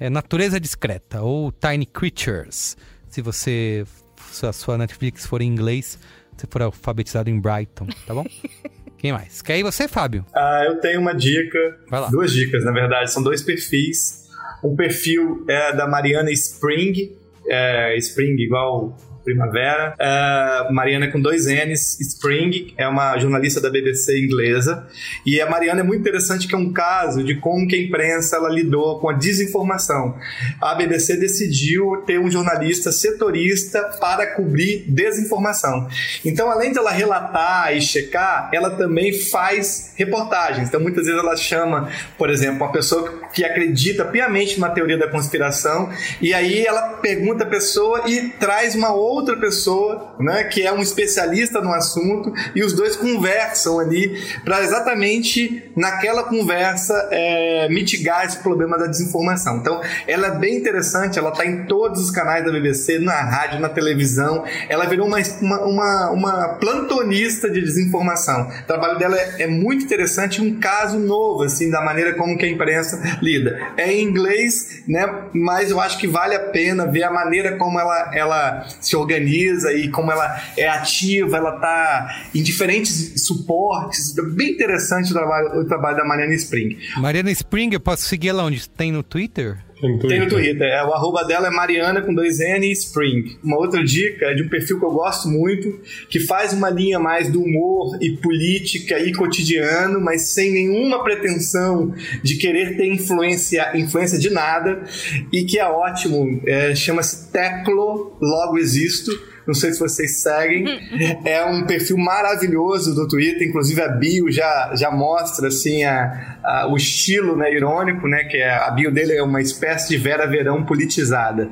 É Natureza Discreta, ou Tiny Creatures. Se você, se a sua Netflix for em inglês, se for alfabetizado em Brighton, tá bom? Quem mais? Quer ir você, Fábio? Ah, eu tenho uma dica, Vai lá. duas dicas, na verdade, são dois perfis. Um perfil é da Mariana Spring, é, Spring igual primavera. É, Mariana com dois N's, Spring, é uma jornalista da BBC inglesa. E a Mariana é muito interessante que é um caso de como que a imprensa ela lidou com a desinformação. A BBC decidiu ter um jornalista setorista para cobrir desinformação. Então, além de ela relatar e checar, ela também faz reportagens. Então, muitas vezes ela chama, por exemplo, uma pessoa que acredita piamente na teoria da conspiração e aí ela pergunta a pessoa e traz uma outra pessoa, né, que é um especialista no assunto e os dois conversam ali para exatamente naquela conversa é, mitigar esse problema da desinformação. Então, ela é bem interessante, ela está em todos os canais da BBC, na rádio, na televisão. Ela virou uma, uma, uma, uma plantonista de desinformação. O trabalho dela é, é muito interessante, um caso novo, assim, da maneira como que a imprensa lida. É em inglês, né, mas eu acho que vale a pena ver a maneira como ela, ela se organiza e como ela é ativa, ela está em diferentes suportes. Bem interessante o trabalho, trabalho da Mariana Spring. Mariana Spring, eu posso seguir ela onde? Tem no Twitter? Tem no Twitter. É, o arroba dela é Mariana com dois N e Spring. Uma outra dica é de um perfil que eu gosto muito, que faz uma linha mais do humor e política e cotidiano, mas sem nenhuma pretensão de querer ter influência, influência de nada, e que é ótimo. É, Chama-se Teclo, logo existo. Não sei se vocês seguem. É um perfil maravilhoso do Twitter, inclusive a bio já, já mostra assim a, a- o estilo né, irônico, né? Que é, a bio dele é uma espécie de Vera Verão politizada.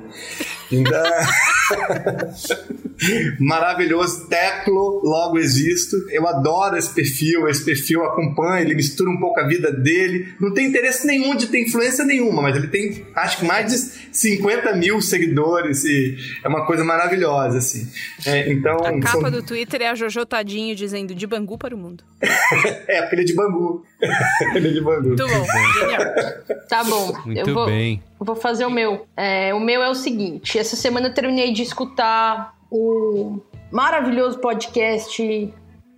Então, maravilhoso, Teclo, logo existo. Eu adoro esse perfil, esse perfil acompanha, ele mistura um pouco a vida dele. Não tem interesse nenhum de ter influência nenhuma, mas ele tem acho que mais de 50 mil seguidores e é uma coisa maravilhosa, assim. É, então, A capa são- do Twitter é a Jojo Tadinho dizendo de Bangu para o mundo. é, porque ele é de Bangu. ele é de Bangu. Muito bom, genial. Tá bom. Muito eu vou, bem. vou fazer o meu. É, o meu é o seguinte: essa semana eu terminei de escutar o maravilhoso podcast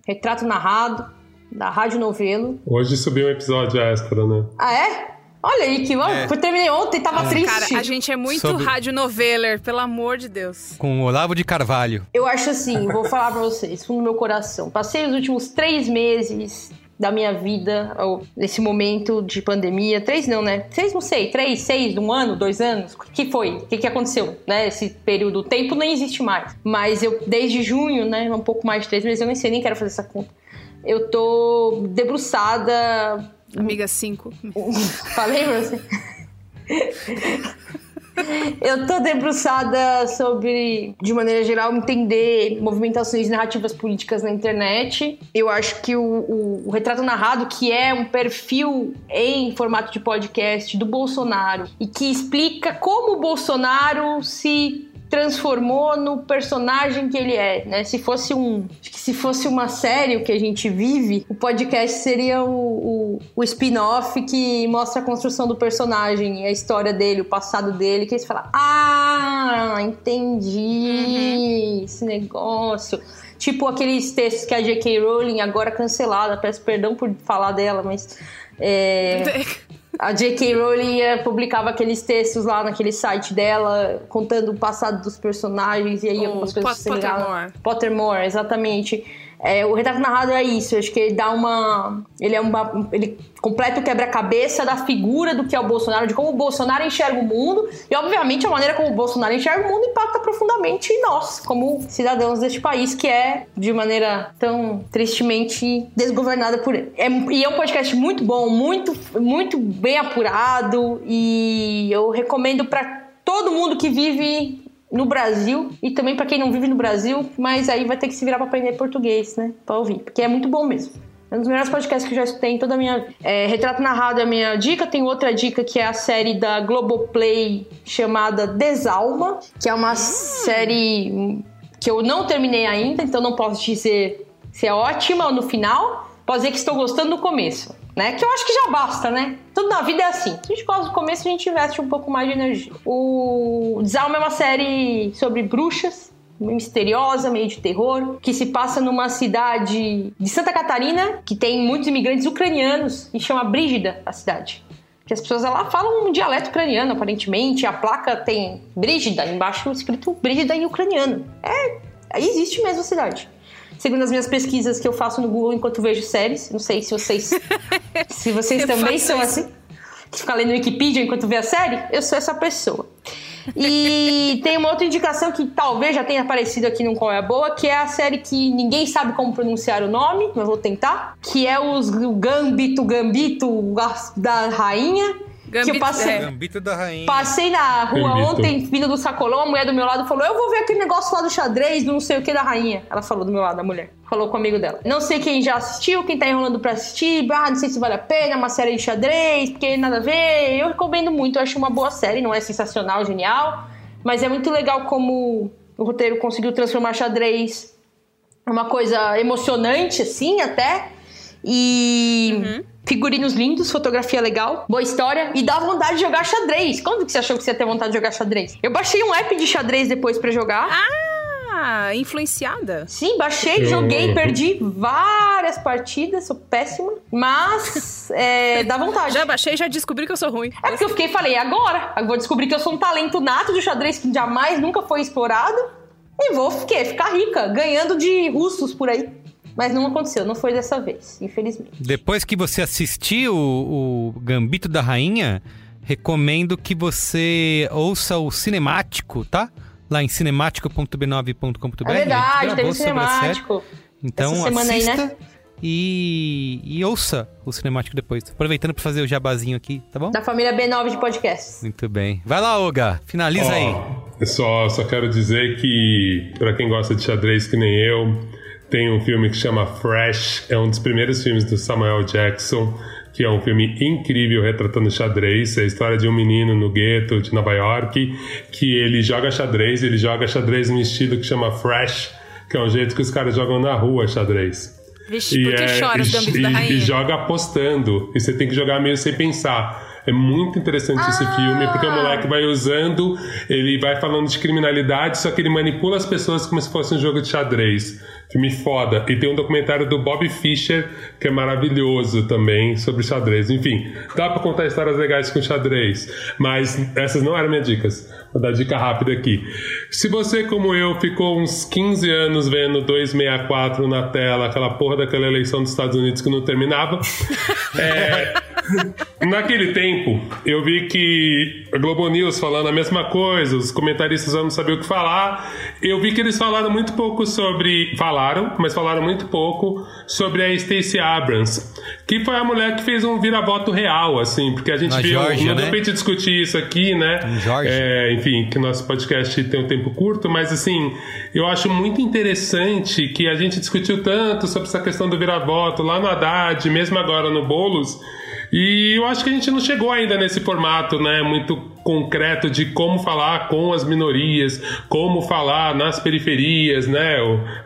Retrato Narrado, da Rádio Novelo. Hoje subiu um episódio extra, né? Ah, é? Olha aí que. É. Eu terminei ontem, tava triste. Cara, a gente é muito Sobre- rádio noveler, pelo amor de Deus. Com o Olavo de Carvalho. Eu acho assim, vou falar pra vocês, fundo do meu coração. Passei os últimos três meses da minha vida, ou nesse momento de pandemia. Três não, né? Três, não sei. Três, seis, um ano, dois anos? O que foi? O que, que aconteceu, né? Esse período. O tempo não existe mais. Mas eu, desde junho, né? Um pouco mais de três meses, eu nem sei, nem quero fazer essa conta. Eu tô debruçada... Amiga 5. Falei pra você? Eu tô debruçada sobre, de maneira geral, entender movimentações narrativas políticas na internet. Eu acho que o, o- o Retrato Narrado, que é um perfil em formato de podcast do Bolsonaro e que explica como o Bolsonaro se transformou no personagem que ele é, né? Se fosse um, se fosse uma série o que a gente vive, o podcast seria o, o, o spin-off que mostra a construção do personagem, a história dele, o passado dele, que aí você fala, ah, entendi esse negócio. Tipo aqueles textos que a J.K. Rowling agora cancelada, peço perdão por falar dela, mas é, A J.K. Rowling eh, publicava aqueles textos lá naquele site dela, contando o passado dos personagens e aí O algumas coisas Pot-. Pottermore. Pottermore, exatamente. É, o retrato narrado é isso, acho que ele dá uma. Ele é uma. Ele completa o quebra-cabeça da figura do que é o Bolsonaro, de como o Bolsonaro enxerga o mundo, e obviamente a maneira como o Bolsonaro enxerga o mundo impacta profundamente nós, como cidadãos deste país, que é de maneira tão tristemente desgovernada por ele. É, e é um podcast muito bom, muito, muito bem apurado, e eu recomendo para todo mundo que vive no Brasil e também pra quem não vive no Brasil, mas aí vai ter que se virar pra aprender português, né? Pra ouvir, porque é muito bom mesmo. É um dos melhores podcasts que eu já escutei em toda a minha. É, Retrato Narrado é a minha dica. Tem outra dica que é a série da Globoplay chamada Desalma, que é uma série que eu não terminei ainda, então não posso dizer se é ótima no final. Posso dizer que estou gostando no começo, né? Que eu acho que já basta, né? Tudo na vida é assim. Se a gente gosta do começo, a gente investe um pouco mais de energia. O Desalma é uma série sobre bruxas, misteriosa, meio de terror, que se passa numa cidade de Santa Catarina, que tem muitos imigrantes ucranianos, e chama Brígida a cidade. Que as pessoas lá falam um dialeto ucraniano, aparentemente. A placa tem Brígida, embaixo escrito Brígida em ucraniano. É, existe mesmo a cidade. Segundo as minhas pesquisas que eu faço no Google enquanto vejo séries, não sei se vocês se vocês também são isso. assim, que fica lendo Wikipedia enquanto vê a série, eu sou essa pessoa. E tem uma outra indicação que talvez já tenha aparecido aqui no Qual é a Boa, que é a série que ninguém sabe como pronunciar o nome, mas vou tentar, que é os o Gambito Gambito da Rainha, que eu Gambito- passei, é. Gambito da rainha. Passei na rua Gambito. ontem, vindo do sacolão, a mulher do meu lado falou: Eu vou ver aquele negócio lá do xadrez, do não sei o que da rainha. Ela falou do meu lado, a mulher. Falou com o amigo dela. Não sei quem já assistiu, quem tá enrolando pra assistir. Ah, não sei se vale a pena, uma série de xadrez, porque nada a ver. Eu recomendo muito, eu acho uma boa série, não é sensacional, genial. Mas é muito legal como o roteiro conseguiu transformar xadrez uma coisa emocionante, assim, até. E figurinos lindos, fotografia legal, boa história. E dá vontade de jogar xadrez. Quando que você achou que você ia ter vontade de jogar xadrez? Eu baixei um app de xadrez depois pra jogar. Ah, influenciada? Sim, baixei, joguei, perdi várias partidas, sou péssima. Mas é, dá vontade. Já baixei e já descobri que eu sou ruim. É porque eu fiquei e falei, agora, eu vou descobrir que eu sou um talento nato de xadrez que jamais nunca foi explorado. E vou quê? ficar rica, ganhando de russos por aí. Mas não aconteceu, não foi dessa vez, infelizmente. Depois que você assistir o, o Gambito da Rainha, recomendo que você ouça o cinemático, tá? Lá em cinemático.b9.com.br. É verdade, teve série. cinemático. Então Essa semana aí, assista né? e, e ouça o cinemático depois. Aproveitando para fazer o jabazinho aqui, tá bom? Da família B9 de podcasts. Muito bem. Vai lá, Olga. Finaliza aí. Eu Só, só quero dizer que, pra quem gosta de xadrez que nem eu, tem um filme que chama Fresh, é um dos primeiros filmes do Samuel Jackson, que é um filme incrível retratando xadrez. É a história de um menino no gueto de Nova York que ele joga xadrez, ele joga xadrez num estilo que chama Fresh, que é um jeito que os caras jogam na rua xadrez. Vixe, por que chora e, e Rainha? joga apostando. E você tem que jogar meio sem pensar. É muito interessante esse filme, porque o moleque vai usando, ele vai falando de criminalidade, só que ele manipula as pessoas como se fosse um jogo de xadrez. Filme foda. E tem um documentário do Bob Fischer, que é maravilhoso também, sobre xadrez. Enfim, dá pra contar histórias legais com xadrez. Mas essas não eram minhas dicas. Vou dar dica rápida aqui. Se você, como eu, ficou uns 15 anos vendo 264 na tela, aquela porra daquela eleição dos Estados Unidos que não terminava, é, Naquele tempo, eu vi que a Globo News falando a mesma coisa, os comentaristas não sabiam o que falar. Eu vi que eles falaram muito pouco sobre. Falaram, mas falaram muito pouco sobre a Stacey Abrams, que foi a mulher que fez um vira-voto real, assim, porque a gente Na viu. Geórgia, não né? pra gente discutir isso aqui, né? É, enfim, que nosso podcast tem um tempo curto, mas assim, eu acho muito interessante que a gente discutiu tanto sobre essa questão do vira-voto lá no Haddad, mesmo agora no Boulos. E eu acho que a gente não chegou ainda nesse formato, né, muito concreto de como falar com as minorias, como falar nas periferias, né?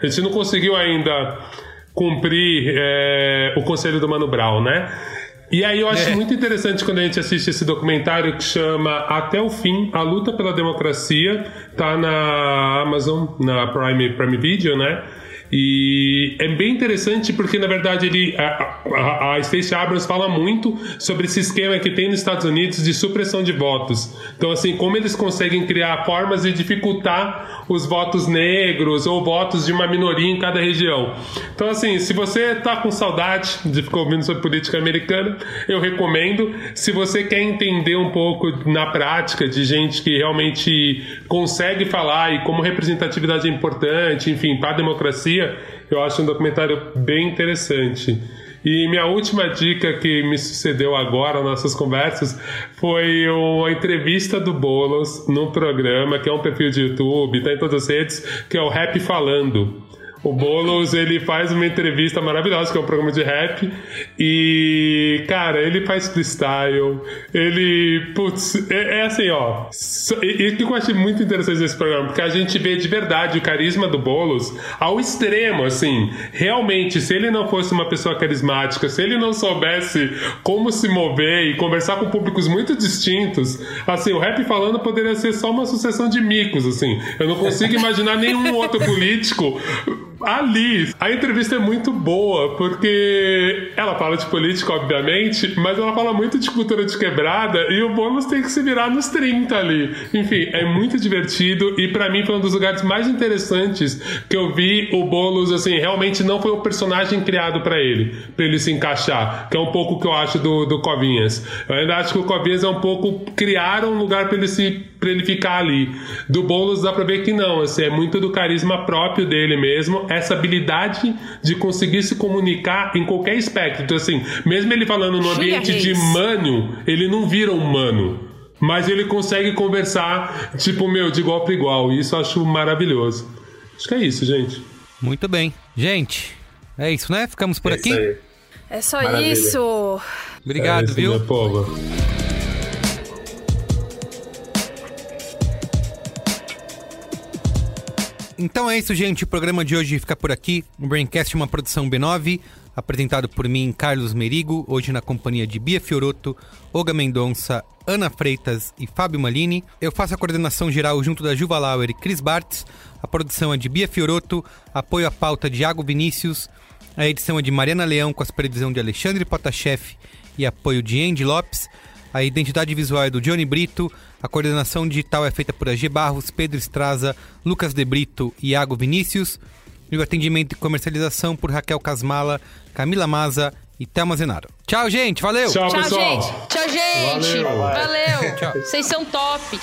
A gente não conseguiu ainda cumprir é, o conselho do Mano Brown, né? E aí eu acho É. muito interessante quando a gente assiste esse documentário que chama Até o Fim, A Luta pela Democracia, tá na Amazon, na Prime, Prime Video, né? E é bem interessante porque, na verdade, ele, a, a, a Stacey Abrams fala muito sobre esse esquema que tem nos Estados Unidos de supressão de votos. Então, assim, como eles conseguem criar formas de dificultar os votos negros ou votos de uma minoria em cada região. Então, assim, se você tá com saudade de ficar ouvindo sobre política americana, eu recomendo. Se você quer entender um pouco na prática de gente que realmente consegue falar e como representatividade é importante, enfim, para a democracia, eu acho um documentário bem interessante. E minha última dica que me sucedeu agora nas nossas conversas foi uma entrevista do Bolos num programa que é um perfil de YouTube, tá em todas as redes, que é o Rap Falando. O Boulos, ele faz uma entrevista maravilhosa, que é um programa de rap. E, cara, ele faz freestyle. Ele, putz, é, é assim, ó. E o que eu achei muito interessante desse programa, porque a gente vê de verdade o carisma do Boulos ao extremo, assim. Realmente, se ele não fosse uma pessoa carismática, se ele não soubesse como se mover e conversar com públicos muito distintos, assim, o rap falando poderia ser só uma sucessão de micos, assim. Eu não consigo imaginar nenhum outro político ali. A entrevista é muito boa, porque ela fala de política, obviamente, mas ela fala muito de cultura de quebrada e o Bônus tem que se virar nos 30 ali. Enfim, é muito divertido e para mim foi um dos lugares mais interessantes que eu vi o Bônus, assim, realmente não foi o personagem criado para ele, para ele se encaixar, que é um pouco o que eu acho do, do Covinhas. Eu ainda acho que o Covinhas é um pouco criar um lugar para ele se para ele ficar ali. Do Boulos dá pra ver que não, assim, é muito do carisma próprio dele mesmo, essa habilidade de conseguir se comunicar em qualquer espectro. Então, assim, mesmo ele falando no ambiente de mano, ele não vira um mano. Mas ele consegue conversar, tipo, meu, de igual para igual. E isso eu acho maravilhoso. Acho que é isso, gente. Muito bem. Gente, é isso, né? Ficamos por É aqui? isso aí. É só Maravilha. isso. Obrigado, É isso, viu? Então é isso, gente. O programa de hoje fica por aqui. O Braincast é uma produção B9, apresentado por mim, Carlos Merigo, hoje na companhia de Bia Fioroto, Olga Mendonça, Ana Freitas e Fábio Malini. Eu faço a coordenação geral junto da Juva Lauer e Cris Bartz. A produção é de Bia Fioroto, apoio à pauta de Iago Vinícius. A edição é de Mariana Leão, com a supervisão de Alexandre Potashev e apoio de Andy Lopes. A identidade visual é do Johnny Brito. A coordenação digital é feita por AG Barros, Pedro Estraza, Lucas De Brito e Iago Vinícius. E o atendimento e comercialização por Raquel Casmala, Camila Maza e Thelma Zenaro. Tchau, gente. Valeu! Tchau, gente. Tchau, gente. Valeu. Valeu. Tchau. Vocês são top.